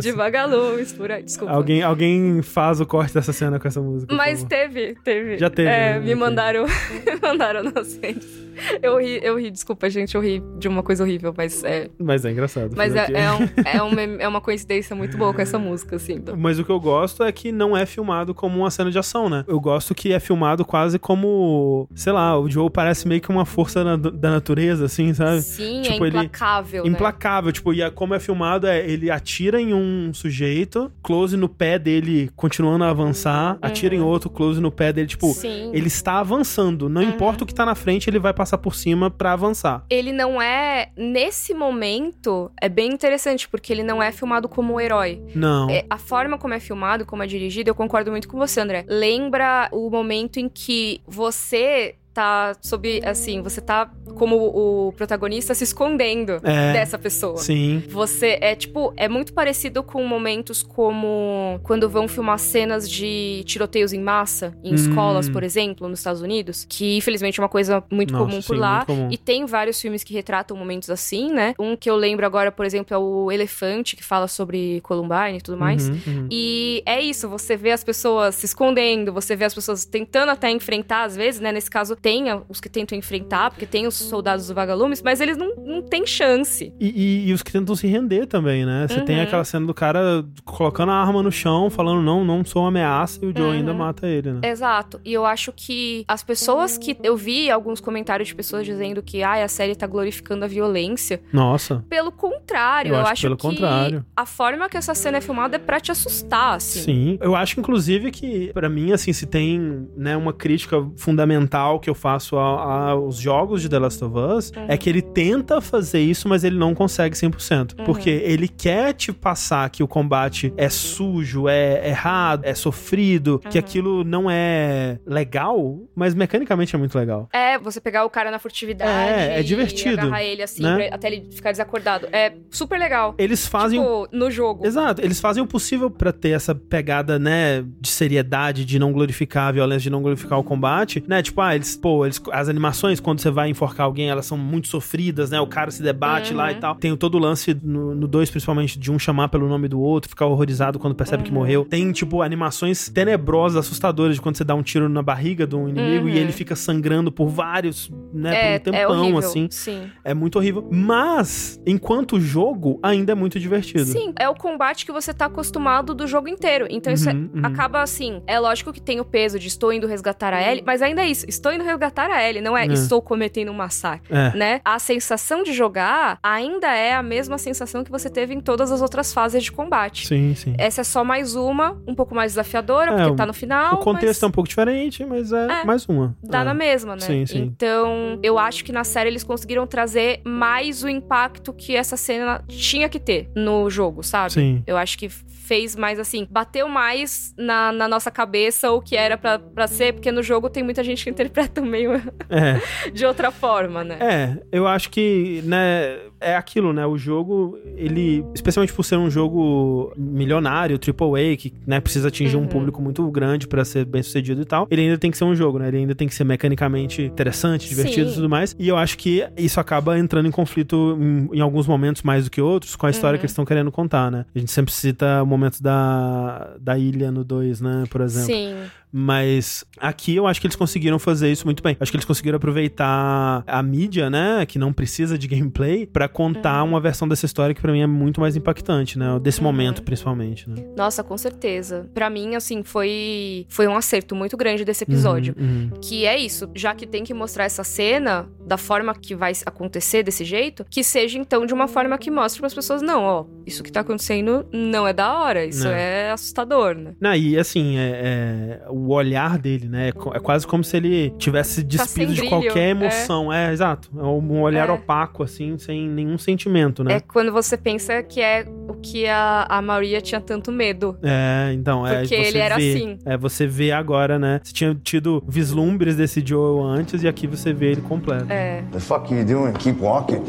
de vagalumes por aí. Desculpa. Alguém, alguém faz o corte dessa cena com essa música. Mas teve, teve. Já teve, É, né? me mandaram, me mandaram nas redes. Eu ri, eu ri, desculpa, gente, eu ri de uma coisa horrível, mas é. Mas é engraçado. Mas é, é, um- é, uma, é uma coincidência muito boa com essa música, assim. então. Mas o que eu gosto é que não é filmado como uma cena de ação, né? Eu gosto que é filmado quase como, sei lá, o Joe parece meio que uma força na- da natureza, assim, sabe? Sim, Tipo, é ele- implacável. né? Implacável, tipo, e a- como é filmado é ele atira em um sujeito, close no pé dele, continuando a avançar, atira em outro, close no pé dele, tipo, Uhum. Sim. ele está avançando, não importa o que tá na frente, ele vai passar por cima pra avançar. Ele não é. Nesse momento, é bem interessante, porque ele não é filmado como um herói. Não. É, a forma como é filmado, como é dirigido, eu concordo muito com você, André. Lembra o momento em que você tá sob. Assim, você tá como o protagonista se escondendo É. dessa pessoa. Sim. Você é tipo, é muito parecido com momentos como quando vão filmar cenas de tiroteios em massa, em Hum. escolas, por exemplo, nos Estados Unidos, que infelizmente é uma coisa muito Nossa, comum por sim, lá. comum. E tem vários filmes que retratam momentos assim, né? Um que eu lembro agora, por exemplo, é o Elefante, que fala sobre Columbine e tudo mais. Uhum, uhum. E é isso, você vê as pessoas se escondendo, você vê as pessoas tentando até enfrentar, às vezes, né? Nesse caso, tem os que tentam enfrentar, porque tem os soldados do vagalumes, mas eles não, não têm chance. E, e- e os que tentam se render também, né? Você tem Uhum. aquela cena do cara colocando a arma no chão, falando, não, não sou uma ameaça, e o Joe Uhum. ainda mata ele, né? Exato. E eu acho que as pessoas que. Eu vi alguns comentários de pessoas dizendo que ai, a série tá glorificando a violência. Nossa. Pelo contrário, Eu eu, acho acho, pelo que contrário. a forma que essa cena é filmada é pra te assustar, assim. Sim. Eu acho, inclusive, que, pra mim, assim, se tem né, uma crítica fundamental que eu faço aos jogos de The Last of Us, Uhum. é que ele tenta fazer isso, mas ele não consegue 100%. Uhum. Porque ele quer te passar que o combate é sujo, é errado, é sofrido, que Uhum. aquilo não é legal, mas mecanicamente é muito legal. É, você pegar o cara na furtividade. É, é e divertido, agarrar ele assim, né? até ele ficar desacordado. É super legal. Eles fazem Tipo, no jogo. Exato, eles fazem o possível pra ter essa pegada, né, de seriedade, de não glorificar a violência, de não glorificar o combate, né? Tipo, ah, eles, pô, eles, as animações, quando você vai enforcar alguém, elas são muito sofridas, né? O cara se debate lá e Uhum. tal. Tem todo o lance no 2, principalmente, de um chamar pelo nome do outro, ficar horrorizado quando percebe que Uhum. morreu. Tem, tipo, animações tenebrosas, assustadoras, de quando você dá um tiro na barriga de um inimigo Uhum. e ele fica sangrando por vários, né, é, por um é tempão, horrível. assim. Sim. É muito horrível. Mas, enquanto jogo, ainda é muito divertido. Sim, é o combate que você tá acostumado do jogo inteiro. Então isso é- Uhum, uhum. acaba assim. É lógico que tem o peso de estou indo resgatar a Ellie, mas ainda é isso. Estou indo resgatar a Ellie, não é, É. estou cometendo um massacre, É. né? A sensação de jogar ainda é a mesma sensação que você teve em todas as outras fases de combate. Sim, sim. Essa é só mais uma, um pouco mais desafiadora, É, porque tá no final. o contexto é mas um pouco diferente, mas é, É. mais uma. Dá é. na mesma, né? Sim, sim. Então, eu acho que na série eles conseguiram trazer mais o impacto que essa cena tinha que ter no jogo, sabe? Sim. Eu acho que fez mais assim, bateu mais na, na nossa cabeça o que era pra, pra ser, porque no jogo tem muita gente que interpreta meio É. de outra forma, né? É, eu acho que, né, é aquilo, né? O jogo, ele, especialmente por ser um jogo milionário, AAA, que, né, precisa atingir um Uhum. público muito grande pra ser bem sucedido e tal, ele ainda tem que ser um jogo, né? Ele ainda tem que ser mecanicamente interessante, divertido e Sim. tudo mais. E eu acho que isso acaba entrando em conflito em, em alguns momentos mais do que outros com a história Uhum. que eles estão querendo contar, né? A gente sempre cita o momento da, da ilha no 2, né? Por exemplo. Sim. Mas aqui eu acho que eles conseguiram fazer isso muito bem. Acho que eles conseguiram aproveitar a mídia, né, que não precisa de gameplay, pra contar Uhum. uma versão dessa história que pra mim é muito mais impactante, né, desse Uhum. momento principalmente, né. Nossa, com certeza. Pra mim, assim, foi foi um acerto muito grande desse episódio. Uhum, uhum. Que é isso, já que tem que mostrar essa cena da forma que vai acontecer desse jeito, que seja então de uma forma que mostre para as pessoas, não, ó, isso que tá acontecendo não é da hora, isso Não. é assustador, né? Não, e assim, é, é, o olhar dele, né? É é quase como se ele tivesse despido sem de qualquer emoção. É, exato. É um olhar É. opaco, assim, sem nenhum sentimento, né? É quando você pensa que é o que a, a Maria tinha tanto medo. É, então, é. Porque você ele era vê, assim. É, você vê agora, né? Você tinha tido vislumbres desse Joel antes e aqui você vê ele completo. É. The fuck are you doing? Keep walking.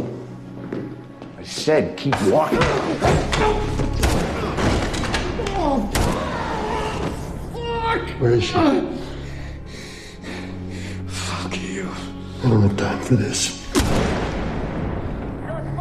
I said keep walking. Where is she? Fuck you. I don't have time for this.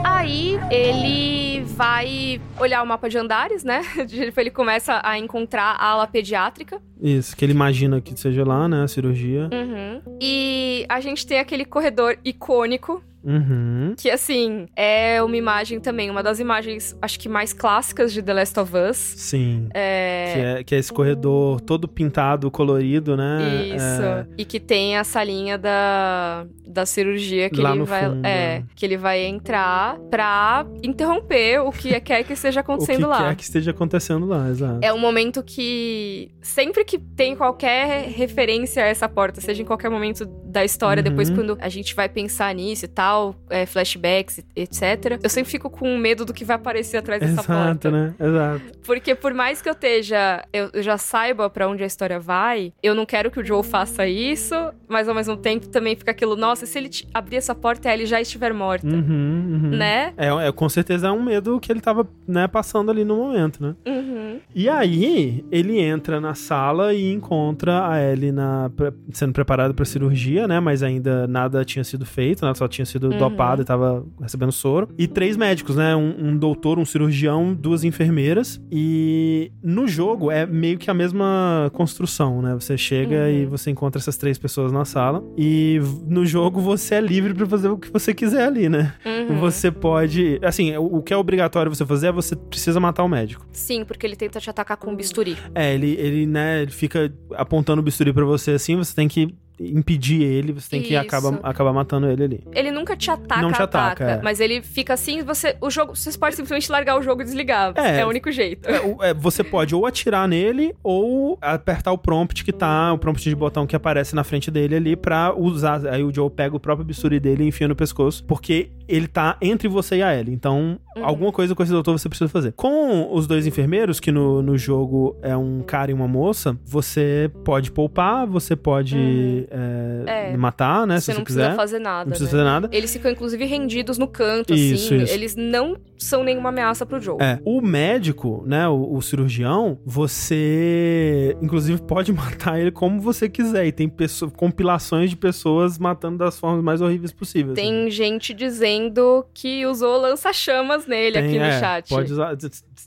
Aí ele vai olhar o mapa de andares, né? Ele começa a encontrar a ala pediátrica. Isso, que ele imagina que seja lá, né? A cirurgia. Uhum. E a gente tem aquele corredor icônico Uhum. Que, assim, é uma imagem também, uma das imagens, acho que mais clássicas de The Last of Us. Sim. É. Que é, que é esse corredor todo pintado, colorido, né? Isso. É, E que tem a salinha da, da cirurgia que Lá ele vai. fundo, é, é. que ele vai entrar pra interromper o que quer que esteja o que acontecendo lá. quer que esteja acontecendo lá, exato. É um momento que sempre que tem qualquer referência a essa porta, seja em qualquer momento da história, Uhum. depois quando a gente vai pensar nisso e tal, é, flashbacks, etc. Eu sempre fico com medo do que vai aparecer atrás dessa Exato, porta. né? Exato. Porque por mais que eu esteja, eu, eu já saiba pra onde a história vai, eu não quero que o Joe faça isso, mas ao mesmo tempo também fica aquilo, nossa, se ele abrir essa porta ele já estiver morta, Uhum, uhum. né? É, é, com certeza é um medo que ele tava, né, passando ali no momento, né? Uhum. E aí, ele entra na sala e encontra a Ellie na, sendo preparada pra cirurgia, né? Mas ainda nada tinha sido feito, né? Só tinha sido Uhum. dopada e tava recebendo soro. E três médicos, né? Um, um doutor, um cirurgião, duas enfermeiras. E no jogo é meio que a mesma construção, né? Você chega Uhum. e você encontra essas três pessoas na sala. E no jogo você é livre pra fazer o que você quiser ali, né? Uhum. Você pode. Assim, o o que é obrigatório você fazer é você precisa matar o médico. Sim, porque ele tenta te atacar com um bisturi. É, ele, ele, né, ele fica apontando o bisturi pra você assim, você tem que impedir ele, você tem que acabar, acabar matando ele ali. Ele nunca te ataca, Não te ataca, é. mas ele fica assim, você, o jogo, você pode simplesmente largar o jogo e desligar. É. É, o único jeito. É, é, você pode ou atirar nele ou apertar o prompt que tá, o prompt de botão que aparece na frente dele ali pra usar. Aí o Joe pega o próprio bisturi dele e enfia no pescoço, porque ele tá entre você e a Ellie. Então, Uhum. alguma coisa com esse doutor você precisa fazer. Com os dois enfermeiros, que no, no jogo é um cara e uma moça, você pode poupar, você pode é, É. matar, né? você se não você precisa quiser. fazer nada. Não precisa né? fazer nada. Eles ficam, inclusive, rendidos no canto, Isso, assim. isso. Eles não são nenhuma ameaça pro Joe. É, o médico, né, o, o cirurgião, você inclusive pode matar ele como você quiser. E tem pesso- compilações de pessoas matando das formas mais horríveis possíveis. Tem gente dizendo que usou lança-chamas nele Tem, aqui no é, chat. Pode usar.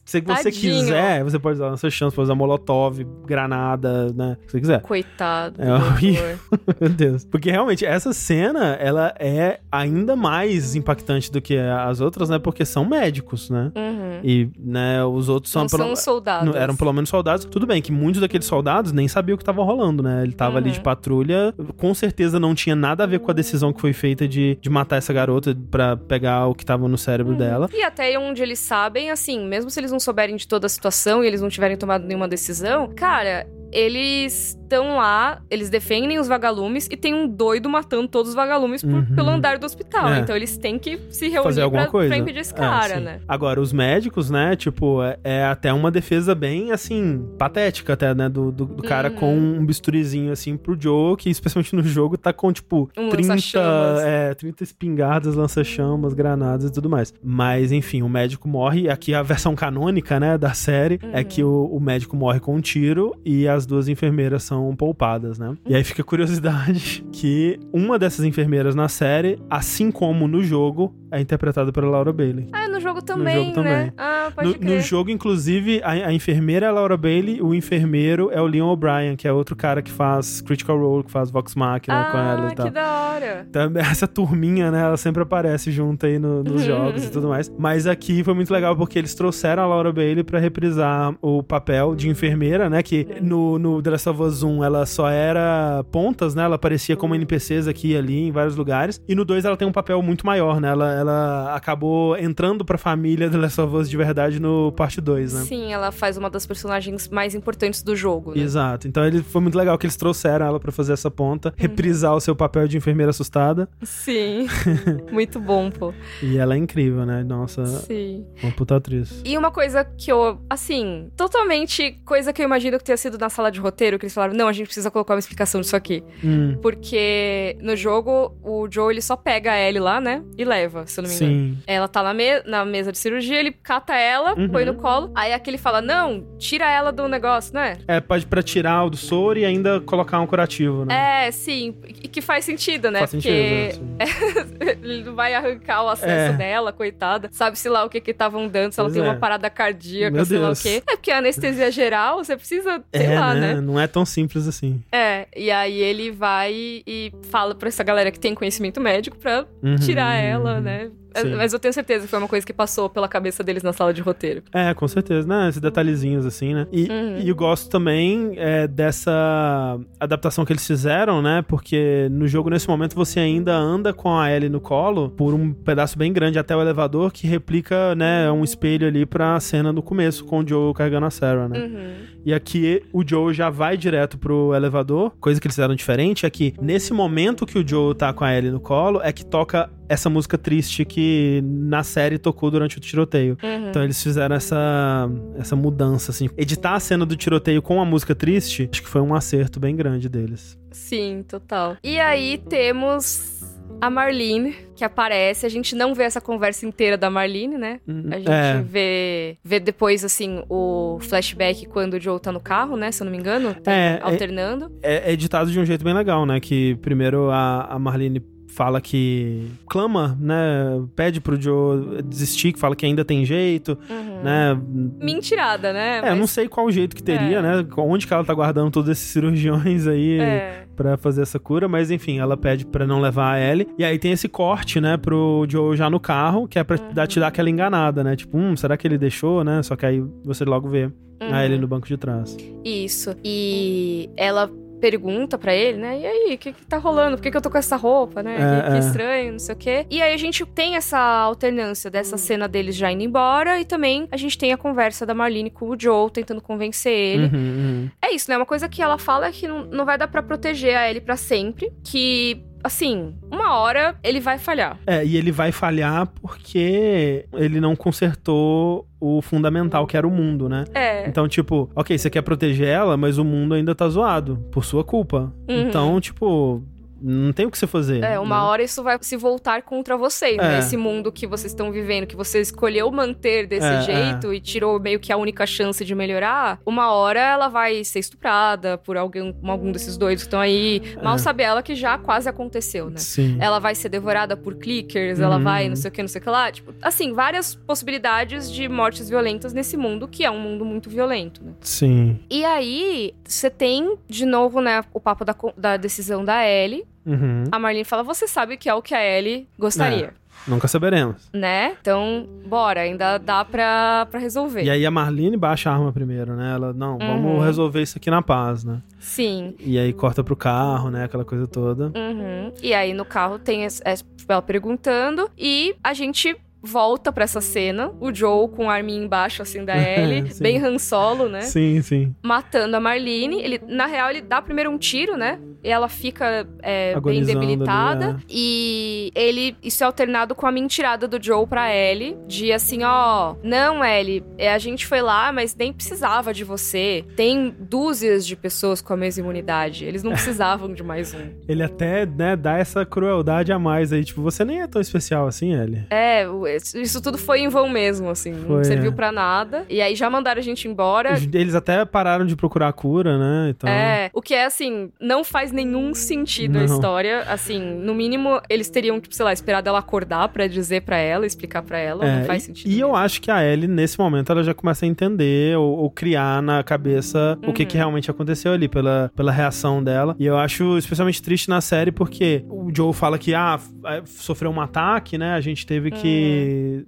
Se você Tadinho. quiser, você pode usar lança chance, pode usar molotov, granada, né? Se você quiser. Coitado. É horrível. Meu Deus. Porque realmente, essa cena, ela é ainda mais impactante do que as outras, né? Porque são médicos, né? Uhum. E, né, os outros são... Não são pelo- soldados. Eram pelo menos soldados. Tudo bem que muitos daqueles soldados nem sabiam o que tava rolando, né? Ele tava Uhum. ali de patrulha. Com certeza não tinha nada a ver com a decisão que foi feita de, de matar essa garota pra pegar o que tava no cérebro dela. E até onde eles sabem, assim, mesmo se eles não souberem de toda a situação e eles não tiverem tomado nenhuma decisão, cara, eles estão lá, eles defendem os vagalumes e tem um doido matando todos os vagalumes por- Uhum. pelo andar do hospital. É. Então eles têm que se reunir Fazer alguma pra, coisa. pra impedir esse É, cara, sim. né? Agora, os médicos, né? Tipo, é, é até uma defesa bem, assim, patética até, né? Do, do, do cara Uhum. com um bisturizinho, assim, pro Joe, que especialmente no jogo tá com, tipo, Um 30, lança-chamas. é, 30 espingardas, lança-chamas, granadas e tudo mais. Mas, enfim, o médico morre. Aqui a versão canônica, né, da série é Uhum. que o, o médico morre com um tiro e as duas enfermeiras são poupadas, né? E aí fica a curiosidade que uma dessas enfermeiras na série, assim como no jogo, é interpretada pela Laura Bailey. Ah, no jogo também, jogo né? também. Ah, pode No, crer. no jogo, inclusive, a, a enfermeira é a Laura Bailey, o enfermeiro é o Leon O'Brien, que é outro cara que faz Critical Role, que faz Vox Machina com ela ah, e tal. que da hora. Então, essa turminha, né, ela sempre aparece junto aí no- nos jogos e tudo mais. Mas aqui foi muito legal porque eles trouxeram a Laura Bailey pra reprisar o papel de enfermeira, né, que no, no The Last of Us 1 ela só era pontas, né, ela aparecia como NPCs aqui e ali em vários lugares. E no 2 ela tem um papel muito maior, né, ela, ela acabou entrando pra família The Last of Us de verdade no parte 2, né. Sim, ela faz uma das personagens mais importantes do jogo, né? Exato. Então ele, foi muito legal que eles trouxeram ela pra fazer essa ponta, reprisar o seu papel de enfermeira assustada. Sim. Muito bom, pô. E ela é incrível, né? Nossa, Sim. uma puta atriz. E uma coisa que eu, assim, totalmente coisa que eu imagino que tenha sido na sala de roteiro, que eles falaram, não, a gente precisa colocar uma explicação disso aqui. Hum, Porque no jogo, o Joe, ele só pega a Ellie lá, né? E leva, se eu não me engano. sim. Ela tá na, me na mesa de cirurgia, ele cata ela, Uhum. põe no colo. Aí aquele fala, não, tira ela do negócio, não é? Pode pra tirar o do soro e ainda colocar um curativo, né? É, sim. E que faz sentido, né? Faz sentido. Porque né? Sim. ele não vai arrancar o acesso É. dela, coitada. Sabe-se lá o que que estavam dando, se ela Pois tem é. uma parada cardíaca, Meu sei lá o Deus. quê. É porque a anestesia geral, você precisa, sei É, lá, né? né? Não é tão simples assim. É, e aí ele vai e fala pra essa galera que tem conhecimento médico pra Uhum. tirar ela, né? Sim. Mas eu tenho certeza que foi uma coisa que passou pela cabeça deles na sala de roteiro. É, com certeza, né? Esses detalhezinhos assim, né? E, Uhum. e eu gosto também é, dessa adaptação que eles fizeram, né? Porque no jogo, nesse momento, você ainda anda com a Ellie no colo por um pedaço bem grande até o elevador que replica, né, um espelho ali pra cena do começo com o Joe carregando a Sarah, né? Uhum. E aqui o Joe já vai direto pro elevador. Coisa que eles fizeram diferente é que nesse momento que o Joe tá com a Ellie no colo, é que toca essa música triste que na série tocou durante o tiroteio. Uhum. Então eles fizeram essa, essa mudança, assim. Editar a cena do tiroteio com a música triste, acho que foi um acerto bem grande deles. Sim, total. E aí temos a Marlene, que aparece. A gente não vê essa conversa inteira da Marlene, né? A gente É. vê, vê depois, assim, o flashback quando o Joe tá no carro, né? Se eu não me engano. Tem- É, é- alternando. É editado de um jeito bem legal, né? Que primeiro a, a Marlene fala que clama, né? Pede pro Joe desistir, que fala que ainda tem jeito, Uhum. né? Mentirada, né? É, eu não sei qual jeito que teria, É. né? Onde que ela tá guardando todos esses cirurgiões aí É. pra fazer essa cura, mas enfim, ela pede pra não levar a Ellie. E aí tem esse corte, né, pro Joe já no carro, que é pra Uhum. te dar aquela enganada, né? Tipo, hum, será que ele deixou, né? Só que aí você logo vê Uhum. a Ellie no banco de trás. Isso. E ela pergunta pra ele, né? E aí, o que que tá rolando? Por que, que eu tô com essa roupa, né? É, que, que é. estranho, não sei o quê. E aí a gente tem essa alternância dessa cena deles já indo embora e também a gente tem a conversa da Marlene com o Joe tentando convencer ele. Uhum, uhum. É isso, né? Uma coisa que ela fala é que não, não vai dar pra proteger a Ellie pra sempre, que assim, uma hora ele vai falhar. É, e ele vai falhar porque ele não consertou o fundamental, que era o mundo, né? É. Então, tipo, ok, você quer proteger ela, mas o mundo ainda tá zoado, por sua culpa. Uhum. Então, tipo, não tem o que você fazer. É, uma né? hora isso vai se voltar contra vocês, É. né? Esse mundo que vocês estão vivendo, que você escolheu manter desse É, jeito e tirou meio que a única chance de melhorar, uma hora ela vai ser estuprada por alguém, algum desses doidos que estão aí. Mal É. sabe ela que já quase aconteceu, né? Sim. Ela vai ser devorada por clickers, ela Uhum. vai não sei o que, não sei o que lá. Tipo, assim, várias possibilidades de mortes violentas nesse mundo, que é um mundo muito violento, né? Sim. E aí, você tem, de novo, né, o papo da, da decisão da Ellie. Uhum. A Marlene fala: Você sabe que é o que a Ellie gostaria. Nunca saberemos. né? Então, bora, ainda dá pra, pra resolver. E aí a Marlene baixa a arma primeiro, né? Ela, não, Uhum. vamos resolver isso aqui na paz, né? Sim. E aí corta pro carro, né? Aquela coisa toda. Uhum. E aí no carro tem ela perguntando e a gente volta pra essa cena, o Joe com a arminha embaixo assim da Ellie, Sim. bem Han Solo, né? Sim, sim. Matando a Marlene. Ele, na real, ele dá primeiro um tiro, né? E ela fica é, bem debilitada. ali, é. E ele. Isso é alternado com a mentirada do Joe pra Ellie. De assim, ó. Não, Ellie, é, a gente foi lá, mas nem precisava de você. Tem dúzias de pessoas com a mesma imunidade. Eles não precisavam de mais um. Ele até, né, dá essa crueldade a mais aí. Tipo, você nem é tão especial assim, Ellie. É, o- isso tudo foi em vão mesmo, assim. Foi, não serviu é. pra nada. E aí já mandaram a gente embora. Eles até pararam de procurar cura, né? Então. É, o que é assim, não faz nenhum sentido a Não. história. Assim, no mínimo, eles teriam, tipo, sei lá, esperado ela acordar pra dizer pra ela, explicar pra ela. É, não faz sentido. E eu acho que a Ellie, nesse momento, ela já começa a entender ou, ou criar na cabeça o que, Uhum. que realmente aconteceu ali, pela, pela reação dela. E eu acho especialmente triste na série porque o Joe fala que, ah, é, sofreu um ataque, né? A gente teve que. Uhum.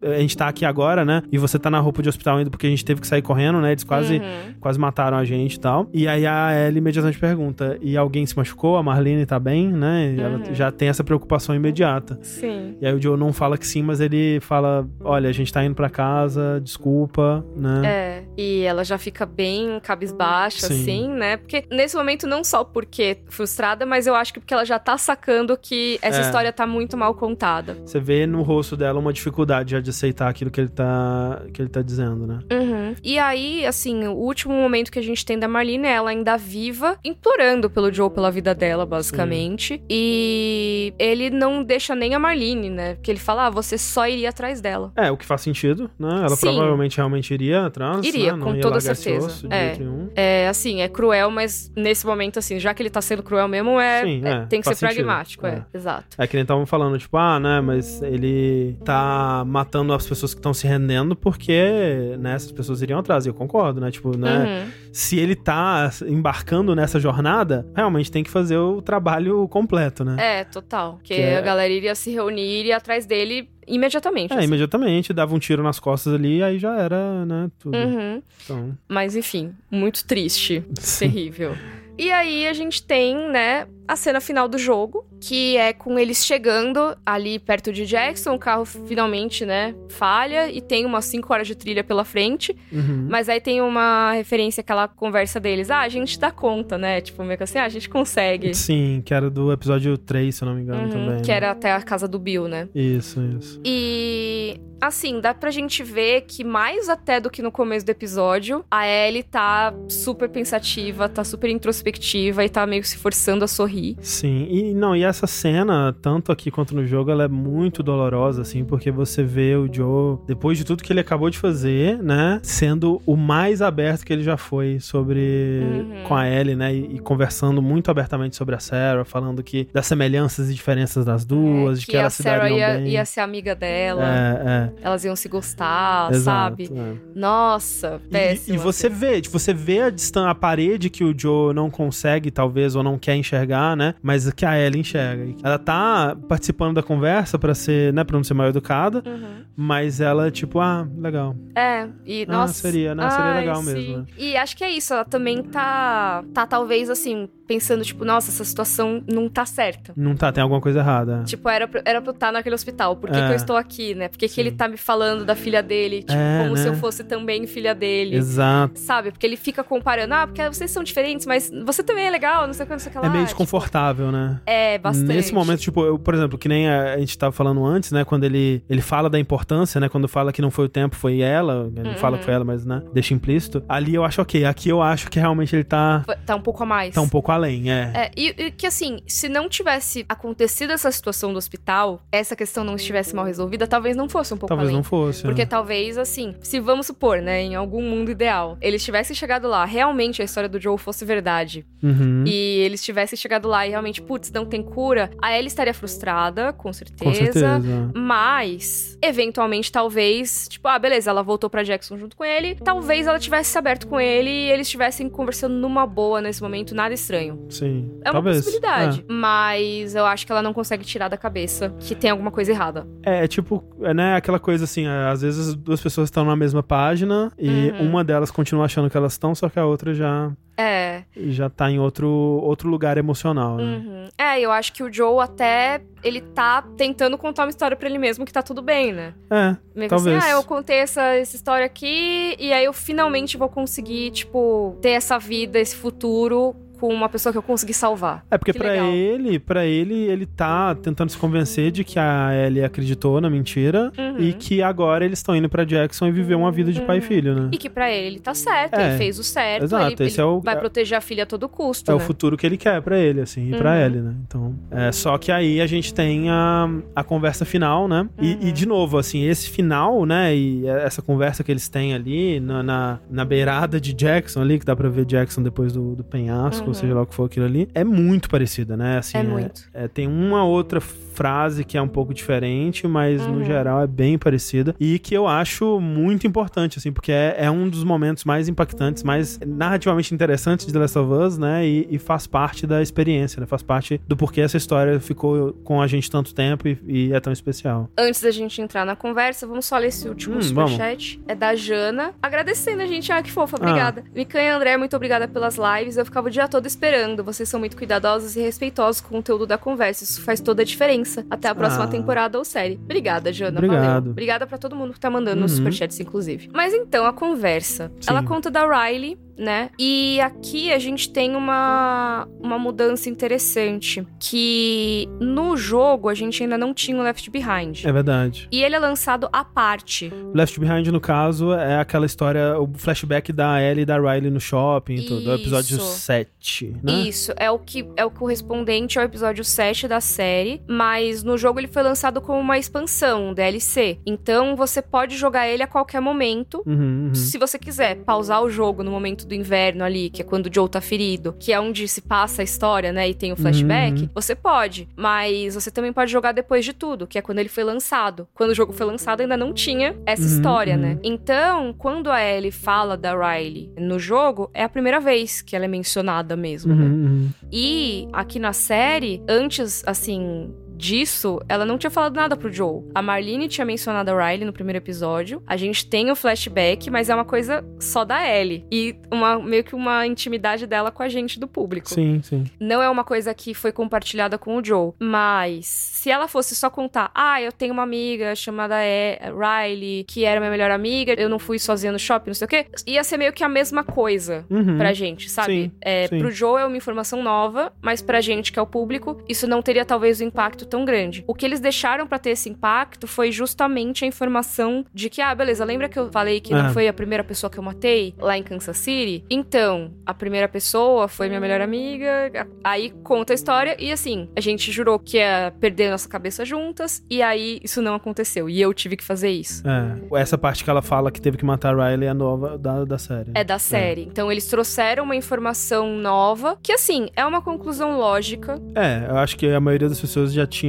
A gente tá aqui agora, né? E você tá na roupa de hospital ainda porque a gente teve que sair correndo, né? Eles quase, Uhum. quase mataram a gente e tal. E aí a Ellie imediatamente pergunta: e alguém se machucou? A Marlene tá bem, né? E ela Uhum. já tem essa preocupação imediata. Sim. E aí o Joe não fala que sim, mas ele fala: olha, a gente tá indo pra casa, desculpa, né? É, e ela já fica bem cabisbaixa, Sim. assim, né? Porque nesse momento, não só porque frustrada, mas eu acho que porque ela já tá sacando que essa É. história tá muito mal contada. Você vê no rosto dela uma dificuldade já de aceitar aquilo que ele tá, que ele tá dizendo, né? Uhum. E aí, assim, o último momento que a gente tem da Marlene é ela ainda viva, implorando pelo Joe pela vida dela, basicamente. E ele não deixa nem a Marlene, né? Porque ele fala, ah, você só iria atrás dela. É, o que faz sentido, né? Ela Sim. provavelmente realmente iria atrás. Iria, né? Não com ia toda certeza. osso É. É, assim, é cruel, mas nesse momento, assim, já que ele tá sendo cruel mesmo, é, Sim, é- é, tem que ser sentido. pragmático, é. É. Exato. É que nem estavam falando, tipo, ah, né, mas ele tá matando as pessoas que estão se rendendo porque, né, essas pessoas iriam atrás. E eu concordo, né? Tipo, né, Uhum. se ele tá embarcando nessa jornada, realmente tem que fazer o trabalho completo, né? É, total. Porque Que é- a galera iria se reunir e ir atrás dele imediatamente. É, assim. imediatamente, dava um tiro nas costas ali, aí já era, né, tudo. Uhum. Então, Mas enfim, muito triste. Terrível. E aí a gente tem, né, a cena final do jogo, que é com eles chegando ali perto de Jackson, o carro finalmente, né, falha e tem umas 5 horas de trilha pela frente, uhum. mas aí tem uma referência àquela conversa deles, ah, a gente dá conta, né, tipo, meio que assim, ah, a gente consegue. Sim, que era do episódio 3, se eu não me engano, Uhum, também. que né? era até a casa do Bill, né? Isso, isso. E assim, dá pra gente ver que mais até do que no começo do episódio, a Ellie tá super pensativa, tá super introspectiva e tá meio se forçando a sorrir. Sim, e não, e essa cena, tanto aqui quanto no jogo, ela é muito dolorosa, assim, porque você vê o Joe, depois de tudo que ele acabou de fazer, né, sendo o mais aberto que ele já foi sobre. Uhum. com a Ellie, né, e, e conversando muito abertamente sobre a Sarah, falando que das semelhanças e diferenças das duas, de que, É, a elas se dariam ia, bem. ia ser amiga dela, É, elas iam se gostar, é. sabe? Exato, é. Nossa, E- péssimo. E, você assim. vê, tipo, você vê a a parede que o Joe não consegue, talvez, ou não quer enxergar, né? Mas que a Ellie enxerga. Ela tá participando da conversa pra ser, né, pra não ser mal educada, Uhum. mas ela, tipo, ah, legal. É, e Ah, nossa. seria, né? Seria Ai, legal sim. mesmo, né? E acho que é isso, ela também tá, tá talvez assim, pensando, tipo, nossa, essa situação não tá certa. Não tá, tem alguma coisa errada. Tipo, era pra, era pra eu estar naquele hospital. Por que, É. que eu estou aqui, né? Por que, que ele tá me falando da filha dele? Tipo, É, como se né? eu fosse também filha dele. Exato. Sabe? Porque ele fica comparando. Ah, porque vocês são diferentes, mas você também é legal, não sei o que, não sei o que lá. É meio Tipo, desconfortável, né? é, bastante. Nesse momento, tipo, eu, por exemplo, que nem a, a gente tava falando antes, né? Quando ele, ele fala da importância, né? Quando fala que não foi o tempo, foi ela. Ele não fala que Uhum. foi ela, mas, né? Deixa implícito. Ali eu acho ok. Aqui eu acho que realmente ele tá, Tá um pouco a mais. tá um pouco além, é. É, e, e que assim, se não tivesse acontecido essa situação do hospital, essa questão não estivesse mal resolvida, talvez não fosse um pouco Talvez além. não fosse. Porque é. talvez, assim, se vamos supor, né, em algum mundo ideal, eles tivessem chegado lá, realmente a história do Joe fosse verdade, Uhum. e eles tivessem chegado lá e realmente, putz, não tem cura, a Ellie estaria frustrada, com certeza. Com certeza. Mas, eventualmente, talvez, tipo, ah, beleza, ela voltou pra Jackson junto com ele. Talvez ela tivesse se aberto com ele e eles estivessem conversando numa boa nesse momento, nada estranho. Sim. É uma Talvez. possibilidade. Mas eu acho que ela não consegue tirar da cabeça que tem alguma coisa errada. É, é tipo, é, né, aquela coisa assim, é, às vezes as duas pessoas estão na mesma página e Uhum. uma delas continua achando que elas estão, só que a outra já, É. já tá em outro, outro lugar emocional, né? Uhum. É, eu acho que o Joe até. Ele tá tentando contar uma história pra ele mesmo que tá tudo bem, né? É, Meio que Talvez. assim, ah, eu contei essa, essa história aqui e aí eu finalmente vou conseguir, tipo, ter essa vida, esse futuro com uma pessoa que eu consegui salvar. É porque legal. ele, para ele, ele tá tentando se convencer de que a Ellie acreditou na mentira Uhum. e que agora eles estão indo pra Jackson e viver uma vida de pai e filho, né? E que pra ele, ele tá certo, É. ele fez o certo, Exato, ele, esse ele é o- vai é- proteger a filha a todo custo, É né? o futuro que ele quer pra ele, assim, e pra Uhum. Ellie, né? Então, é só que aí a gente tem a, a conversa final, né? E, Uhum. e, de novo, assim, esse final, né? E essa conversa que eles têm ali na, na, na beirada de Jackson ali, que dá pra ver Jackson depois do, do penhasco, Uhum. Ou seja lá o que for aquilo ali, é muito parecida, né? Assim, É muito. é, tem uma outra frase que é um pouco diferente, mas no Uhum. geral é bem parecida. E que eu acho muito importante, assim, porque é, é um dos momentos mais impactantes, mais narrativamente interessantes de The Last of Us, né? E, e faz parte da experiência, né? Faz parte do porquê essa história ficou com a gente tanto tempo e, e é tão especial. Antes da gente entrar na conversa, vamos só ler esse último Hum, superchat. É da Jana. Agradecendo a gente. Ah, que fofa, obrigada. Mikan e André, muito obrigada pelas lives. Eu ficava o dia todo esperando. Vocês são muito cuidadosos e respeitosos com o conteúdo da conversa. Isso faz toda a diferença. Até a próxima Ah. temporada ou série. Obrigada, Jana. Obrigado. Valeu. Obrigada pra todo mundo que tá mandando Uhum. superchats, inclusive. Mas então, a conversa. Sim. Ela conta da Riley, né? E aqui a gente tem uma, uma mudança interessante. Que no jogo a gente ainda não tinha o Left Behind. É verdade. E ele é lançado à parte. Left Behind, no caso, é aquela história, o flashback da Ellie e da Riley no shopping e tudo. É o episódio Isso. 7, né? Isso, é o que é o correspondente ao episódio 7 da série, mas no jogo ele foi lançado como uma expansão, um DLC. Então você pode jogar ele a qualquer momento. Uhum, uhum. Se você quiser pausar o jogo no momento do inverno ali, que é quando o Joe tá ferido, que é onde se passa a história, né, e tem o flashback, Uhum. você pode. Mas você também pode jogar depois de tudo, que é quando ele foi lançado. Quando o jogo foi lançado ainda não tinha essa Uhum, história, uhum. né? Então, quando a Ellie fala da Riley no jogo, é a primeira vez que ela é mencionada mesmo, né? Uhum, uhum. E aqui na série, antes, assim. Disso, ela não tinha falado nada pro Joe. A Marlene tinha mencionado a Riley no primeiro episódio. A gente tem o flashback, mas é uma coisa só da Ellie. E uma, meio que uma intimidade dela com a gente do público. Sim, sim. Não é uma coisa que foi compartilhada com o Joe. Mas se ela fosse só contar, ah, eu tenho uma amiga chamada e Riley, que era minha melhor amiga, eu não fui sozinha no shopping, não sei o quê, ia ser meio que a mesma coisa Uhum. pra gente, sabe? Sim, é, sim. Pro Joe é uma informação nova, mas pra gente que é o público, isso não teria talvez o impacto tão grande. O que eles deixaram pra ter esse impacto foi justamente a informação de que, ah, beleza, lembra que eu falei que não É. foi a primeira pessoa que eu matei lá em Kansas City? Então, a primeira pessoa foi minha melhor amiga, aí conta a história e assim, a gente jurou que ia perder nossa cabeça juntas e aí isso não aconteceu e eu tive que fazer isso. É. Essa parte que ela fala que teve que matar a Riley é nova da, da série. É da série. Então eles trouxeram uma informação nova, que assim, é uma conclusão lógica. É, eu acho que a maioria das pessoas já tinha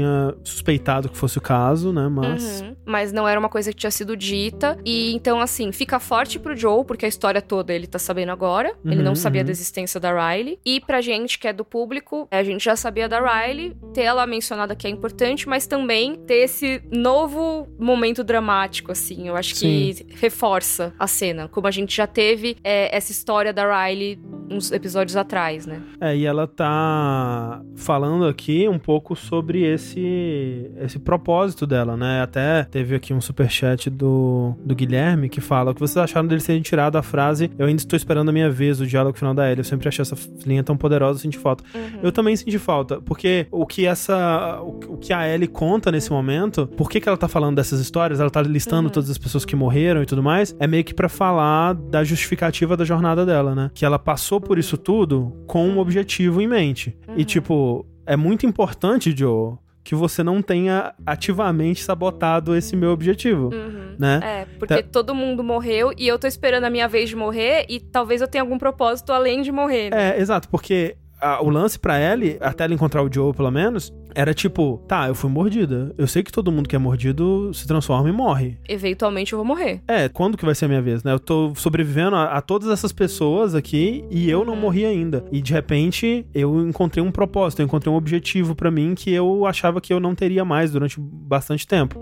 suspeitado que fosse o caso, né? Mas. Uhum. Mas não era uma coisa que tinha sido dita. E então, assim, fica forte pro Joe, porque a história toda ele tá sabendo agora. ele Uhum, não sabia uhum. da existência da Riley. E pra gente, que é do público, a gente já sabia da Riley, ter ela mencionada que é importante, mas também ter esse novo momento dramático, assim. Eu acho que reforça a cena. Como a gente já teve é, essa história da Riley uns episódios atrás, né? É, e ela tá falando aqui um pouco sobre esse esse propósito dela, né? Até teve aqui um superchat do, do Guilherme que fala: o que vocês acharam dele terem tirado a frase Eu ainda estou esperando a minha vez, o diálogo final da Ellie. Eu sempre achei essa linha tão poderosa, senti falta. Eu também senti falta, porque o que essa. O, o que a Ellie conta nesse momento, por que, que ela tá falando dessas histórias? Ela tá listando todas as pessoas que morreram e tudo mais, é meio que pra falar da justificativa da jornada dela, né? Que ela passou por isso tudo com um objetivo em mente. E, tipo, é muito importante, Joe, que você não tenha ativamente sabotado esse meu objetivo, Uhum. né? É, porque todo mundo morreu e eu tô esperando a minha vez de morrer e talvez eu tenha algum propósito além de morrer. né? É, exato, porque a- o lance pra Ellie, até ela encontrar o Joe, pelo menos, era tipo, tá, eu fui mordida. Eu sei que todo mundo que é mordido se transforma e morre. Eventualmente eu vou morrer. É, quando que vai ser a minha vez, né? Eu tô sobrevivendo a, a todas essas pessoas aqui e eu não morri ainda. E de repente eu encontrei um propósito, eu encontrei um objetivo pra mim que eu achava que eu não teria mais durante bastante tempo.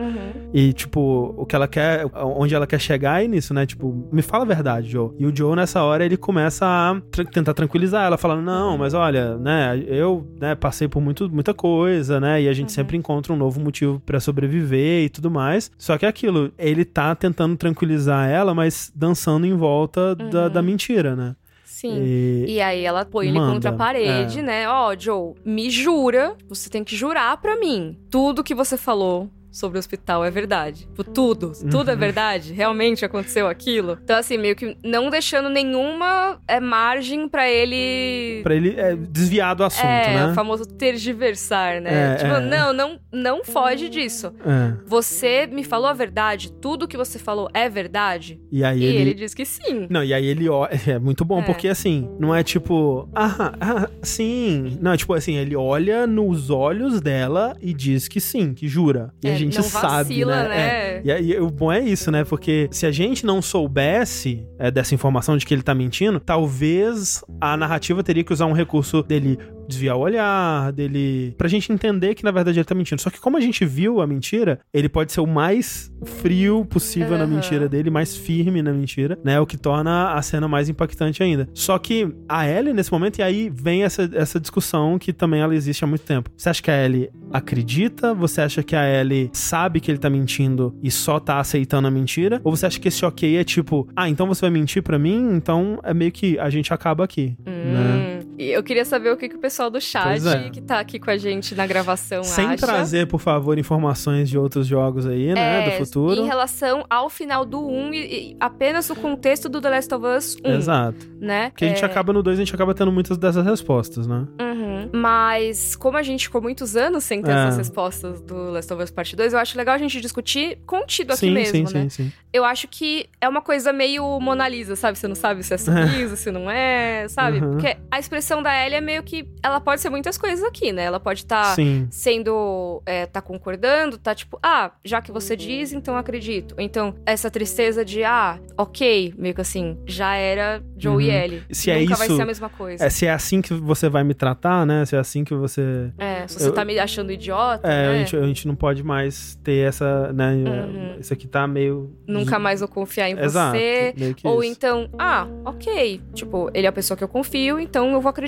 E, tipo, o que ela quer, onde ela quer chegar é nisso, né? Tipo, me fala a verdade, Joe. E o Joe, nessa hora, ele começa a tra- tentar tranquilizar ela, falando: Não, mas olha, né, eu né, passei por muito, muita coisa, né? E a gente sempre encontra um novo motivo pra sobreviver e tudo mais. Só que é aquilo, ele tá tentando tranquilizar ela, mas dançando em volta da, da mentira, né? Sim. E- E aí ela põe ele Manda, contra a parede, é. né? Ó, Joe, me jura, você tem que jurar pra mim. Tudo que você falou sobre o hospital é verdade. Tipo, Tudo, tudo é Uhum. verdade. Realmente aconteceu aquilo. Então, assim, meio que não deixando nenhuma é, margem pra ele. Pra ele é, desviar do assunto, é, né? o famoso tergiversar, né? É, tipo, é. não, não, não foge disso. É. Você me falou a verdade? Tudo que você falou é verdade? E aí E ele, ele diz que sim. Não, e aí ele olha. É muito bom, É. porque assim, não é tipo, ah, ah, sim. Não, é tipo assim, ele olha nos olhos dela e diz que sim, que jura. E É, gente não sabe, vacila, né? né? É. E aí, o bom é isso, né? Porque se a gente não soubesse é, dessa informação de que ele tá mentindo, talvez a narrativa teria que usar um recurso dele desviar o olhar, dele. pra gente entender que na verdade ele tá mentindo. Só que como a gente viu a mentira, ele pode ser o mais frio possível na Aham. mentira dele, mais firme na mentira, né? O que torna a cena mais impactante ainda. Só que a Ellie, nesse momento, e aí vem essa, essa discussão que também ela existe há muito tempo. Você acha que a Ellie acredita? Você acha que a Ellie sabe que ele tá mentindo e só tá aceitando a mentira? Ou você acha que esse ok é tipo, ah, então você vai mentir pra mim? Então é meio que a gente acaba aqui, né? Hum, e eu queria saber o que, que o pessoal do chat é. que tá aqui com a gente na gravação Sem acha. trazer, por favor, informações de outros jogos aí, né? É, do futuro. Em relação ao final do 1 e, e apenas o contexto do The Last of Us 1, Exato. né? Porque a gente É, acaba no 2, a gente acaba tendo muitas dessas respostas, né? uhum. Mas como a gente ficou muitos anos sem ter É. essas respostas do Last of Us Part 2, eu acho legal a gente discutir contido aqui sim, mesmo, sim, né? sim, sim. Eu acho que é uma coisa meio Mona Lisa, sabe? Você não sabe se é sorriso, se não é, sabe? Uhum. Porque a expressão da Ellie é meio que... Ela pode ser muitas coisas aqui, né? Ela pode estar Sim. sendo... É, tá concordando, tá tipo... Ah, já que você diz, então acredito. Então, essa tristeza de... Ah, ok. Meio que assim, já era Joe e Uhum. Ellie. Se é Nunca vai isso- ser a mesma coisa. É, se é assim que você vai me tratar, né? Se é assim que você. É, se você Eu- tá me achando idiota, É, a, né? gente, a gente não pode mais ter essa, né? Uhum. Isso aqui tá meio. Nunca mais vou confiar em Exato. você. Ou isso. então, ah, ok. Tipo, ele é a pessoa que eu confio, então eu vou acreditar.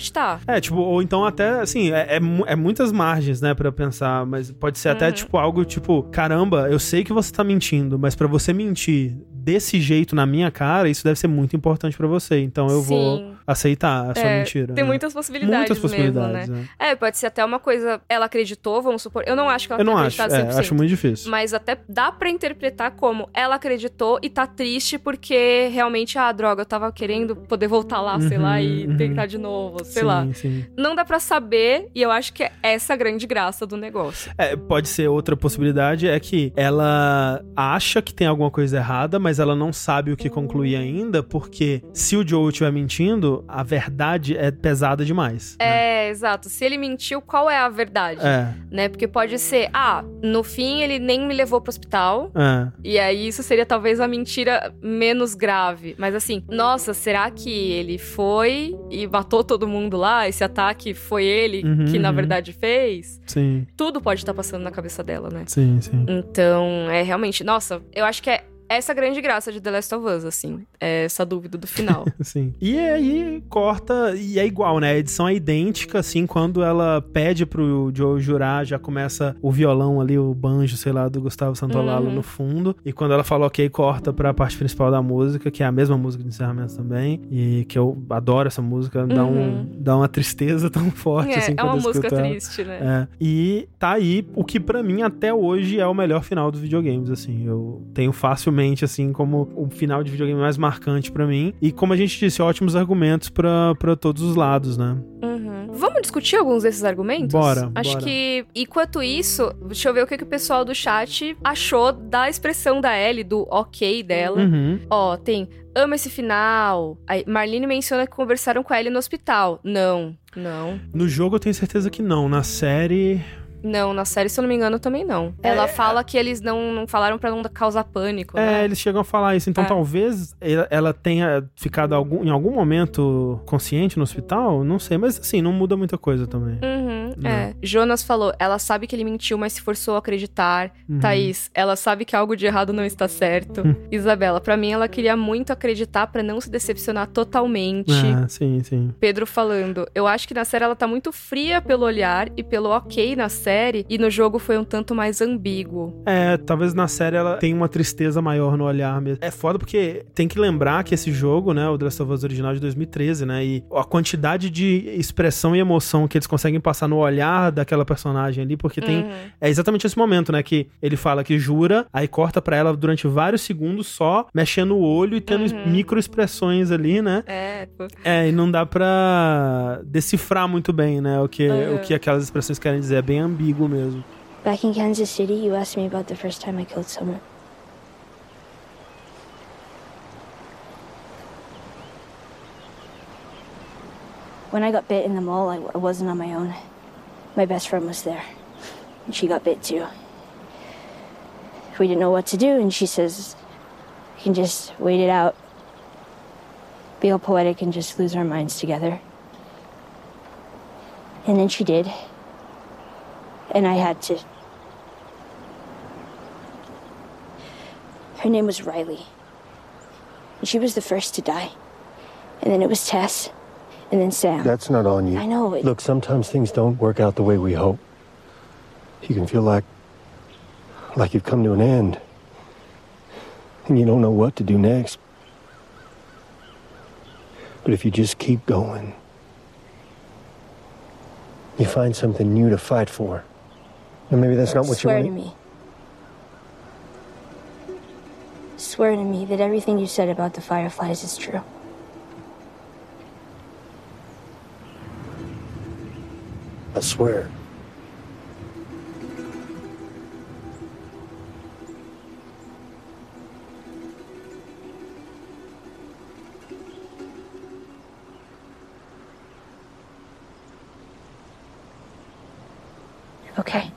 É, tipo, ou então até, assim, é, é, é muitas margens, né, pra pensar, mas pode ser até, Uhum. tipo, algo tipo, caramba, eu sei que você tá mentindo, mas pra você mentir desse jeito na minha cara, isso deve ser muito importante pra você, então eu vou Sim. Aceitar a sua É, mentira. Tem né? muitas possibilidades Muitas possibilidades, mesmo, né? né? É, pode ser até uma coisa, ela acreditou, vamos supor. Eu não acho que ela Eu não acho, é, 100%. acho muito difícil. Mas até dá pra interpretar como ela acreditou e tá triste porque realmente, ah, droga, eu tava querendo poder voltar lá, sei Uhum, lá, e uhum. tentar de novo, sei sim, lá. Sim. Não dá pra saber, e eu acho que é essa a grande graça do negócio. É, pode ser outra possibilidade, é que ela acha que tem alguma coisa errada, mas ela não sabe o que concluir ainda, porque se o Joe estiver mentindo, a verdade é pesada demais. né? É, exato. Se ele mentiu, qual é a verdade? É, Né? Porque pode ser, ah, no fim ele nem me levou pro hospital. é. E aí isso seria talvez a mentira menos grave. Mas assim, nossa, será que ele foi e matou todo mundo lá? Esse ataque foi ele Uhum, que na uhum. verdade fez? Sim, Tudo pode estar passando na cabeça dela, né? sim, sim. Então, é realmente, nossa, eu acho que é essa grande graça de The Last of Us, assim. É essa dúvida do final. Sim. E aí corta, e é igual, né? A edição é idêntica, assim, quando ela pede pro Joe jurar, já começa o violão ali, o banjo, sei lá, do Gustavo Santolalo Uhum. no fundo. E quando ela fala ok, corta pra parte principal da música, que é a mesma música de encerramento também. E que eu adoro essa música, dá, um, Uhum. dá uma tristeza tão forte, é, assim, é uma música ela. triste, né? É. E tá aí o que pra mim até hoje é o melhor final dos videogames, assim. Eu tenho facilmente, assim, como o final de videogame mais marcante pra mim. E como a gente disse, ótimos argumentos pra pra todos os lados, né? Uhum. Vamos discutir alguns desses argumentos? Bora, Acho bora. que, enquanto isso, deixa eu ver o que, que o pessoal do chat achou da expressão da Ellie, do ok dela. Uhum. Ó, tem ama esse final. Aí, Marlene menciona que conversaram com a Ellie no hospital. Não, não. No jogo eu tenho certeza que não. Na série. Não, na série, se eu não me engano, também não. Ela fala que eles não, não falaram pra não causar pânico, É, né? eles chegam a falar isso. Então É. talvez ela- tenha ficado algum- em algum momento consciente no hospital. Não sei, mas assim, não muda muita coisa também. Uhum, Não. é. Jonas falou, ela sabe que ele mentiu, mas se forçou a acreditar. Uhum. Thaís, ela sabe que algo de errado não está certo. Hum. Isabela, pra mim ela queria muito acreditar pra não se decepcionar totalmente. É, sim, sim. Pedro falando, eu acho que na série ela tá muito fria pelo olhar e pelo ok na série, e no jogo foi um tanto mais ambíguo. É, talvez na série ela tenha uma tristeza maior no olhar mesmo. É foda porque tem que lembrar que esse jogo, né, o The Last of Us original de 2013, né, e a quantidade de expressão e emoção que eles conseguem passar no olhar daquela personagem ali, porque tem Uhum. É exatamente esse momento, né? Que ele fala que jura, aí corta pra ela durante vários segundos só mexendo o olho e tendo Uhum. micro expressões ali, né? É. É, e não dá pra decifrar muito bem, né? O que, Uhum. o que aquelas expressões querem dizer. É bem ambíguo mesmo. Back in Kansas City, you asked me about the first time I killed someone. When I got bit in the mall, I, I wasn't on my own. My best friend was there. And she got bit too. We didn't know what to do, and she says, We can just wait it out. Be all poetic and just lose our minds together. And then she did. And I had to. Her name was Riley. And she was the first to die. And then it was Tess. And then Sam. That's not on you. I know it. Look, sometimes things don't work out the way we hope. You can feel like like you've come to an end. And you don't know what to do next. But if you just keep going, you find something new to fight for. And maybe that's not what Swear you to want. me. Swear to me that everything you said about the Fireflies is true. I swear. Okay.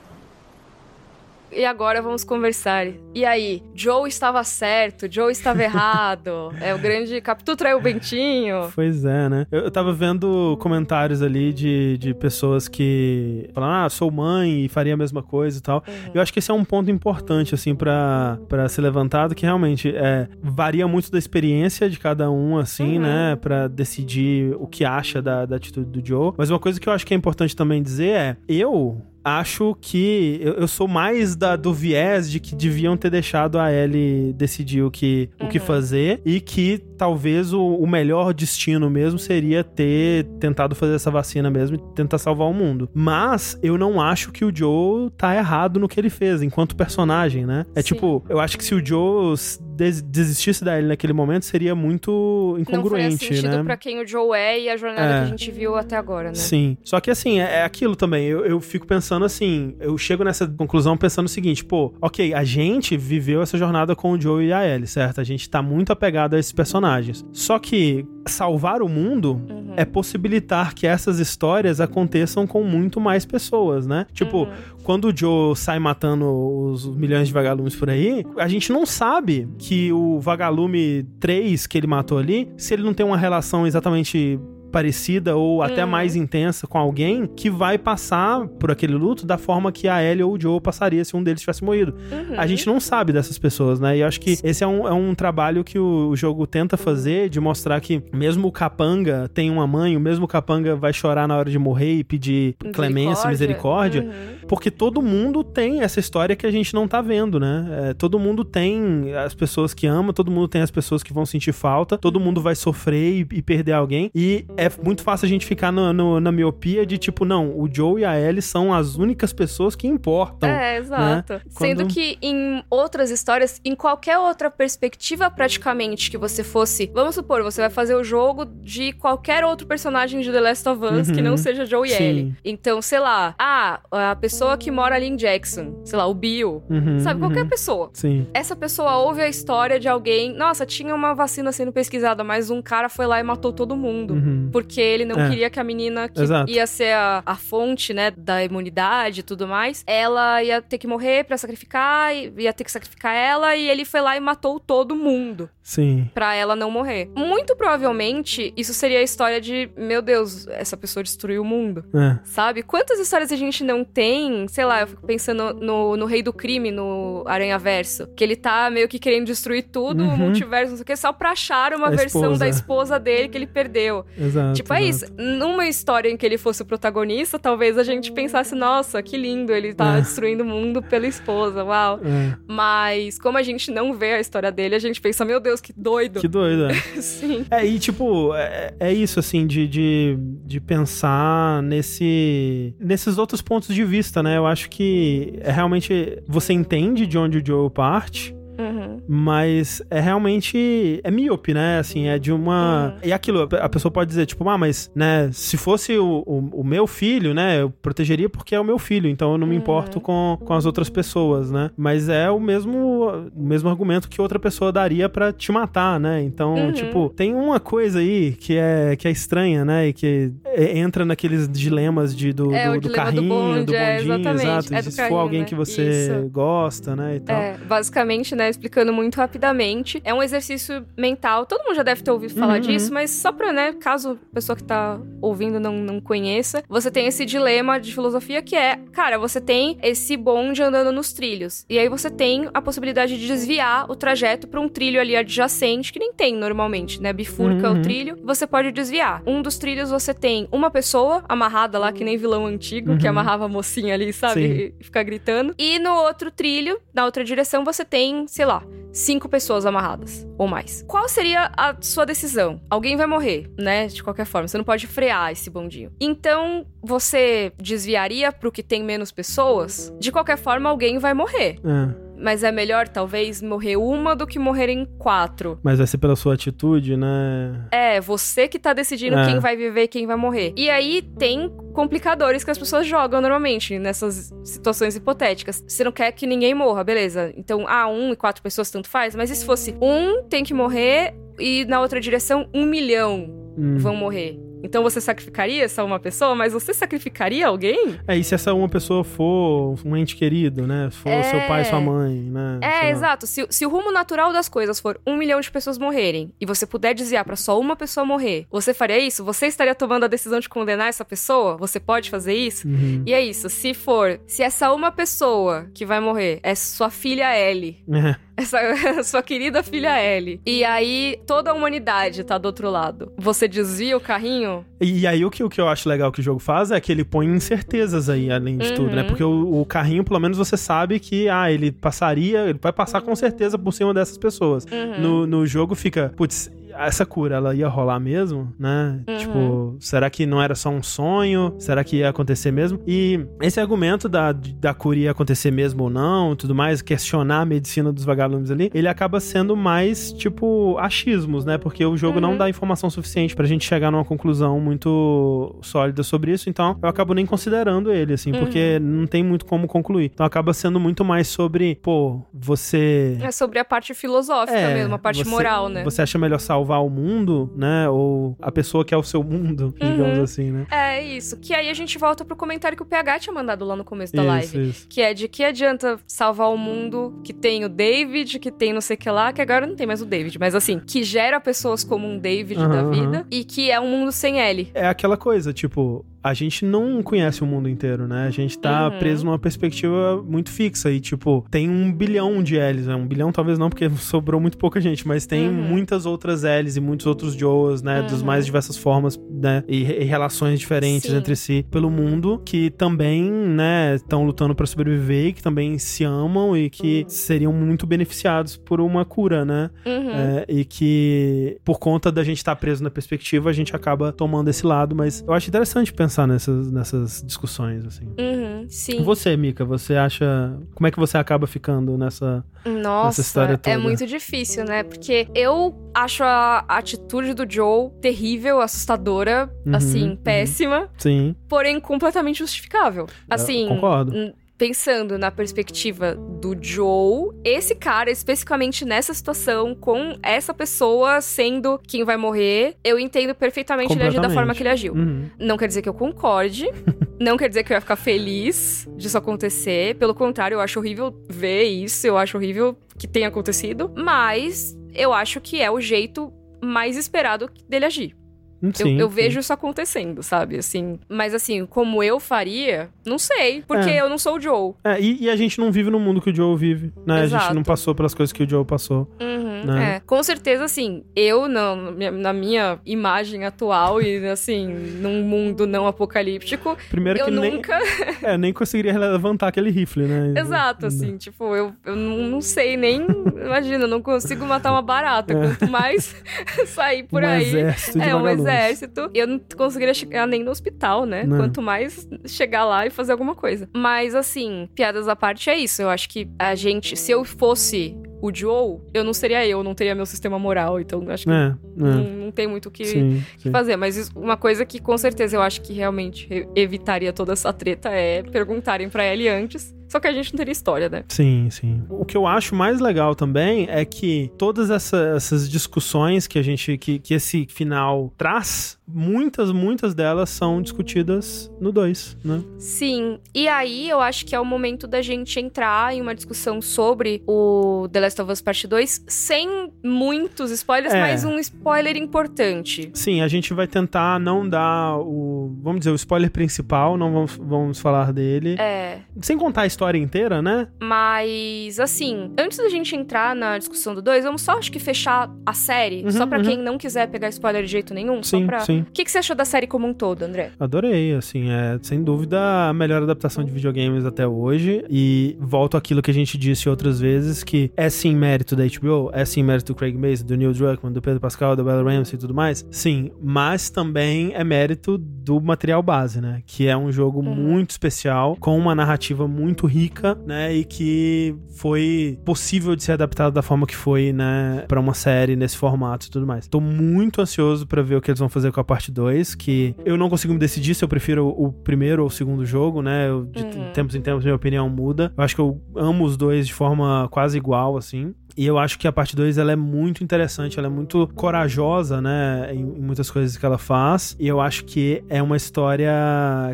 E agora vamos conversar. E aí, Joe estava certo, Joe estava errado. É o grande Capitu traiu o Bentinho. Pois é, né? Eu, eu tava vendo comentários ali de, de pessoas que falam, ah, sou mãe e faria a mesma coisa e tal. Eu acho que esse é um ponto importante, assim, pra, pra ser levantado, que realmente é, varia muito da experiência de cada um, assim, Uhum. né? Pra decidir o que acha da, da atitude do Joe. Mas uma coisa que eu acho que é importante também dizer é, eu acho que eu, eu sou mais da, do viés de que deviam ter deixado a Ellie decidir o que, o que Uhum. fazer e que talvez o, o melhor destino mesmo seria ter tentado fazer essa vacina mesmo e tentar salvar o mundo. Mas eu não acho que o Joe tá errado no que ele fez enquanto personagem, né? É Sim. tipo, eu acho que se o Joe des- desistisse da Ellie naquele momento seria muito Não faria incongruente, sentido né? pra quem o Joe é e a jornada É. que a gente viu até agora, né? Sim. Só que assim, é, é aquilo também. Eu, eu fico pensando assim, eu chego nessa conclusão pensando o seguinte, pô, ok, a gente viveu essa jornada com o Joe e a Ellie, certo? A gente tá muito apegado a esses personagens. Só que salvar o mundo Uhum. é possibilitar que essas histórias aconteçam com muito mais pessoas, né? Tipo, Uhum. quando o Joe sai matando os milhões de vagalumes por aí, a gente não sabe que o vagalume 3 que ele matou ali, se ele não tem uma relação exatamente parecida ou até Uhum. mais intensa com alguém que vai passar por aquele luto da forma que a Ellie ou o Joe passaria se um deles tivesse morrido. Uhum. A gente não sabe dessas pessoas, né? E eu acho que esse é um, é um trabalho que o, o jogo tenta fazer de mostrar que mesmo o capanga tem uma mãe, o mesmo capanga vai chorar na hora de morrer e pedir clemência, misericórdia. Uhum. Porque todo mundo tem essa história que a gente não tá vendo, né? É, todo mundo tem as pessoas que ama, todo mundo tem as pessoas que vão sentir falta, todo mundo vai sofrer e, e perder alguém. E é muito fácil a gente ficar no, no- na miopia de tipo, não, o Joe e a Ellie são as únicas pessoas que importam. É, exato. Sendo Quando- que em outras histórias, em qualquer outra perspectiva, praticamente, que você fosse. Vamos supor, você vai fazer o jogo de qualquer outro personagem de The Last of Us que Uhum. não seja Joe e Sim. Ellie. Então, sei lá, ah, a pessoa que mora ali em Jackson, sei lá, o Bill. Uhum, Sabe, qualquer uhum. pessoa. Sim. Essa pessoa ouve a história de alguém. Nossa, tinha uma vacina sendo pesquisada, mas um cara foi lá e matou todo mundo. Uhum. Porque ele não É. queria que a menina, que Exato. ia ser a, a fonte, né, da imunidade e tudo mais, ela ia ter que morrer pra sacrificar, ia ter que sacrificar ela, e ele foi lá e matou todo mundo Sim. pra ela não morrer. Muito provavelmente, isso seria a história de, meu Deus, essa pessoa destruiu o mundo. É. Sabe? Quantas histórias a gente não tem? Sei lá, eu fico pensando no, no Rei do Crime, no Aranha Verso. Que ele tá meio que querendo destruir tudo, o Uhum. multiverso, não sei o que, só pra achar uma A versão esposa. da esposa dele que ele perdeu. Exato. Tipo, é exato. isso. Numa história em que ele fosse o protagonista, talvez a gente pensasse, nossa, que lindo, ele tá É. destruindo o mundo pela esposa, uau. É. Mas como a gente não vê a história dele, a gente pensa, meu Deus, que doido. Que doido, é. Sim. É, e tipo, é, é isso, assim, de, de, de pensar nesse, nesses outros pontos de vista, né? Eu acho que é realmente você entende de onde o Joe parte, Uhum. Mas é realmente é míope, né? Assim, é de uma. Uhum. E aquilo, a pessoa pode dizer, tipo, ah, mas, né, se fosse o, o, o meu filho, né, eu protegeria porque é o meu filho, então eu não me Uhum. importo com, com as outras pessoas, né? Mas é o mesmo, o mesmo argumento que outra pessoa daria pra te matar, né? Então, Uhum. tipo, tem uma coisa aí que é, que é estranha, né? E que é- entra naqueles dilemas de, do, É, do, do dilema do carrinho, bonde, do é, bondinho, exatamente. exato. É se carrinho, for alguém né? que você Isso. gosta, né? E tal. É, basicamente, né, explicando muito rapidamente, é um exercício mental. Todo mundo já deve ter ouvido falar Uhum. disso, mas só pra, né, caso a pessoa que tá ouvindo não, não conheça, você tem esse dilema de filosofia que é, cara, você tem esse bonde andando nos trilhos. E aí você tem a possibilidade de desviar o trajeto pra um trilho ali adjacente, que nem tem normalmente, né? Bifurca Uhum. o trilho, você pode desviar. Um dos trilhos você tem uma pessoa amarrada lá, que nem vilão antigo, que Uhum. amarrava a mocinha ali, sabe? E ficar gritando. E no outro trilho, na outra direção, você tem, sei lá, cinco pessoas amarradas ou mais. Qual seria a sua decisão? Alguém vai morrer, né? De qualquer forma, você não pode frear esse bondinho. Então, você desviaria pro que tem menos pessoas? De qualquer forma, alguém vai morrer. É. Mas é melhor, talvez, morrer uma do que morrer em quatro. Mas vai ser pela sua atitude, né? É, você que tá decidindo É. quem vai viver e quem vai morrer. E aí tem complicadores que as pessoas jogam normalmente nessas situações hipotéticas. Você não quer que ninguém morra, beleza. Então, ah, um e quatro pessoas tanto faz. Mas e se fosse um tem que morrer e na outra direção um milhão Hum. vão morrer? Então você sacrificaria essa uma pessoa, mas você sacrificaria alguém? É, e se essa uma pessoa for um ente querido, né? For É. seu pai, sua mãe, né? É, exato. Se, se o rumo natural das coisas for um milhão de pessoas morrerem e você puder desviar pra só uma pessoa morrer, você faria isso? Você estaria tomando a decisão de condenar essa pessoa? Você pode fazer isso? Uhum. E é isso. Se for, se essa uma pessoa que vai morrer é sua filha Ellie, É. essa sua querida filha Ellie, e aí toda a humanidade tá do outro lado, você desvia o carrinho? E aí o que, o que eu acho legal que o jogo faz é que ele põe incertezas aí, além de tudo, né? Uhum. Porque o, o carrinho, pelo menos, você sabe que, ah, ele passaria, ele vai passar com certeza por cima dessas pessoas. Uhum. No, no jogo fica, putz, essa cura, ela ia rolar mesmo, né? Uhum. Tipo, será que não era só um sonho? Será que ia acontecer mesmo? E esse argumento da, da cura ia acontecer mesmo ou não, tudo mais, questionar a medicina dos vagalumes ali, ele acaba sendo mais, tipo, achismos, né? Porque o jogo Uhum. não dá informação suficiente pra gente chegar numa conclusão muito sólida sobre isso, então eu acabo nem considerando ele, assim, Uhum. porque não tem muito como concluir. Então acaba sendo muito mais sobre, pô, você É sobre a parte filosófica é, mesmo, a parte você- moral, né? Você acha melhor salvar o mundo, né? Ou a pessoa que é o seu mundo, digamos Uhum. assim, né? É isso. Que aí a gente volta pro comentário que o PH tinha mandado lá no começo da isso, live. isso. Que é de que adianta salvar o mundo que tem o David, que tem não sei o que lá, que agora não tem mais o David, mas assim, que gera pessoas como um David da Aham, vida e que é um mundo sem Ellie. É aquela coisa, tipo, a gente não conhece o mundo inteiro, né? A gente tá Uhum. preso numa perspectiva muito fixa e, tipo, tem um bilhão de L's, né? Um bilhão talvez não, porque sobrou muito pouca gente, mas tem Uhum. muitas outras L's e muitos outros Joes, né? Das mais diversas formas, né? E, e relações diferentes Sim. entre si pelo mundo, que também, né, estão lutando pra sobreviver e que também se amam e que seriam muito beneficiados por uma cura, né? Uhum. É, e que por conta da gente estar preso na perspectiva, a gente acaba tomando esse lado, mas eu acho interessante pensar nessas, nessas discussões, assim. Uhum. Sim. Você, Mika, você acha. Como é que você acaba ficando nessa. Nossa, história é toda. muito difícil, né? Porque eu acho a atitude do Joe terrível, assustadora, Uhum, assim, uhum. péssima, Sim, porém completamente justificável. Assim, concordo. Pensando na perspectiva do Joe, esse cara, especificamente nessa situação, com essa pessoa sendo quem vai morrer, eu entendo perfeitamente ele agir da forma que ele agiu. Uhum. Não quer dizer que eu concorde, não quer dizer que eu ia ficar feliz disso acontecer. Pelo contrário, eu acho horrível ver isso, eu acho horrível que tenha acontecido. Mas eu acho que é o jeito mais esperado dele agir. Eu, Sim, eu sim. vejo isso acontecendo, sabe? Assim. Mas assim, como eu faria, não sei. Porque É. eu não sou o Joe. É, e, e a gente não vive no mundo que o Joe vive, né? A gente Exato. não passou pelas coisas que o Joe passou. Uhum, Né? é. Com certeza, assim, eu, na, na minha- imagem atual e, assim, num mundo não apocalíptico, Primeiro eu nem, nunca. é, nem conseguiria levantar aquele rifle, né? Exato, assim, tipo, eu, eu não, não sei nem. Imagina, eu não consigo matar uma barata. Quanto mais sair por um aí. exército de É, um. Exército. Eu não conseguiria chegar nem no hospital, né? Não. Quanto mais chegar lá e fazer alguma coisa. Mas, assim, piadas à parte é isso. Eu acho que a gente, se eu fosse o Joe, eu não seria eu, não teria meu sistema moral. Então, acho que É, não, é. não tem muito o que, Sim, que sim. fazer. Mas isso- uma coisa que com certeza eu acho que realmente re- evitaria toda essa treta é perguntarem pra ele antes. Só que a gente não teria história, né? Sim, sim. O que eu acho mais legal também é que todas essa- essas discussões que a gente, que, que esse final traz, muitas, muitas delas são discutidas no 2, né? Sim, e aí eu acho que é o momento da gente entrar em uma discussão sobre o The Last of Us Part 2 sem muitos spoilers, É. mas um spoiler importante. Sim, a gente vai tentar não dar o, vamos dizer, o spoiler principal, não vamos, vamos falar dele. É, Sem contar a história inteira, né? mas assim, antes da gente entrar na discussão do 2, vamos só acho que fechar a série, Uhum, só pra uhum. quem não quiser pegar spoiler de jeito nenhum, Sim, só pra... sim. O que, que você achou da série como um todo, André? Adorei, assim, é sem dúvida a melhor adaptação de videogames até hoje. E volto àquilo que a gente disse outras vezes, que é sim mérito da HBO, é sim mérito do Craig Mason, do Neil Druckmann, do Pedro Pascal, da Bella Ramsey e tudo mais. Sim, mas também é mérito do material base, né? Que é um jogo muito especial, com uma narrativa muito rica, né? E que foi possível de ser adaptado da forma que foi, né? Pra uma série nesse formato e tudo mais. Tô muito ansioso pra ver o que eles vão fazer com a parte 2, que eu não consigo me decidir se eu prefiro o primeiro ou o segundo jogo, né? Eu, de Uhum. tempos em tempos minha opinião muda. Eu acho que eu amo os dois de forma quase igual, assim. E eu acho que a parte 2 ela é muito interessante, ela é muito corajosa, né, em, em muitas coisas que ela faz. E eu acho que é uma história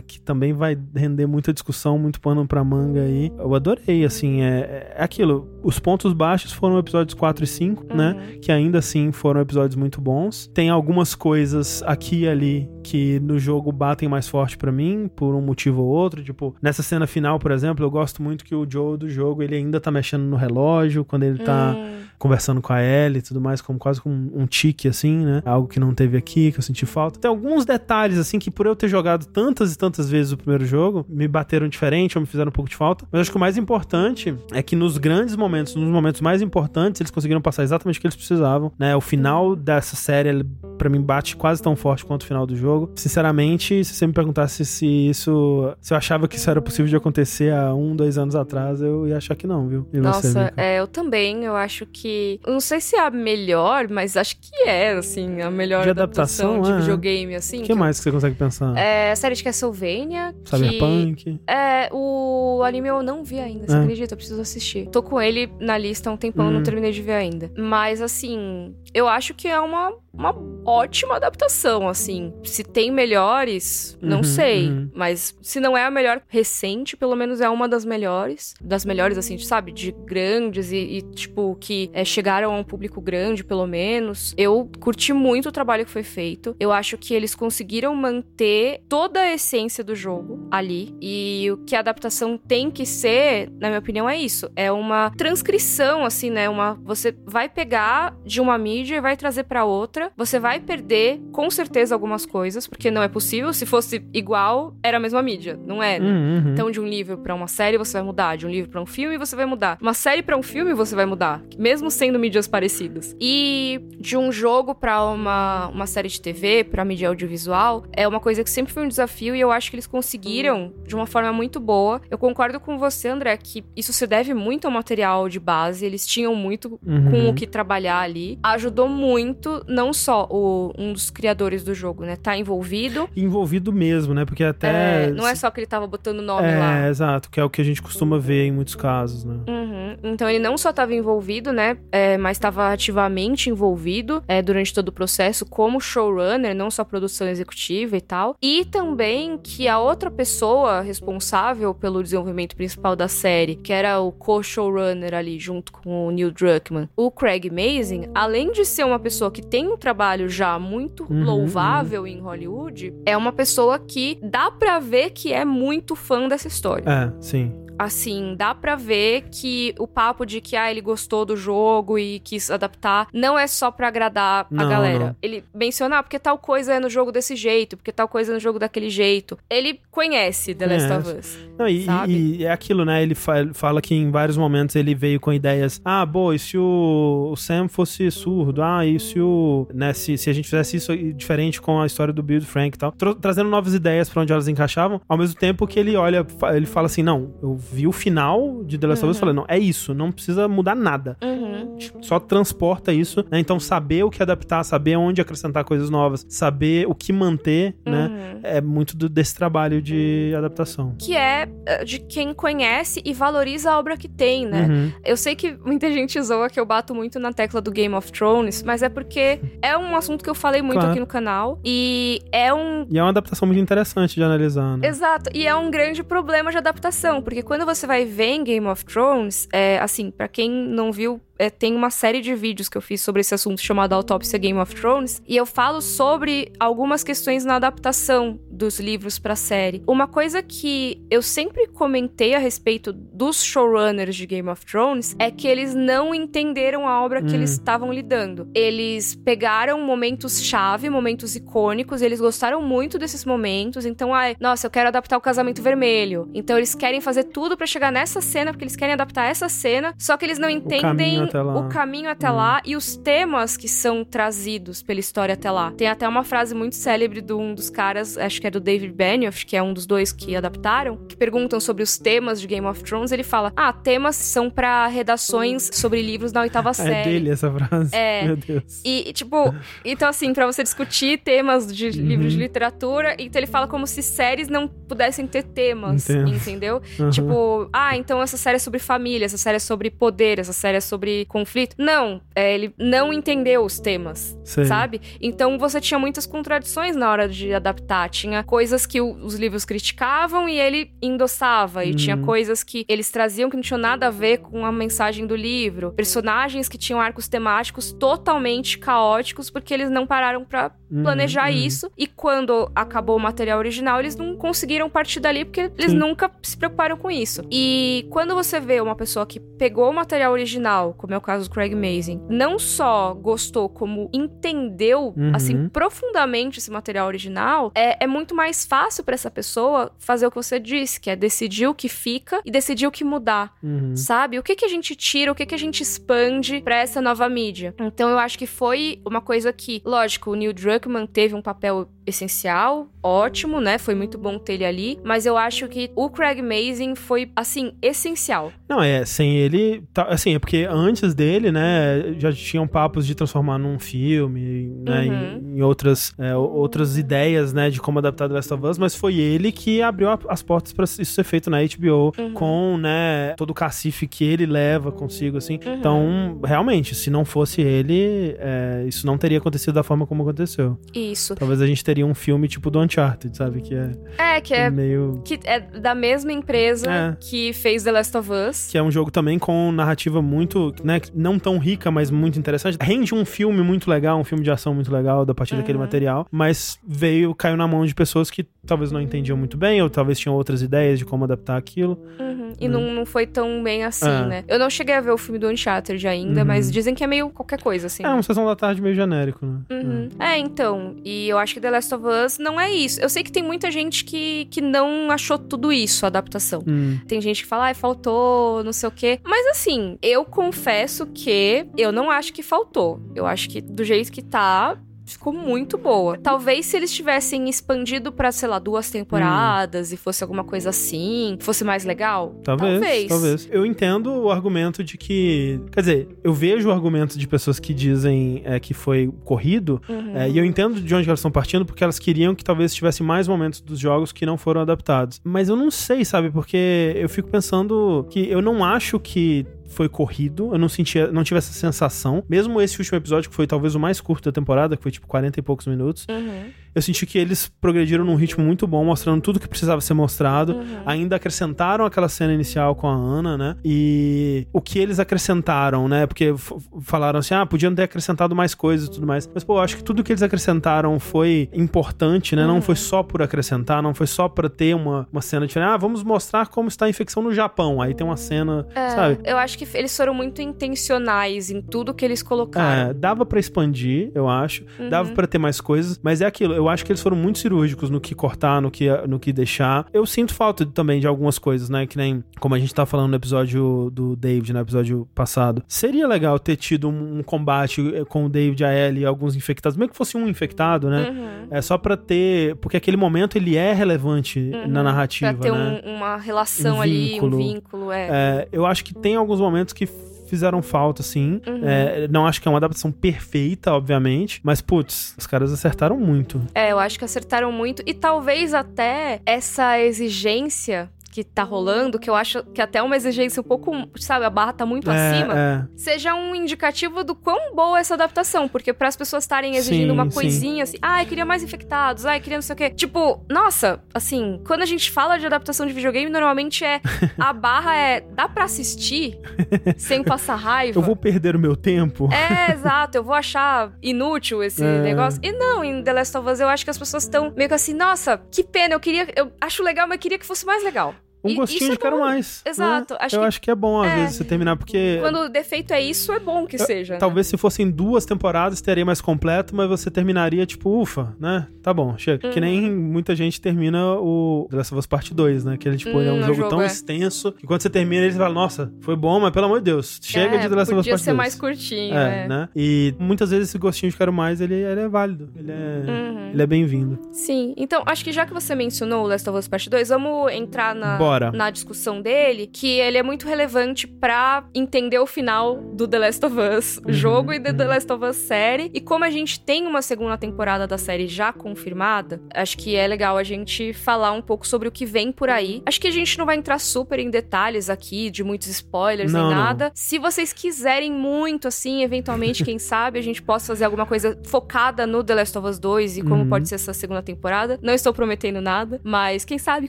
que também vai render muita discussão, muito pano pra manga aí. Eu adorei, assim, é, é aquilo. Os pontos baixos foram episódios 4 e 5, né, que ainda assim foram episódios muito bons. Tem algumas coisas aqui e ali que no jogo batem mais forte pra mim, por um motivo ou outro. Tipo, nessa cena final, por exemplo, eu gosto muito que o Joe do jogo, ele ainda tá mexendo no relógio, quando ele tá Hum, conversando com a Ellie e tudo mais, como quase com um tique, assim, né? Algo que não teve aqui, que eu senti falta. Tem alguns detalhes, assim, que por eu ter jogado tantas e tantas vezes o primeiro jogo, me bateram diferente ou me fizeram um pouco de falta. Mas acho que o mais importante é que nos grandes momentos, nos momentos mais importantes, eles conseguiram passar exatamente o que eles precisavam, né? O final dessa série, pra mim, bate quase tão forte quanto o final do jogo. Sinceramente, se você me perguntasse se isso... Se eu achava que isso era possível de acontecer há um, dois anos atrás, eu ia achar que não, viu? E você, Nossa, Mika? é, eu também, eu acho que. eu Não sei se é a melhor, mas acho que é, assim, a melhor De adaptação, adaptação, de é. videogame, assim. O que mais que você consegue pensar? É a série de Castlevania. que- Cyberpunk. É, o anime eu não vi ainda, você É. acredita? Eu preciso assistir. Tô com ele na lista há um tempão, Hum. não terminei de ver ainda. Mas, assim, eu acho que é uma, uma ótima adaptação, assim. Se tem melhores, não Uhum, sei. uhum. Mas se não é a melhor recente, pelo menos é uma das melhores. Das melhores, assim, sabe? De grandes e, e, tipo, que é, chegaram a um público grande, pelo menos. Eu curti muito o trabalho que foi feito. Eu acho que eles conseguiram manter toda a essência do jogo ali. E o que a adaptação tem que ser, na minha opinião, é isso. É uma transcrição, assim, né? Uma, você vai pegar de uma mídia e vai trazer pra outra. Você vai perder, com certeza, algumas coisas, porque não é possível. Se fosse igual, era a mesma mídia. Não é, né? Uhum, uhum. Então, de um livro pra uma série, você vai mudar. De um livro pra um filme, você vai mudar. Uma série pra um filme, você vai mudar. Mesmo sendo mídias parecidas. E de um jogo pra uma, uma série de TV, pra mídia audiovisual, é uma coisa que sempre foi um desafio e eu acho que eles conseguiram de uma forma muito boa. Eu concordo com você, André, que isso se deve muito ao material de base. Eles tinham muito Uhum. com o que trabalhar ali. Ajudou muito, não só o, um dos criadores do jogo, né? Tá envolvido. Envolvido mesmo, né? Porque até. É, não é só que ele tava botando nome É, lá. exato, que é o que a gente costuma ver em muitos casos, né? Uhum. Então ele não só estava envolvido, né, é, mas estava ativamente envolvido é, durante todo o processo como showrunner, não só produção executiva e tal. E também que a outra pessoa responsável pelo desenvolvimento principal da série, que era o co-showrunner ali junto com o Neil Druckmann, o Craig Mazin, além de ser uma pessoa que tem um trabalho já muito Uhum, louvável em Hollywood, é uma pessoa que dá pra ver que é muito fã dessa história É, sim. Assim, dá pra ver que o papo de que ah, ele gostou do jogo e quis adaptar não é só pra agradar a Não, galera. não. Ele menciona ah, porque tal coisa é no jogo desse jeito, porque tal coisa é no jogo daquele jeito. Ele conhece The Last of Us. Não, e, Sabe? e é aquilo, né? Ele fa- fala que em vários momentos ele veio com ideias. Ah, boa, e se o, Sam fosse surdo? Ah, e se o. Né, se, se a gente fizesse isso diferente com a história do Bill Frank e tal. Trazendo novas ideias pra onde elas encaixavam, ao mesmo tempo que ele olha, ele fala assim: não, eu vi o final de The Last of Us e falei, não, é isso, não precisa mudar nada. Uhum. Só transporta isso, né? Então, saber o que adaptar, saber onde acrescentar coisas novas, saber o que manter, né? Uhum. É muito do- desse trabalho de adaptação. Que é eh, de quem conhece e valoriza a obra que tem, né? Uhum. Eu sei que muita gente zoa que eu bato muito na tecla do Game of Thrones, mas é porque é um assunto que eu falei muito Claro. aqui no canal. E é um E é uma adaptação muito interessante de analisar, né? Exato, e é um grande problema de adaptação, porque quando você vai ver em Game of Thrones, é, assim, pra quem não viu, é, tem uma série de vídeos que eu fiz sobre esse assunto chamado Autópsia Game of Thrones, e eu falo sobre algumas questões na adaptação dos livros pra série. Uma coisa que eu sempre comentei a respeito dos showrunners de Game of Thrones é que eles não entenderam a obra que Hum. eles estavam lidando. Eles pegaram momentos chave, momentos icônicos, e eles gostaram muito desses momentos. Então, ai, nossa, eu quero adaptar o casamento vermelho. Então eles querem fazer tudo pra chegar nessa cena, porque eles querem adaptar essa cena, só que eles não entendem caminho até lá. o caminho até Hum. lá e os temas que são trazidos pela história até lá. Tem até uma frase muito célebre de um dos caras, acho que é do David Benioff, que é um dos dois que adaptaram, que perguntam sobre os temas de Game of Thrones. Ele fala: Ah, temas são pra redações sobre livros da oitava série. É dele essa frase. É. Meu Deus. E, tipo, então assim, pra você discutir temas de livros de literatura, então ele fala como se séries não pudessem ter temas, Entendo. entendeu? Uhum. Tipo, ah, então essa série é sobre família, essa série é sobre poder, essa série é sobre conflito. Não, é, ele não entendeu os temas, Sei. sabe? Então você tinha muitas contradições na hora de adaptar. Tinha coisas que o- os livros criticavam e ele endossava, e tinha Uhum. coisas que eles traziam que não tinham nada a ver com a mensagem do livro. Personagens que tinham arcos temáticos totalmente caóticos porque eles não pararam pra Uhum, planejar uhum. isso. E quando acabou o material original, eles não conseguiram partir dali porque eles Sim. nunca se preocuparam com isso. E quando você vê uma pessoa que pegou o material original, como é o caso do Craig Mazin, não só gostou, como entendeu, Uhum. assim, profundamente esse material original, é, é muito mais fácil pra essa pessoa fazer o que você disse, que é decidir o que fica e decidir o que mudar Uhum. sabe? O que que a gente tira, o que que a gente expande pra essa nova mídia. Então eu acho que foi uma coisa que, lógico, o Neil Druckmann teve um papel essencial, ótimo, né? Foi muito bom ter ele ali, mas eu acho que o Craig Mazin foi, assim, essencial. Não, é, sem ele, tá, assim, é porque antes dele, né, já tinham papos de transformar num filme, né, Uhum. em, em outras, é, outras ideias, né, de como adaptar The Last of Us, mas foi ele que abriu a- as portas pra isso ser feito na HBO, Uhum. com, né, todo o cacife que ele leva consigo, assim. Uhum. Então, realmente, se não fosse ele, é, isso não teria acontecido da forma como aconteceu. Isso. Talvez a gente teria um filme tipo do Uncharted, sabe, que é, É, que é, meio... que é da mesma empresa É. que fez The Last of Us. que é um jogo também com narrativa muito, né, não tão rica, mas muito interessante. Rende um filme muito legal, um filme de ação muito legal da partir daquele Uhum. material, mas veio, caiu na mão de pessoas que talvez não entendiam muito bem, ou talvez tinham outras ideias de como adaptar aquilo. Uhum. E não, não foi tão bem assim, É. né? Eu não cheguei a ver o filme do Uncharted ainda, Uhum. mas dizem que é meio qualquer coisa, assim. É uma sessão da tarde meio genérico, né? Uhum. É, então. E eu acho que The Last of Us não é isso. Eu sei que tem muita gente que, que não achou tudo isso, a adaptação. Hum. Tem gente que fala, ai, faltou, não sei o quê. Mas assim, eu confesso que eu não acho que faltou. Eu acho que do jeito que tá. Ficou muito boa. Talvez se eles tivessem expandido pra, sei lá, duas temporadas e fosse alguma coisa assim, fosse mais legal. Talvez, talvez, Eu entendo o argumento de que. Quer dizer, eu vejo o argumento de pessoas que dizem é, que foi corrido, Uhum. é, e eu entendo de onde elas estão partindo, porque elas queriam que talvez tivesse mais momentos dos jogos que não foram adaptados. Mas eu não sei, sabe? Porque eu fico pensando que eu não acho que foi corrido, eu não sentia, não tive essa sensação. Mesmo esse último episódio, que foi talvez o mais curto da temporada, que foi tipo 40 e poucos minutos, Uhum. Eu senti que eles progrediram num ritmo muito bom, mostrando tudo que precisava ser mostrado. Uhum. Ainda acrescentaram aquela cena inicial com a Ana, né? E o que eles acrescentaram, né? Porque falaram assim, ah, podiam ter acrescentado mais coisas e tudo mais. Mas, pô, eu acho que tudo que eles acrescentaram foi importante, né? Não foi só por acrescentar, não foi só pra ter uma, uma cena diferente. Ah, vamos mostrar como está a infecção no Japão. Aí tem uma cena, É, sabe? Eu acho que eles foram muito intencionais em tudo que eles colocaram. É, dava pra expandir, eu acho. Uhum. Dava pra ter mais coisas, mas é aquilo. Eu acho que eles foram muito cirúrgicos no que cortar, no que, no que deixar. Eu sinto falta também de algumas coisas, né? Que nem como a gente tá falando no episódio do David, no episódio passado. Seria legal ter tido um, um combate eh, com o David, a Ellie e alguns infectados, mesmo que fosse um infectado, né? Uhum. É só pra ter. Porque aquele momento ele é relevante na narrativa, Pra ter né? um- uma relação Um ali, vínculo. um vínculo, é. É, eu acho que tem alguns momentos que fizeram falta, sim. Uhum. É, não acho que é uma adaptação perfeita, obviamente. Mas, putz, os caras acertaram muito. É, eu acho que acertaram muito. E talvez até essa exigência que tá rolando, que eu acho que até é uma exigência um pouco, sabe, a barra tá muito É, acima, é. seja um indicativo do quão boa é essa adaptação. Porque para as pessoas estarem exigindo Sim, uma sim. coisinha assim, ai, queria mais infectados, ai, queria não sei o quê. Tipo, nossa, assim, quando a gente fala de adaptação de videogame, normalmente é. A barra é. dá pra assistir sem passar raiva? Eu vou perder o meu tempo. É, exato. Eu vou achar inútil esse É. negócio. E não, em The Last of Us eu acho que as pessoas estão meio que assim, nossa, que pena, eu queria. Eu acho legal, mas eu queria que fosse mais legal. Um gostinho de é quero mais. né? Exato, acho eu que- acho que é bom, às é. vezes, você terminar, porque. Quando o defeito é isso, é bom que seja. né? Talvez se fossem duas temporadas teria mais completo, mas você terminaria tipo, ufa, né? Tá bom, chega. Que nem Uhum. muita gente termina o The Last of Us Parte 2, né? Que ele, tipo, ele é Hum, um o jogo, jogo, tão é. extenso que quando você termina, ele fala, nossa, foi bom, mas pelo amor de Deus, chega é, de The Last of Us podia Parte ser 2. mais curtinho, É, é. né? E muitas vezes esse gostinho de quero mais, ele, ele é válido. Ele é, Uhum. ele é bem-vindo. Sim, então acho que já que você mencionou o Last of Us Part 2, vamos entrar na, Bora. Na discussão dele, que ele é muito relevante pra entender o final do The Last of Us Uhum, jogo e do The Last of Us série. E como a gente tem uma segunda temporada da série já confirmada, acho que é legal a gente falar um pouco sobre o que vem por aí. Acho que a gente não vai entrar super em detalhes aqui, de muitos spoilers Não, nem não. nada. Se vocês quiserem muito, assim, eventualmente, quem sabe, a gente possa fazer alguma coisa focada no The Last of Us 2 e como Uhum. pode ser essa segunda temporada. Não estou prometendo nada, mas quem sabe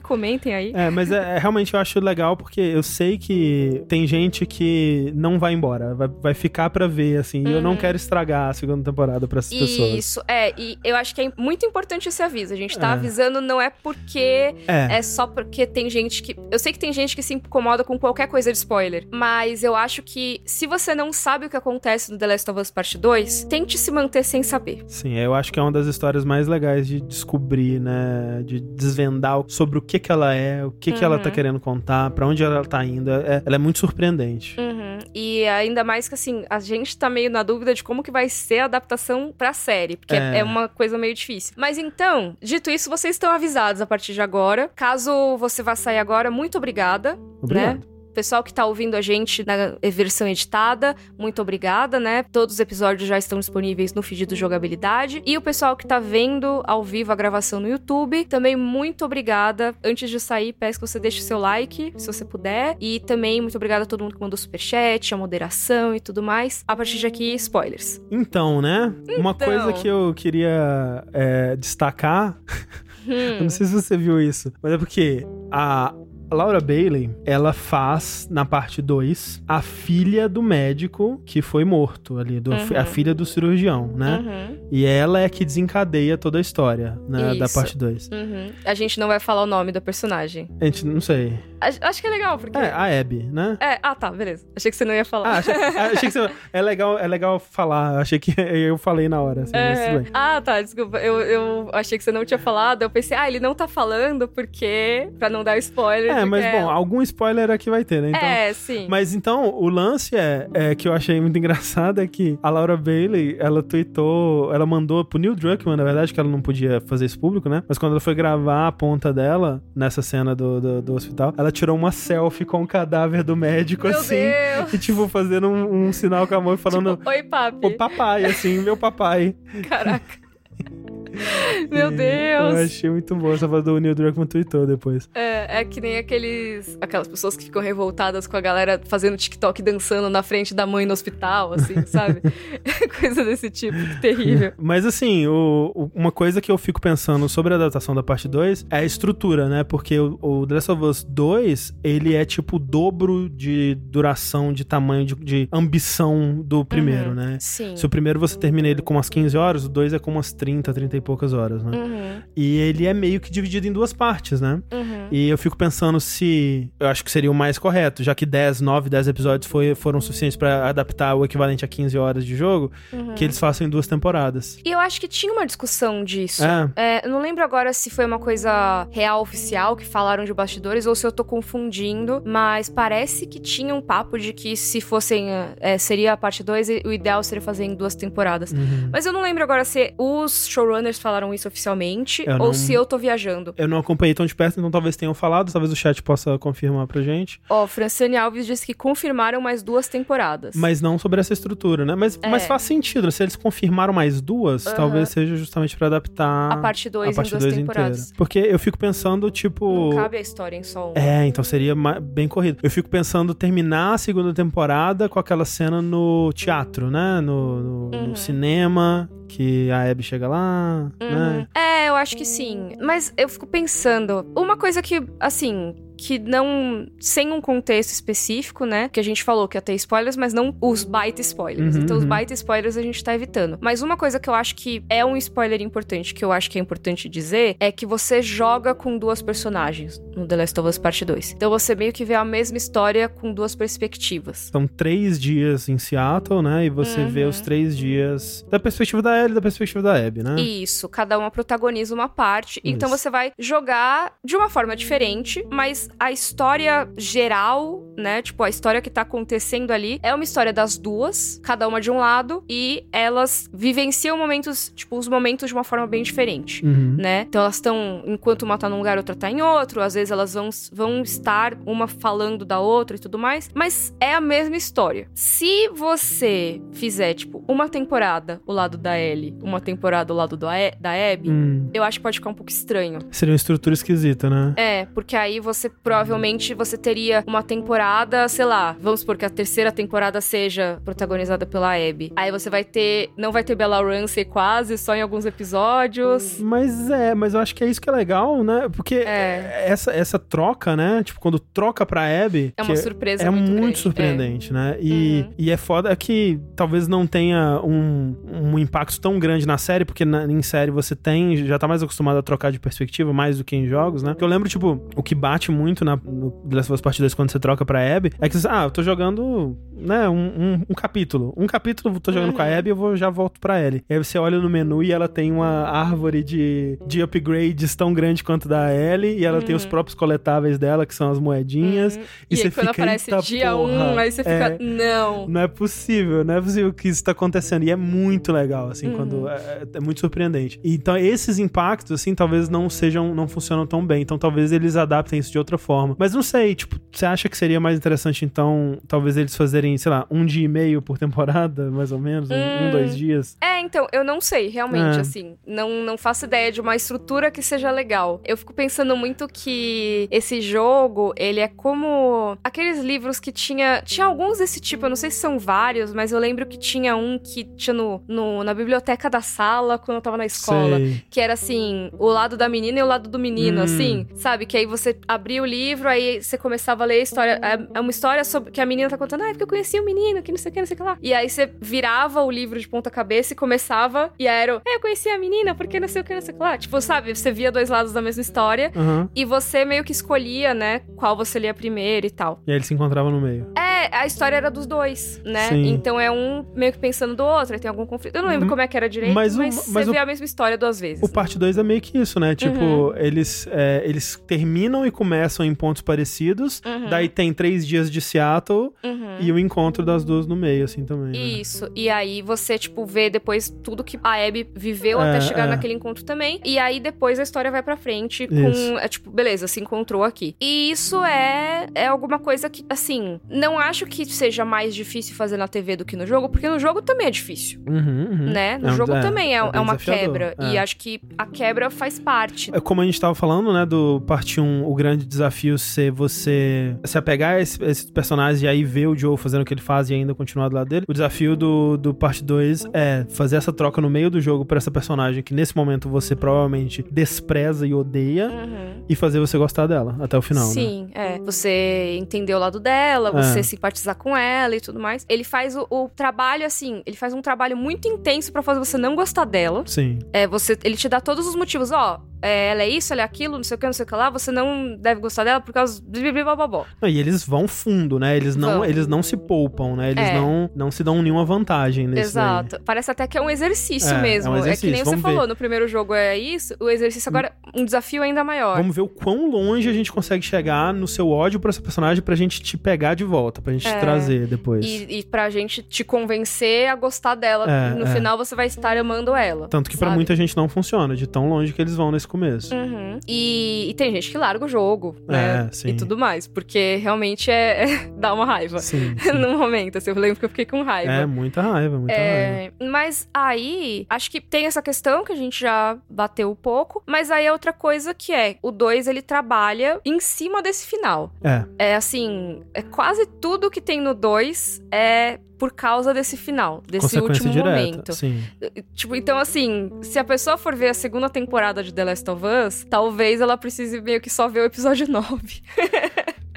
comentem aí. É, mas é, é, realmente eu acho legal porque eu sei que tem gente que não vai embora, vai, vai ficar pra ver, assim, e eu não Uhum. quero estragar a segunda temporada pra essas pessoas. Isso, é, e eu acho que é muito importante esse aviso. A gente tá É. avisando, não é porque É, é só porque tem gente que. Eu sei que tem gente que se incomoda com qualquer coisa de spoiler, mas eu acho que se você não sabe o que acontece no The Last of Us Part 2, tente se manter sem saber. sim, eu acho que é uma das histórias mais legais de descobrir, né, de desvendar sobre o que que ela é, o que que ela tá querendo contar, pra onde ela tá indo. É- ela é muito surpreendente. Uhum. E ainda mais que assim, a gente tá meio na dúvida de como que vai ser a adaptação pra série, porque é, É. é uma coisa meio difícil. Mas então, dito isso, vocês estão avisados a partir de agora. Caso você vá sair agora, muito obrigada. Obrigado. Né? Pessoal que tá ouvindo a gente na versão editada, muito obrigada, né? Todos os episódios já estão disponíveis no feed do Jogabilidade. E o pessoal que tá vendo ao vivo a gravação no YouTube, também muito obrigada. Antes de sair, peço que você deixe seu like, se você puder. E também muito obrigada a todo mundo que mandou superchat, a moderação e tudo mais. A partir de aqui, spoilers. Então, né? Uma Então. coisa que eu queria é, destacar. Eu não sei se você viu isso, mas é porque a Laura Bailey, ela faz, na parte 2, a filha do médico que foi morto ali, do- Uhum. a filha do cirurgião, né? Uhum, E ela é que desencadeia toda a história, né, da parte 2. uhum. A gente não vai falar o nome da personagem. A gente, não sei. A- Acho que é legal, porque. É, a Abby, né? É, ah, tá, beleza. Achei que você não ia falar. Ah, achei, achei que você, é, legal, é legal falar. Achei que eu falei na hora, assim, É. Ah, tá, desculpa. Eu, eu achei que você não tinha falado. Eu pensei, ah, ele não tá falando porque. Pra não dar spoiler. É, porque mas bom, algum spoiler aqui vai ter, né? Então, É, sim. Mas então, o lance é, é que eu achei muito engraçado é que a Laura Bailey, ela tweetou, ela mandou pro Neil Druckmann, na verdade, que ela não podia fazer isso público, né? Mas quando ela foi gravar a ponta dela, nessa cena do, do, do hospital, ela tirou uma selfie com o cadáver do médico, Meu assim. Deus. E, tipo, fazendo um, um sinal com a mão e falando, Tipo, Oi, papi. o papai, assim, meu papai. Caraca. Meu Eu Deus. achei muito bom essa foto do Neil Druckmann tweetou depois. É, é que nem aqueles. Aquelas pessoas que ficam revoltadas com a galera fazendo TikTok dançando na frente da mãe no hospital, assim, sabe? Coisa desse tipo, que terrível. Mas assim, o- o- uma coisa que eu fico pensando sobre a adaptação da parte 2 é a estrutura, né? Porque o, o The Last of Us 2, ele é tipo o dobro de duração, de tamanho, de, de ambição do primeiro, Uhum. né? Sim. Se o primeiro você termina ele com umas 15 horas, o 2 é com umas 30, 30 e poucas horas, né? Uhum, E ele é meio que dividido em duas partes, né? uhum. E eu fico pensando se. Eu acho que seria o mais correto, já que 10, 9, 10 episódios foi, foram suficientes pra adaptar o equivalente a 15 horas de jogo, Uhum. que eles façam em duas temporadas. E eu acho que tinha uma discussão disso. É. É, eu não lembro agora se foi uma coisa real oficial que falaram de bastidores ou se eu tô confundindo, mas parece que tinha um papo de que se fossem. é, seria a parte 2, o ideal seria fazer em duas temporadas. Uhum. Mas eu não lembro agora se os showrunners falaram isso oficialmente Eu ou não- se eu tô viajando. Eu não acompanhei tão de perto, então talvez tenham falado, talvez o chat possa confirmar pra gente. Ó, Franciane Alves disse que confirmaram mais duas temporadas. Mas não sobre essa estrutura, né? Mas, É. mas faz sentido, se eles confirmaram mais duas, Aham. talvez seja justamente pra adaptar a parte 2 a em duas 2 temporadas. inteira. Porque eu fico pensando, tipo. Não cabe a história em só um. É, então seria bem corrido. Eu fico pensando terminar a segunda temporada com aquela cena no teatro, né? No, no- no Uhum. cinema, que a Abby chega lá, né? Uhum. É, eu acho que sim. Mas eu fico pensando, uma coisa que, assim, que não. sem um contexto específico, né? Que a gente falou que ia ter spoilers, mas não os baita spoilers. Uhum, então, os uhum. baita spoilers a gente tá evitando. Mas uma coisa que eu acho que é um spoiler importante, que eu acho que é importante dizer, é que você joga com duas personagens no The Last of Us Parte 2. Então você meio que vê a mesma história com duas perspectivas. São três dias em Seattle, né? E você vê Uhum. os três dias da perspectiva da Ellie e da perspectiva da Abby, né? Isso, cada uma protagoniza uma parte. Então Isso. você vai jogar de uma forma diferente, mas a história geral, né? Tipo, a história que tá acontecendo ali é uma história das duas, cada uma de um lado, e elas vivenciam momentos, tipo, os momentos de uma forma bem diferente. Uhum. Né? Então elas estão, enquanto uma tá num lugar, outra tá em outro, às vezes elas vão, vão estar uma falando da outra e tudo mais, mas é a mesma história. Se você fizer, tipo, uma temporada o lado da Ellie, uma temporada o lado do da Abby, Hum. eu acho que pode ficar um pouco estranho. Seria uma estrutura esquisita, né? É, porque aí você provavelmente você teria uma temporada, sei lá, vamos supor que a terceira temporada seja protagonizada pela Abby. Aí você vai ter, não vai ter Bella Ramsey quase, só em alguns episódios. Mas é, mas eu acho que é isso que é legal, né? Porque É. essa, essa troca, né? Tipo, quando troca pra Abby. É uma surpresa é muito muito, grande, surpreendente, né? E, Uhum. e é foda que talvez não tenha um, um impacto tão grande na série, porque na- em série você tem, já tá mais acostumado a trocar de perspectiva, mais do que em jogos, né? Porque eu lembro, tipo, o que bate muito muito na, no The Last of Us Part 2 quando você troca pra Abby, é que você, ah, eu tô jogando, né, um, um, um capítulo. Um capítulo eu tô jogando com a Abby, eu vou, já volto pra Ellie. E aí você olha no menu e ela tem uma árvore de, de upgrades tão grande quanto da Ellie, e ela tem os próprios coletáveis dela, que são as moedinhas. E, E, você aí quando fica, aparece "Eita dia 1, porra". aí você fica, É, não. não é possível, não é possível que isso tá acontecendo. E é muito legal, assim, Uhum. quando. É, é muito surpreendente. Então, esses impactos, assim, talvez não sejam, não funcionam tão bem. Então, talvez eles adaptem isso de outra forma. Mas não sei, tipo, você acha que seria mais interessante, então, talvez eles fazerem, sei lá, um dia e meio por temporada, mais ou menos? Um, um, Hum. dois dias? É, então, eu não sei, realmente, É. assim. Não, não faço ideia de uma estrutura que seja legal. Eu fico pensando muito que esse jogo, ele é como aqueles livros que tinha. Tinha alguns desse tipo, eu não sei se são vários, mas eu lembro que tinha um que tinha no, no- na biblioteca da sala quando eu tava na escola. Sei. Que era assim, o lado da menina e o lado do menino, Hum. assim, sabe? Que aí você abria o livro, aí você começava a ler a história. É é uma história sobre que a menina tá contando, ah, é porque eu conheci o menino, que não sei o que, não sei o que lá. E aí você virava o livro de ponta cabeça e começava, e era, é, eu conheci a menina, porque não sei o que, não sei o que lá. Tipo, sabe? Você via dois lados da mesma história. Aham. E você meio que escolhia, né, qual você lia primeiro e tal. E aí eles se encontravam no meio. É, a história era dos dois, né? Sim. Então é um meio que pensando do outro, tem algum conflito. Eu não lembro Hum, como é que era direito, mas mas, o- você mas o- vê a mesma história duas vezes. O parte 2 é meio que isso, né? Tipo, Uhum. eles, é, eles terminam e começam em pontos parecidos. Uhum. Daí tem três dias de Seattle Uhum. e o encontro das duas no meio, assim também. né? Isso. E aí você, tipo, vê depois tudo que a Abby viveu É, até chegar é. naquele encontro também. E aí depois a história vai pra frente com. Isso. É tipo, beleza, se encontrou aqui. E isso é, é alguma coisa que, assim, não acho que seja mais difícil fazer na TV do que no jogo, porque no jogo também é difícil. Uhum, uhum. Né? No É um- jogo é, também é, é é uma quebra. é. E acho que a quebra faz parte. É como a gente tava falando, né, do parte 1, o grande desafio ser você se apegar a esse- personagens e aí ver o Joe fazendo o que ele faz e ainda continuar do lado dele. O desafio do, do parte 2 é fazer essa troca no meio do jogo pra essa personagem que nesse momento você provavelmente despreza e odeia Uhum. e fazer você gostar dela até o final, né? Sim, é. Você entender o lado dela, É. você simpatizar com ela e tudo mais. Ele faz o, o trabalho, assim, ele faz um trabalho muito intenso pra fazer você não gostar dela. Sim. É, você, ele te dá todos os motivos, ó. é, ela é isso, ela é aquilo, não sei o que, não sei o que lá. Você não deve gostar dela por causa de E eles vão fundo, né? Eles não, Vão. eles não se poupam, né? Eles É. não, não se dão nenhuma vantagem nesse daí. Exato. Parece até que é um exercício É, é um mesmo. É, que exercício, nem você vamos ver. falou, no primeiro jogo é isso, o exercício agora é um desafio ainda maior. Vamos ver o quão longe a gente consegue chegar no seu ódio pra essa personagem pra gente te pegar de volta, pra gente te É. trazer depois. E, e pra gente te convencer a gostar dela. É, no é. final você vai estar amando ela. Tanto que pra sabe? muita gente não funciona, de tão longe que eles vão nesse começo. Uhum. E, e tem gente que larga o jogo, né? É, sim. E tudo mais, porque realmente é, é- dá uma raiva. Sim. sim. no momento, assim, eu lembro que eu fiquei com raiva. É, muita raiva, muita raiva. É, mas aí, acho que tem essa questão que a gente já bateu um pouco, mas aí é outra coisa que é, o 2 ele trabalha em cima desse final. É, É assim, é quase tudo que tem no 2 é por causa desse final, desse último direta. momento. Sim. Tipo, então assim, se a pessoa for ver a segunda temporada de The Last of Us, talvez ela precise meio que só ver o episódio 9.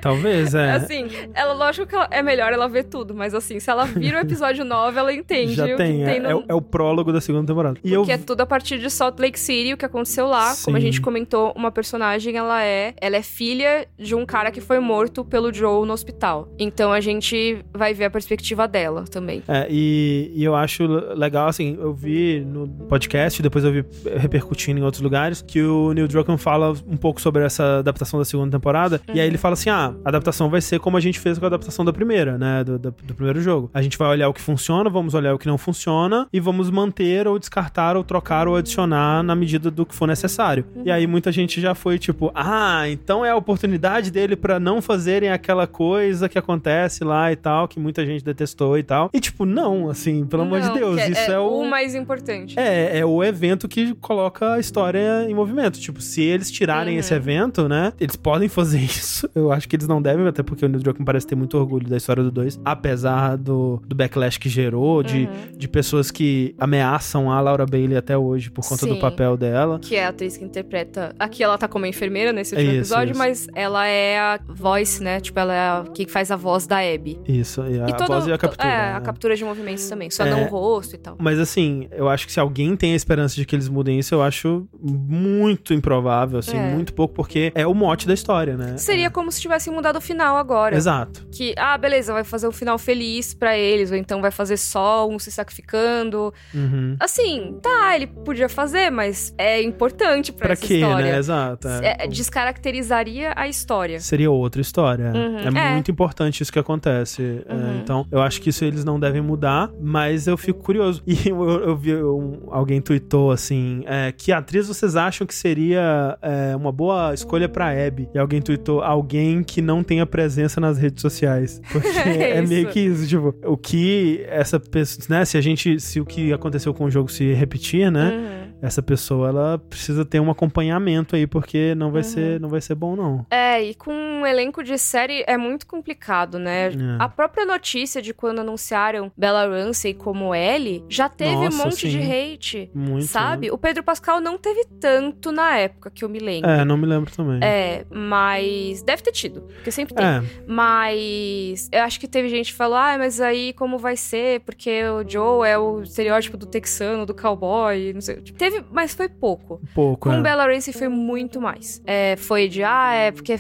Talvez, é. Assim, ela, lógico que ela- é melhor ela ver tudo, mas assim, se ela vira o episódio 9, ela entende Já o tem, que é, tem no... é o- é o prólogo da segunda temporada. E eu Porque é tudo a partir de Salt Lake City, o que aconteceu lá. Como a Sim. gente comentou, uma personagem, ela é, ela é filha de um cara que foi morto pelo Joe no hospital. Então a gente vai ver a perspectiva dela também. É, e, e eu acho legal, assim, eu vi no podcast, depois eu vi repercutindo em outros lugares, que o Neil Druckmann fala um pouco sobre essa adaptação da segunda temporada, e aí ele fala assim, ah, a adaptação vai ser como a gente fez com a adaptação da primeira, né, do, do, do primeiro jogo. A gente vai olhar o que funciona, vamos olhar o que não funciona, e vamos manter ou descartar ou trocar ou adicionar na medida do que for necessário. E aí muita gente já foi tipo, ah, então é a oportunidade dele pra não fazerem aquela coisa que acontece lá e tal, que muita gente detestou e tal. E tipo, não, assim, pelo amor de Não, Deus, que isso é, o... o mais importante. É, é o evento que coloca a história em movimento. Tipo, se eles tirarem Uhum. esse evento, né? Eles podem fazer isso. Eu acho que eles eles não devem, até porque o Neil Druckmann parece ter muito orgulho da história do 2, apesar do, do backlash que gerou, de, Uhum. de pessoas que ameaçam a Laura Bailey até hoje por conta do Sim. papel dela. Que é a atriz que interpreta. Aqui ela tá como enfermeira nesse último Isso, episódio, isso. mas ela é a voice, né? Tipo, ela é a que faz a voz da Abby. Isso, e a e todo, voz e a captura. É, a né? captura de movimentos também. Só É. não o rosto e tal. Mas assim, eu acho que se alguém tem a esperança de que eles mudem isso, eu acho muito improvável, assim, É. muito pouco, porque é o mote da história, né? Seria como se tivessem mudado o final agora. Exato. Que, ah, beleza, vai fazer um final feliz pra eles, ou então vai fazer só um se sacrificando. Uhum. Assim, tá, ele podia fazer, mas é importante pra, Pra essa quê, história. né? Exato. é. É, descaracterizaria a história. Seria outra história. Uhum. É, É. muito importante isso que acontece. É, Uhum. então, eu acho que isso eles não devem mudar, mas eu fico curioso. E eu, eu vi um- alguém tweetou assim: é, que atriz vocês acham que seria é, uma boa escolha pra Abby? E alguém tweetou: alguém que não tenha presença nas redes sociais. Porque é, Isso. meio que isso, tipo, o que essa pessoa, né? Se a gente, se o que aconteceu com o jogo se repetir, né? Uhum. Essa pessoa, ela precisa ter um acompanhamento aí, porque não vai, Uhum. ser, não vai ser bom, não. É, e com um elenco de série é muito complicado, né? É. A própria notícia de quando anunciaram Bella Ramsey como Ellie já teve Nossa, um monte de sim. hate, Muito. sabe? O Pedro Pascal não teve tanto na época que eu me lembro. É, não me lembro também. É, mas deve ter tido, porque sempre tem. É, Mas eu acho que teve gente que falou: ah, mas aí como vai ser? Porque o Joe é o estereótipo do texano, do cowboy, não sei. Tipo, Teve, mas foi pouco. pouco. Com é. Bella Ramsey foi muito mais. É, foi de, ah, é porque é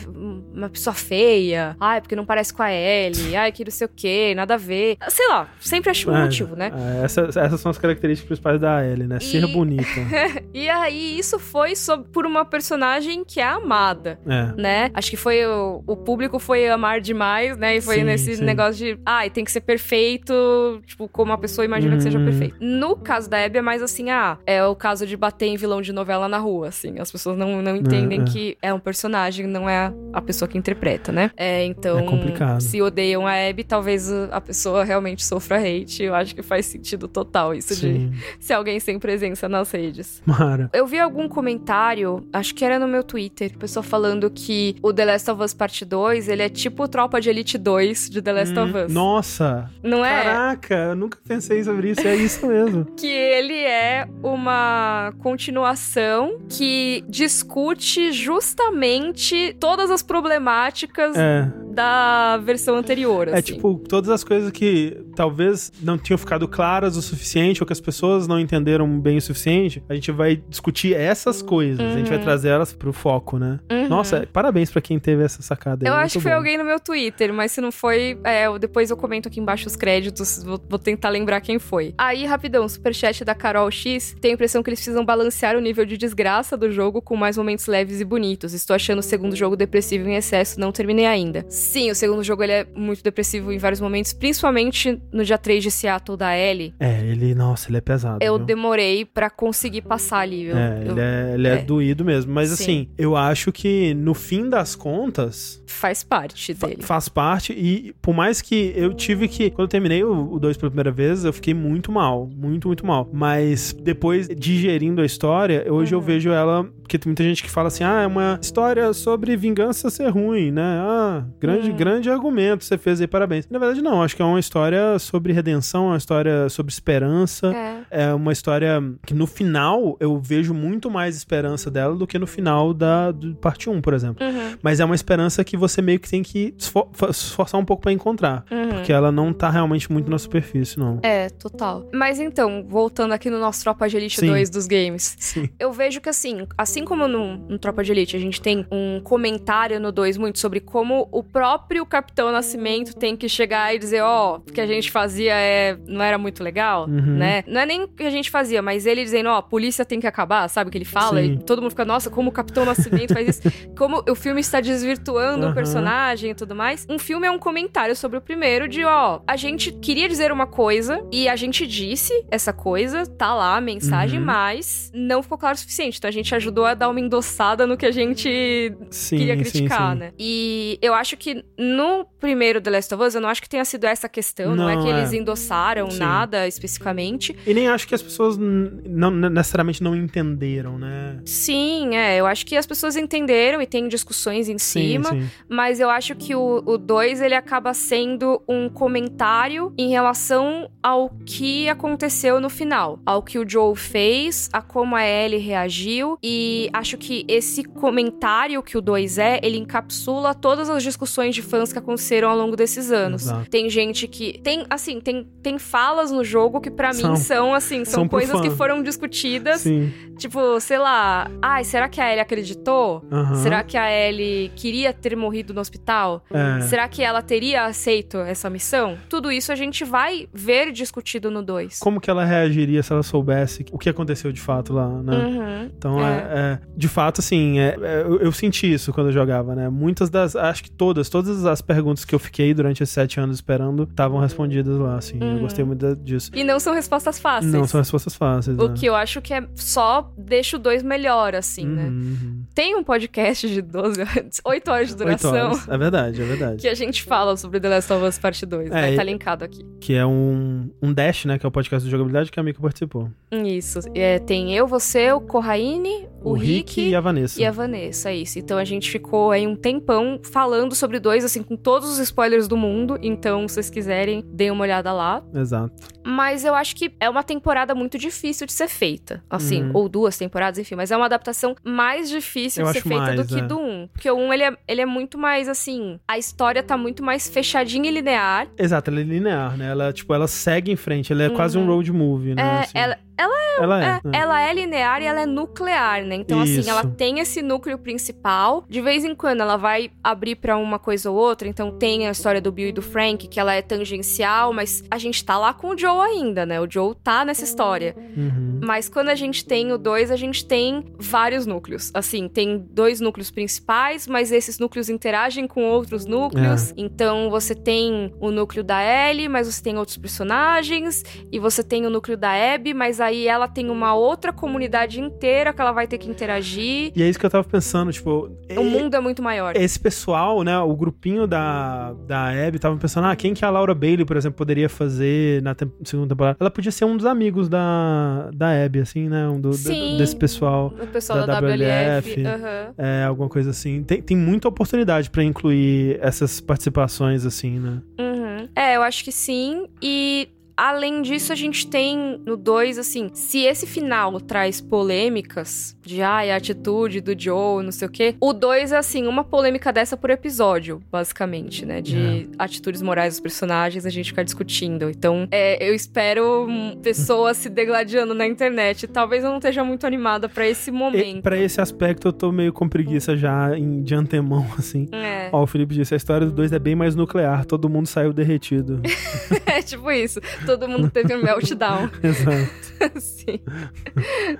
uma pessoa feia. Ah, é porque não parece com a Ellie. Ah, é que não sei o quê, nada a ver. Sei lá, sempre acho um É, motivo, né? é, essas, essas são as características principais da Ellie, né? Ser E- bonita. E aí, isso foi sob- por uma personagem que é amada. É. né? Acho que foi o, o público foi amar demais, né? E foi Sim, nesse sim. negócio de, ah, tem que ser perfeito, tipo, como a pessoa imagina que seja Uhum. perfeito. No caso da Abby é mais assim, ah, é o caso de bater em vilão de novela na rua, assim. As pessoas não, não entendem é. que é um personagem, não é a, pessoa que interpreta, né? É, então, É complicado. se odeiam a Abby, talvez a pessoa realmente sofra hate. Eu acho que faz sentido total isso de Sim. ser alguém sem presença nas redes. Mara. Eu vi algum comentário, acho que era no meu Twitter, pessoa falando que o The Last of Us Parte 2, ele é tipo Tropa de Elite 2 de The Last of Hum, Us. Nossa! Não é? Caraca, eu nunca pensei sobre isso. É isso mesmo. Que ele é uma continuação que discute justamente todas as problemáticas É. da versão anterior, É assim. tipo, todas as coisas que talvez não tinham ficado claras o suficiente, ou que as pessoas não entenderam bem o suficiente, a gente vai discutir essas coisas. A gente vai Uhum. trazer elas pro foco, né? Uhum. Nossa, parabéns pra quem teve essa sacada aí. Eu acho que foi bom. alguém no meu Twitter, mas se não foi, é, depois eu comento aqui embaixo os créditos, vou, vou tentar lembrar quem foi. Aí, rapidão, superchat da Carol X, tem a impressão que eles precisam balancear o nível de desgraça do jogo com mais momentos leves e bonitos. Estou achando o segundo jogo depressivo em excesso, não terminei ainda. Sim, o segundo jogo ele é muito depressivo em vários momentos, principalmente no dia 3 de Seattle da Ellie. É, ele, nossa, ele é pesado. Eu viu? demorei pra conseguir passar ali. Eu, É, eu- ele é, ele é, é. doído mesmo. Mas Sim. assim, eu acho que no fim das contas, Faz parte fa- dele. faz parte. E por mais que eu tive que. Quando eu terminei o 2 pela primeira vez, eu fiquei muito mal. Muito, muito mal. Mas depois, digerindo a história, hoje eu Uhum. vejo ela. Porque tem muita gente que fala assim: ah, é uma história sobre vingança ser ruim, né? Ah, grande, Uhum. grande argumento você fez aí, parabéns. Na verdade, não. Acho que é uma história sobre redenção, uma história sobre esperança. É. É uma história que no final eu vejo muito mais esperança dela do que no final da do parte 1, por exemplo. Uhum, Mas é uma esperança que você meio que tem que esfor- esforçar um pouco pra encontrar. uhum. Porque ela não tá realmente muito na superfície, não. É, total. Mas então, voltando aqui no nosso Tropa de Elite Sim. 2 dos games. Sim. Eu vejo que assim, assim como no, no Tropa de Elite, a gente tem um comentário no 2 muito sobre como o próprio Capitão Nascimento tem que chegar e dizer, ó, o que a gente fazia é, não era muito legal, Uhum. né? Não é nem o que a gente fazia, mas ele dizendo, ó, a polícia tem que acabar, sabe o que ele fala? Sim. E todo mundo fica, nossa, como o Capitão Nascimento faz isso? Como o filme está desvirtuando o Aham. personagem e tudo mais. Um filme é um comentário sobre o primeiro de, ó, a gente queria dizer uma coisa e a gente disse essa coisa, tá lá a mensagem, Uhum. mas não ficou claro o suficiente. Então a gente ajudou a dar uma endossada no que a gente Sim, queria sim, criticar, sim. né? E eu acho que que no primeiro The Last of Us, eu não acho que tenha sido essa questão, não, é Não, que é. eles endossaram Sim. nada especificamente. E nem acho que as pessoas não necessariamente não entenderam, né? Sim, é, eu acho que as pessoas entenderam e tem discussões em cima, sim. mas eu acho que o 2 ele acaba sendo um comentário em relação ao que aconteceu no final, ao que o Joel fez, a como a Ellie reagiu e acho que esse comentário que o 2 é, ele encapsula todas as discussões de fãs que aconteceram ao longo desses anos. Exato. Tem gente que tem, assim, tem, tem falas no jogo que pra São. mim são assim, são, São coisas que foram discutidas Sim. Tipo, sei lá, ai, será que a Ellie acreditou? Será que a Ellie queria ter morrido no hospital? É. Será que ela teria aceito essa missão? Tudo isso a gente vai ver discutido no 2. Como que ela reagiria se ela soubesse o que aconteceu de fato lá, né? Uhum. Então, é. é- de fato, assim, é- é- eu, eu senti isso quando eu jogava, né? Muitas das, acho que todas, todas as perguntas que eu fiquei durante esses sete anos esperando estavam respondidas lá, assim. Eu Uhum. gostei muito disso. E não são respostas fáceis. Não são respostas fáceis, O né? que eu acho que é só deixa o 2 melhor, assim, né? Uhum, uhum. Tem um podcast de 12 horas, 8 horas de duração. horas. É verdade, é verdade. Que a gente fala sobre The Last of Us Parte 2. É, estar linkado aqui. Que é um, um Dash, né? Que é o podcast de jogabilidade que a Mika participou. Isso. É, tem eu, você, o Corraine, o, Rick, e a Vanessa. E a Vanessa, isso. Então a gente ficou aí um tempão falando sobre dois, assim, com todos os spoilers do mundo. Então, se vocês quiserem, deem uma olhada lá. Exato. Mas eu acho que é uma temporada muito difícil de ser feita. Assim, Uhum. ou duas temporadas, enfim. Mas é uma adaptação mais difícil Eu de ser feita mais, do que é. do um. Porque o um, ele é, ele é muito mais, assim... A história tá muito mais fechadinha e linear. Exato, ela é linear, né? Ela, tipo, ela segue em frente. Ela é quase um Uhum. road movie, né? É, assim. ela, ela Ela é. É, né? ela é linear e ela é nuclear, né? Então, Isso. assim, ela tem esse núcleo principal. De vez em quando ela vai abrir pra uma coisa ou outra. Então, tem a história do Bill e do Frank, que ela é tangencial, mas a gente tá lá com o Joe ainda, né? O Joe tá nessa história. Uhum. Mas quando a gente tem o 2, a gente tem vários núcleos. Assim, tem dois núcleos principais, mas esses núcleos interagem com outros núcleos. Então você tem o núcleo da Ellie, mas você tem outros personagens. E você tem o núcleo da Abby, mas aí ela tem uma outra comunidade inteira que ela vai ter que interagir. E é isso que eu tava pensando, tipo... O mundo é muito maior. Esse pessoal, né, o grupinho da, da Abby tava pensando, ah, quem que a Laura Bailey, por exemplo, poderia fazer na tem- segunda temporada? Ela podia ser um dos amigos da, da Abby, assim, né, um do, Sim. do- desse pessoal, O pessoal da da, WLF. WLF. é, alguma coisa assim. Tem, tem muita oportunidade pra incluir essas participações, assim, né? Uhum. É, eu acho que sim. E além disso, a gente tem no 2, assim, se esse final traz polêmicas de ai, a atitude do Joe, não sei o quê, o 2 é assim, uma polêmica dessa por episódio, basicamente, né? De atitudes morais dos personagens, a gente ficar discutindo. Então, é, eu espero hum, pessoas se degladiando na internet. Talvez eu não esteja muito animada pra esse momento. pra esse aspecto, eu tô meio com preguiça já em, de antemão, assim. É, Ó, o Felipe disse, a história do 2 é bem mais nuclear, todo mundo saiu derretido. é tipo isso. Todo mundo teve um meltdown. Exato. Sim.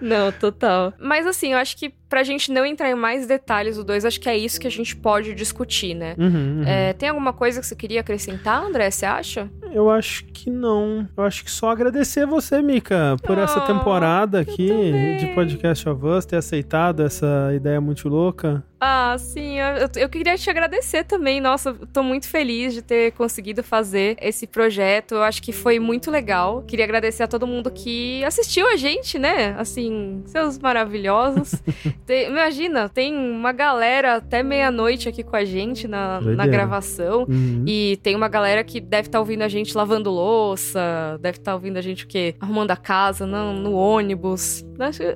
Não, total. Mas assim, eu acho que pra gente não entrar em mais detalhes do 2, acho que é isso que a gente pode discutir, né? Uhum, uhum. É, tem alguma coisa que você queria acrescentar, André? Você acha? Eu acho que não. Eu acho que só agradecer você, Mika, por essa Oh, temporada aqui também. de Podcast of Us, ter aceitado essa ideia muito louca. Ah, sim, eu, eu- eu queria te agradecer também. Nossa, eu tô muito feliz de ter conseguido fazer esse projeto. Eu acho que foi muito legal. Queria agradecer a todo mundo que assistiu a gente, né? Assim, seus maravilhosos. Tem- imagina, tem uma galera até meia-noite aqui com a gente na, na gravação. Uhum. E tem uma galera que deve estar ouvindo a gente lavando louça, deve estar ouvindo a gente o quê? Arrumando a casa, não, no ônibus.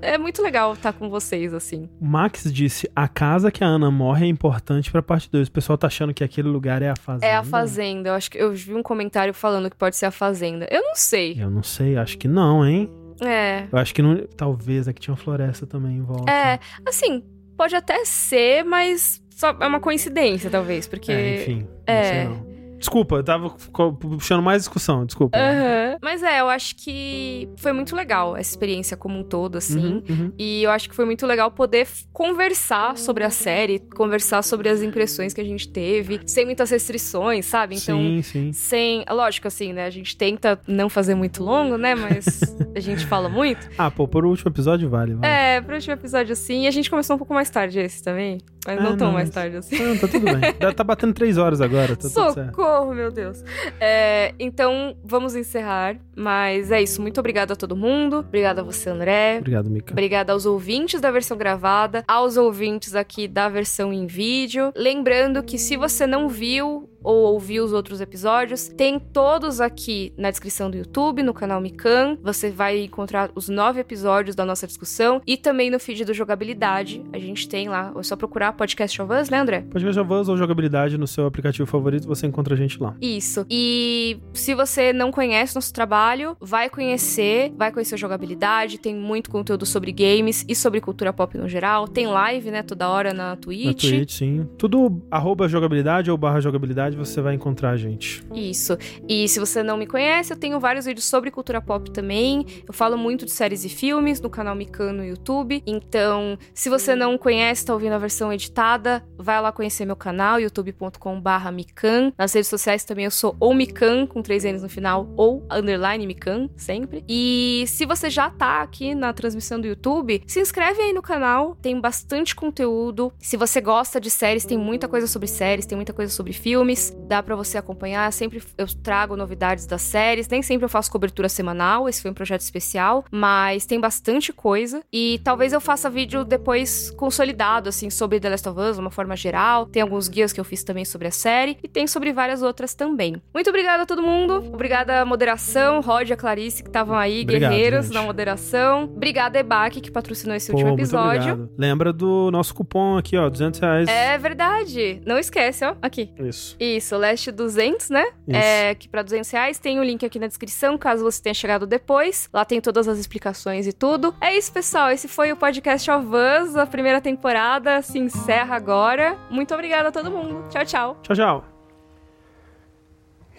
É muito legal estar com vocês, assim. Max disse: a casa que a Ana morre é importante pra parte 2. O pessoal tá achando que aquele lugar é a fazenda. É a Fazenda. Eu acho que eu vi um comentário falando que pode ser a Fazenda. Eu não sei. Eu não sei, acho que não, hein? É. Eu acho que não. Talvez aqui tinha uma floresta também em volta. É, assim, pode até ser, mas só é uma coincidência, talvez, porque. É, enfim. É. Não sei não. Desculpa, eu tava puxando mais discussão, desculpa. Aham. Mas é, eu acho que foi muito legal essa experiência como um todo, assim. Uhum, uhum. E eu acho que foi muito legal poder conversar sobre a série, conversar sobre as impressões que a gente teve, sem muitas restrições, sabe? Então, sim, sim. sem. Lógico, assim, né? A gente tenta não fazer muito longo, né? Mas a gente fala muito. Ah, pô, por último episódio vale, vale. É, pro último episódio, assim. E a gente começou um pouco mais tarde esse também. Mas Ah, não tão mais tarde assim. Não, tá tudo bem. Tá batendo três horas agora, tá tudo certo. Socorro, meu Deus. É, então, vamos encerrar. Mas é isso. Muito obrigada a todo mundo. Obrigada a você, André. Obrigado, Mika. Obrigada aos ouvintes da versão gravada, aos ouvintes aqui da versão em vídeo. Lembrando que se você não viu ou ouviu os outros episódios, tem todos aqui na descrição do YouTube, no canal Mikan. Você vai encontrar os nove episódios da nossa discussão e também no feed do Jogabilidade. A gente tem lá, é só procurar Podcast of Us, né, André? Podcast of Us ou jogabilidade no seu aplicativo favorito, você encontra a gente lá. Isso. E se você não conhece nosso trabalho, vai conhecer, vai conhecer a jogabilidade, tem muito conteúdo sobre games e sobre cultura pop no geral. Tem live, né, toda hora na Twitch. Na Twitch, sim. Tudo arroba jogabilidade ou barra jogabilidade, você vai encontrar a gente. Isso. E se você não me conhece, eu tenho vários vídeos sobre cultura pop também. Eu falo muito de séries e filmes no canal Mikan no YouTube. Então, se você não conhece, tá ouvindo a versão editada, vai lá conhecer meu canal, youtube.com/mikan. Nas redes sociais também eu sou ou Mikan com três N's no final ou underline Mikan sempre. E se você já tá aqui na transmissão do YouTube, se inscreve aí no canal, tem bastante conteúdo. Se você gosta de séries, tem muita coisa sobre séries, tem muita coisa sobre filmes, dá pra você acompanhar. Sempre eu trago novidades das séries, nem sempre eu faço cobertura semanal, esse foi um projeto especial, mas tem bastante coisa e talvez eu faça vídeo depois consolidado assim sobre The Last of Us, de uma forma geral. Tem alguns guias que eu fiz também sobre a série e tem sobre várias outras também. Muito obrigada a todo mundo. Obrigada à moderação, Rod e a Clarice que estavam aí, Obrigado, guerreiros gente. na moderação. Obrigada Ebac que patrocinou esse Pô, último episódio. Lembra do nosso cupom aqui, ó, 200 reais. É verdade. Não esquece, ó. Aqui. Isso. Isso, Leste 200, né? Isso. É, que para 200 reais tem o link aqui na descrição, caso você tenha chegado depois. Lá tem todas as explicações e tudo. É isso, pessoal. Esse foi o Podcast of Us. A primeira temporada se encerra agora. Muito obrigada a todo mundo. Tchau, tchau. Tchau, tchau.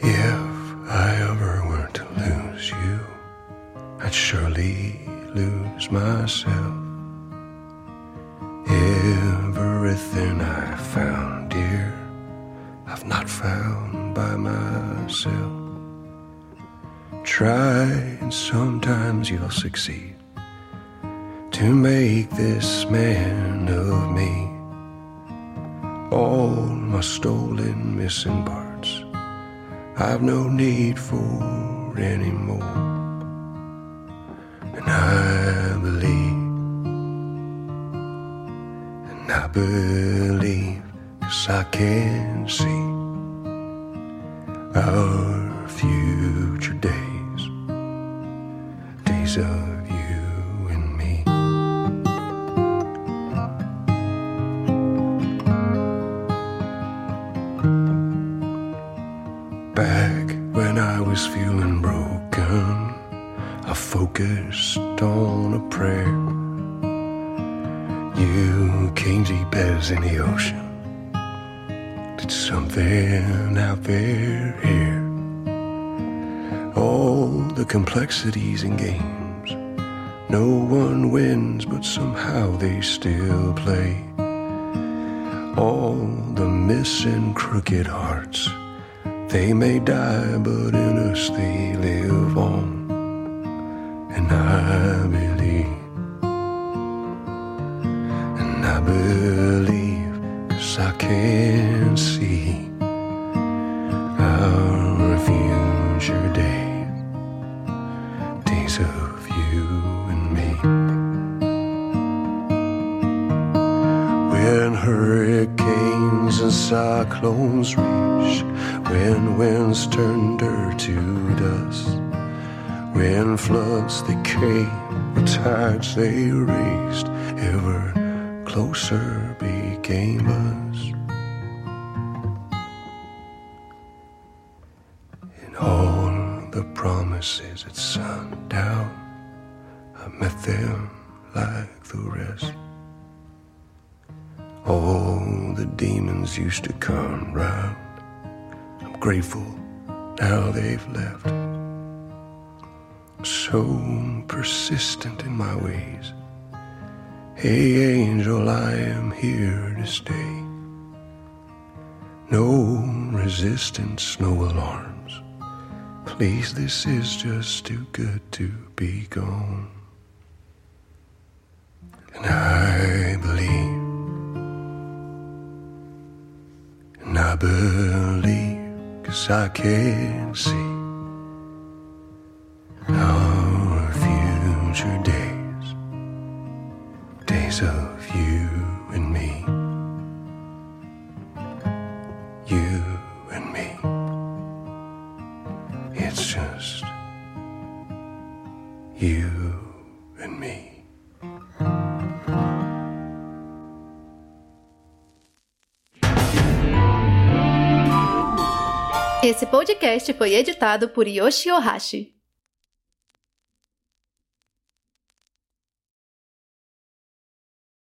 If I ever were to lose you, I'd surely lose myself. Everything I found, dear, I've not found by myself. Try, and sometimes you'll succeed to make this man of me. All my stolen, missing parts. I've no need for anymore. And I believe, and I believe, cause I can see our future days, days of focused on a prayer. You came deep as in the ocean. Did something out there here. All the complexities and games. No one wins, but somehow they still play. All the missing crooked hearts. They may die, but in us they live on. And I believe, and I believe, cause I can see our future days, days of you and me. When hurricanes and cyclones reach, when winds turn dirt to dust, when floods they came, when tides they raised, ever closer became us. In all the promises at sundown, I met them like the rest. All the demons used to come round. I'm grateful now they've left. So persistent in my ways. Hey, angel, I am here to stay. No resistance, no alarms. Please, this is just too good to be gone. And I believe and believe, cause I can see our future days, days of you and me, you and me. It's just you and me. Esse podcast foi editado por Yoshi Ohashi.